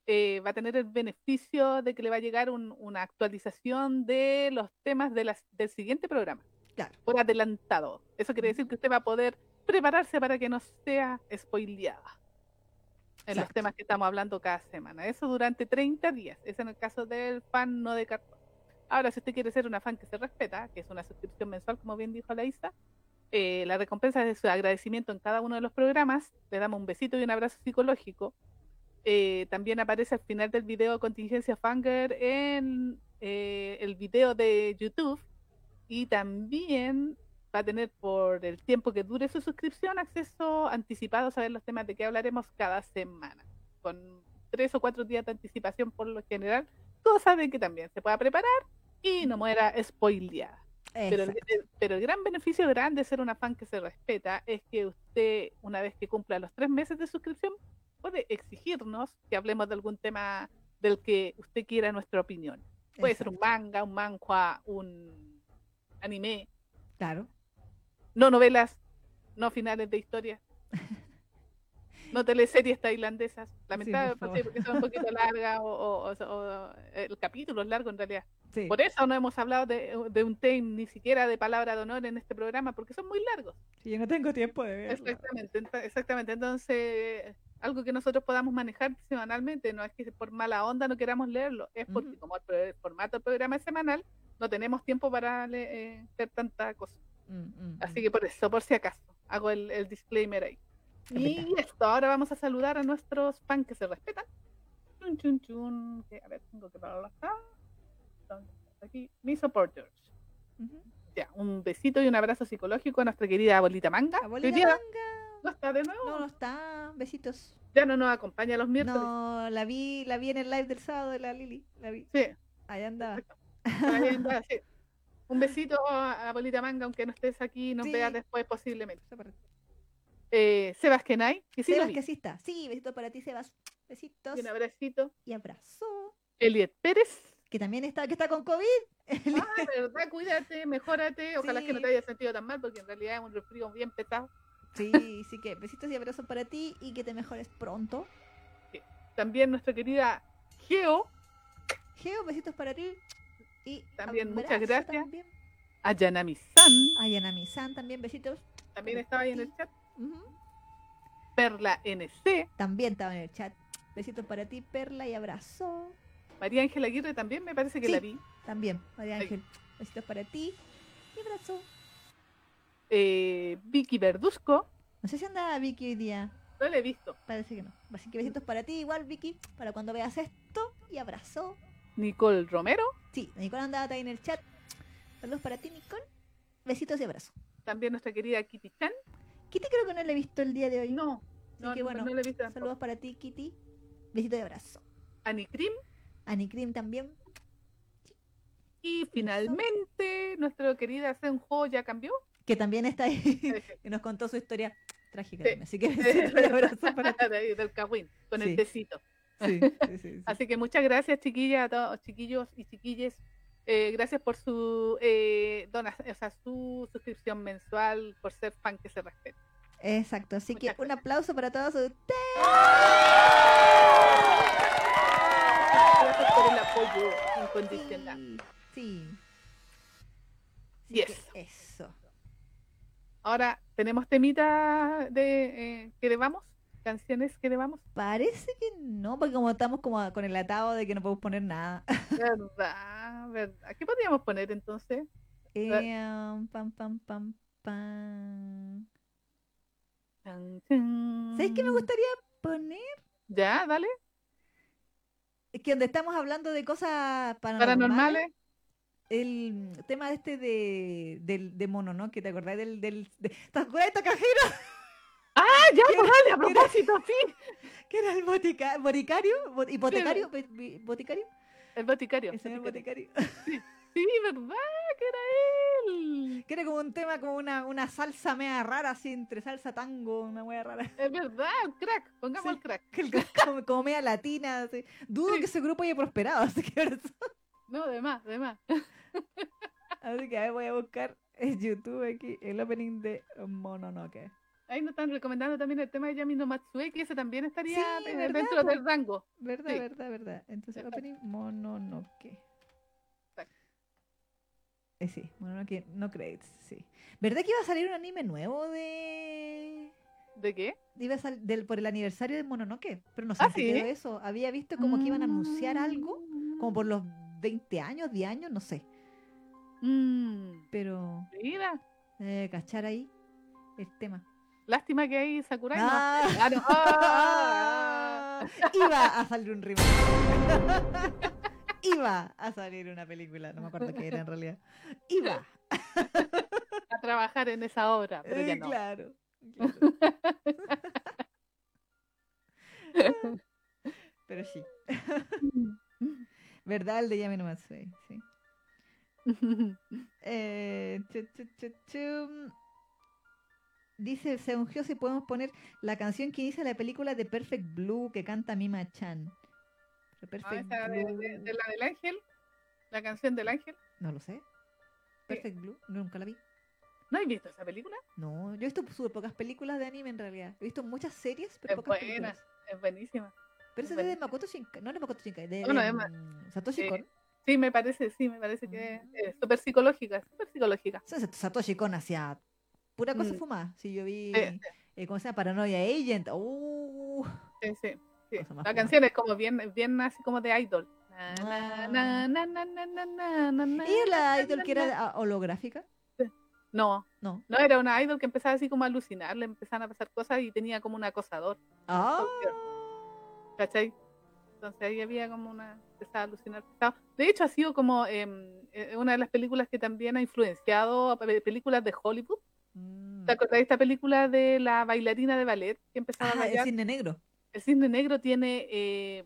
eh, va a tener el beneficio de que le va a llegar un- una actualización de los temas de las, del siguiente programa. Claro. Por adelantado. Eso quiere decir que usted va a poder prepararse para que no sea spoileada en los temas que estamos hablando cada semana. Eso durante 30 días. Eso en el caso del fan no de cartón. Ahora, si usted quiere ser una fan que se respeta, que es una suscripción mensual, como bien dijo la Isa, eh, la recompensa es su agradecimiento en cada uno de los programas. Le damos un besito y un abrazo psicológico. Eh, también aparece al final del video Contingencia Fanger en eh, el video de YouTube. Y también va a tener por el tiempo que dure su suscripción acceso anticipado a saber los temas de que hablaremos cada semana. Con tres o cuatro días de anticipación por lo general, cosa de que también se pueda preparar y no muera spoileada. Pero el, pero el gran beneficio grande de ser una fan que se respeta es que usted, una vez que cumpla los tres meses de suscripción, puede exigirnos que hablemos de algún tema del que usted quiera nuestra opinión. Puede ser un manga, un manhua, un anime, claro. No novelas, no finales de historia, *laughs* no teleseries tailandesas, lamentablemente favor. porque son un poquito largas o, o- o- o el capítulo es largo en realidad. sí Por eso no hemos hablado de, de un tema ni siquiera de palabra de honor en este programa, porque son muy largos. Sí, yo no tengo tiempo de verlo Exactamente, enta- exactamente. Entonces, algo que nosotros podamos manejar semanalmente, no es que por mala onda no queramos leerlo, es porque Ujú. como el, formato del programa es semanal, no tenemos tiempo para le- eh, hacer tanta cosa. Mm, mm, Así mm. que por eso, por si acaso, hago el, el disclaimer ahí. Y esto, ahora vamos a saludar a nuestros fans que se respetan. Chun, chun, chun. a ver, tengo que pararlo acá. Aquí, mis supporters. Ujú. Ya, un besito y un abrazo psicológico a nuestra querida abuelita Manga. Abuelita manga. no está de nuevo. no no está besitos Ya no nos acompaña los miércoles. no la vi la vi en el live del sábado de la Lili la vi Sí, allá andaba ahí anda, sí. Un besito a abuelita Manga, aunque no estés aquí, nos Sí. veas después posiblemente. Eh, Sebas Kenai, que sí Sebas, que sí está. Sí, besitos para ti, Sebas. Besitos Y un abracito. y abrazo. Eliet Pérez. Que también está, que está con COVID. *laughs* Ah, verdad, cuídate, mejórate. Ojalá que no te hayas sentido tan mal, porque en realidad es un resfrío bien pesado. Sí, sí que besitos y abrazos para ti y que te mejores pronto. También nuestra querida Geo, Geo, besitos para ti. Y También, muchas gracias. También. Ayanami San, A Yanami-san también, besitos. también estaba ahí en el chat. Perla NC, También estaba en el chat. Besitos para ti, Perla, y abrazo. María Ángela Aguirre también me parece que Sí. la vi. También, María Ay. Ángel. Besitos para ti y abrazo. Eh, Vicky Verduzco, No sé si anda Vicky hoy día. no la he visto. Parece que no. Así que besitos para ti, igual, Vicky, para cuando veas esto. Y abrazo. Nicole Romero, Sí, Nicole andaba ahí en el chat. Saludos para ti, Nicole. Besitos y abrazo. también nuestra querida Kitty Chan. Kitty creo que no la he visto el día de hoy. No, no, que no, bueno, no la he visto. tampoco. Saludos para ti, Kitty. Besitos y abrazo. Annie Cream también. Y finalmente, nuestra querida Senjo ya cambió. Que también está ahí. *laughs* y nos contó su historia trágica. Sí. Así que besitos *laughs* y abrazo para ti. De *laughs* del con Sí. el tecito. Sí. Así que muchas gracias, chiquillas, a todos, chiquillos y chiquilles. Eh, gracias por su eh, dona- o sea, su suscripción mensual, por ser fan que se respeta. Exacto. Así que un aplauso para todos ustedes. Gracias por el apoyo incondicional. Sí. sí. Yes. Eso. Ahora, ¿tenemos temita de eh, que debamos? ¿Canciones que debamos? Parece que no, porque como estamos como con el atado de que no podemos poner nada. *laughs* ¿Verdad? ¿Verdad? ¿Qué podríamos poner entonces? Eh, um, pam, pam, pam, pam. ¿Sabes qué me gustaría poner? Ya, dale. Es que donde estamos hablando de cosas paranormales. Paranormales. El tema este de, del de mono, ¿no? Que te acordás del... del de, ¿Te de esta cajera? *laughs* Ah, ya, ¿Qué pues dale, a ¿Qué era? propósito, sí. Que era el botica, boticario, bo- hipotecario, be- boticario, El boticario. el señor boticario. boticario. Sí, ¿verdad? Que era él. Que era como un tema, como una, una salsa media rara, así, entre salsa tango, una wea rara. Es verdad, el crack. Pongamos Sí. el crack. El- como, como media latina, así. Dudo Sí. que ese grupo haya prosperado, así que, ahora- No, de más, de más. así que a ver, voy a buscar en YouTube aquí el opening de Mononoke. Ahí nos están recomendando también el tema de Yami no Matsue, que ese también estaría Sí, eh, ¿verdad, dentro del rango. ¿Verdad, Sí. verdad, verdad? Entonces, Exacto. opening Mononoke. Exacto. Eh, sí, Mononoke, no credits, sí. ¿Verdad que iba a salir un anime nuevo de... ¿De qué? Iba a sal- del, por el aniversario de Mononoke, pero no sé Ah, en qué ¿sí? quedó eso. Había visto como que iban a anunciar algo, como Mm. por los 20 años, 10 años, no sé. Mm, Pero, Mira, eh, cachar ahí el tema. Lástima que hay Sakurai. no. Ah. Ah, no. *laughs* Ah. Iba a salir un remake. *laughs* Iba a salir una película, no me acuerdo qué era en realidad. Iba. a trabajar en esa obra, pero ya Eh, no. Claro. claro. *laughs* Pero sí. ¿Verdad? El de Yami no Matsui, sí. Eh, chu, chu. Dice, se ungió si podemos poner la canción que inicia la película de Perfect Blue que canta Mima Chan. Ah, Perfect esa Blue. de- de la del ángel, la canción del ángel. No lo sé. Perfect Blue, nunca la vi. ¿No has visto esa película? No, yo he visto súper pocas películas de anime en realidad. He visto muchas series, pero Es pocas buena, películas. es buenísima. Pero es ese es de buenísima. Makoto Shinkai, no de Makoto Shinkai, de, Bueno, de, mm, Satoshi Kon. Sí, me parece, sí, me parece que Mm. es súper psicológica, súper psicológica. Sí, Satoshi Kon hacía Pura cosa mm. fumada. Si yo vi, sí, eh, ¿cómo se llama? Paranoia Agent. Uh. Sí, sí. La canción es como bien, bien así como de idol. ¿Y ah. la idol que era holográfica? No, no, no era una idol que empezaba así como a alucinar, le empezaban a pasar cosas y tenía como un acosador. Ah. ¿Cachai? Entonces ahí había como una, empezaba a alucinar. De hecho ha sido como em, eh, una de las películas que también ha influenciado eh, películas de Hollywood, mm. ¿Te acordás de esta película de la bailarina de ballet que empezaba a Ah, el bailar? cisne negro. El cisne negro tiene eh,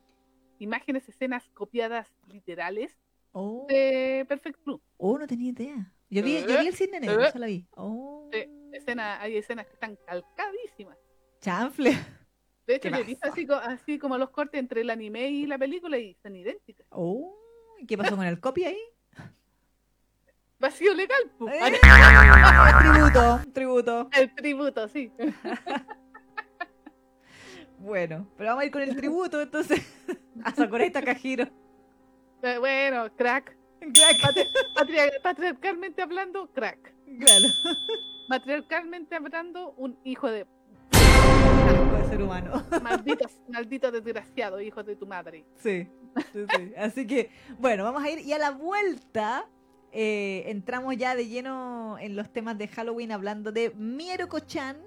imágenes, escenas copiadas literales Oh, de Perfect Blue. oh, no tenía idea. Yo vi, yo Eh, vi el cisne negro, eh. esa la vi. Oh, Sí, escena, hay escenas que están calcadísimas. chanfle. De hecho, ¿Qué yo he visto pasó? así, así como los cortes entre el anime y la película y son idénticas. Oh, ¿y ¿qué pasó con el copy ahí? Vacío legal. Eh, *laughs* tributo, tributo. El tributo, sí. *laughs* Bueno, pero vamos a ir con el tributo entonces a Sakurai Takahiro. Bueno, crack. Crack. Patri- patria- patriarcalmente hablando, crack. Claro. Patriarcalmente hablando, un hijo de. De ser humano. Malditos, *laughs* malditos desgraciados, hijos de tu madre. Sí, sí, sí. Así que, bueno, vamos a ir y a la vuelta eh, entramos ya de lleno en los temas de Halloween hablando de Mieroko-chan,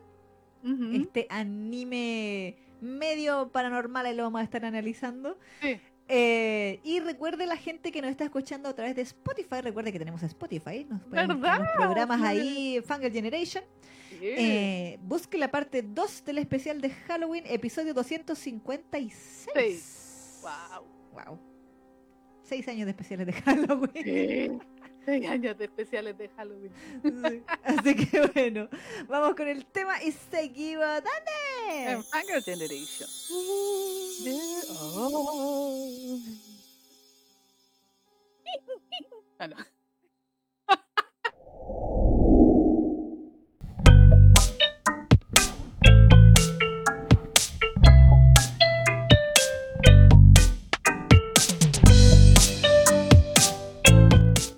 este anime medio paranormal, y lo vamos a estar analizando. Sí. Eh, y recuerde la gente que nos está escuchando a través de Spotify, recuerde que tenemos Spotify, nos pueden los programas Sí. ahí, Fangirl Generation. Sí. Eh, busque la parte 2 del especial de Halloween, episodio 256. Wow. Wow. Seis años de especiales de *laughs* Halloween. Sí. Seis años de especiales de Halloween. Sí. Así que *laughs* bueno, vamos con el tema y seguimos. ¡Dale! En Generation. Yeah. Oh. Ah, no.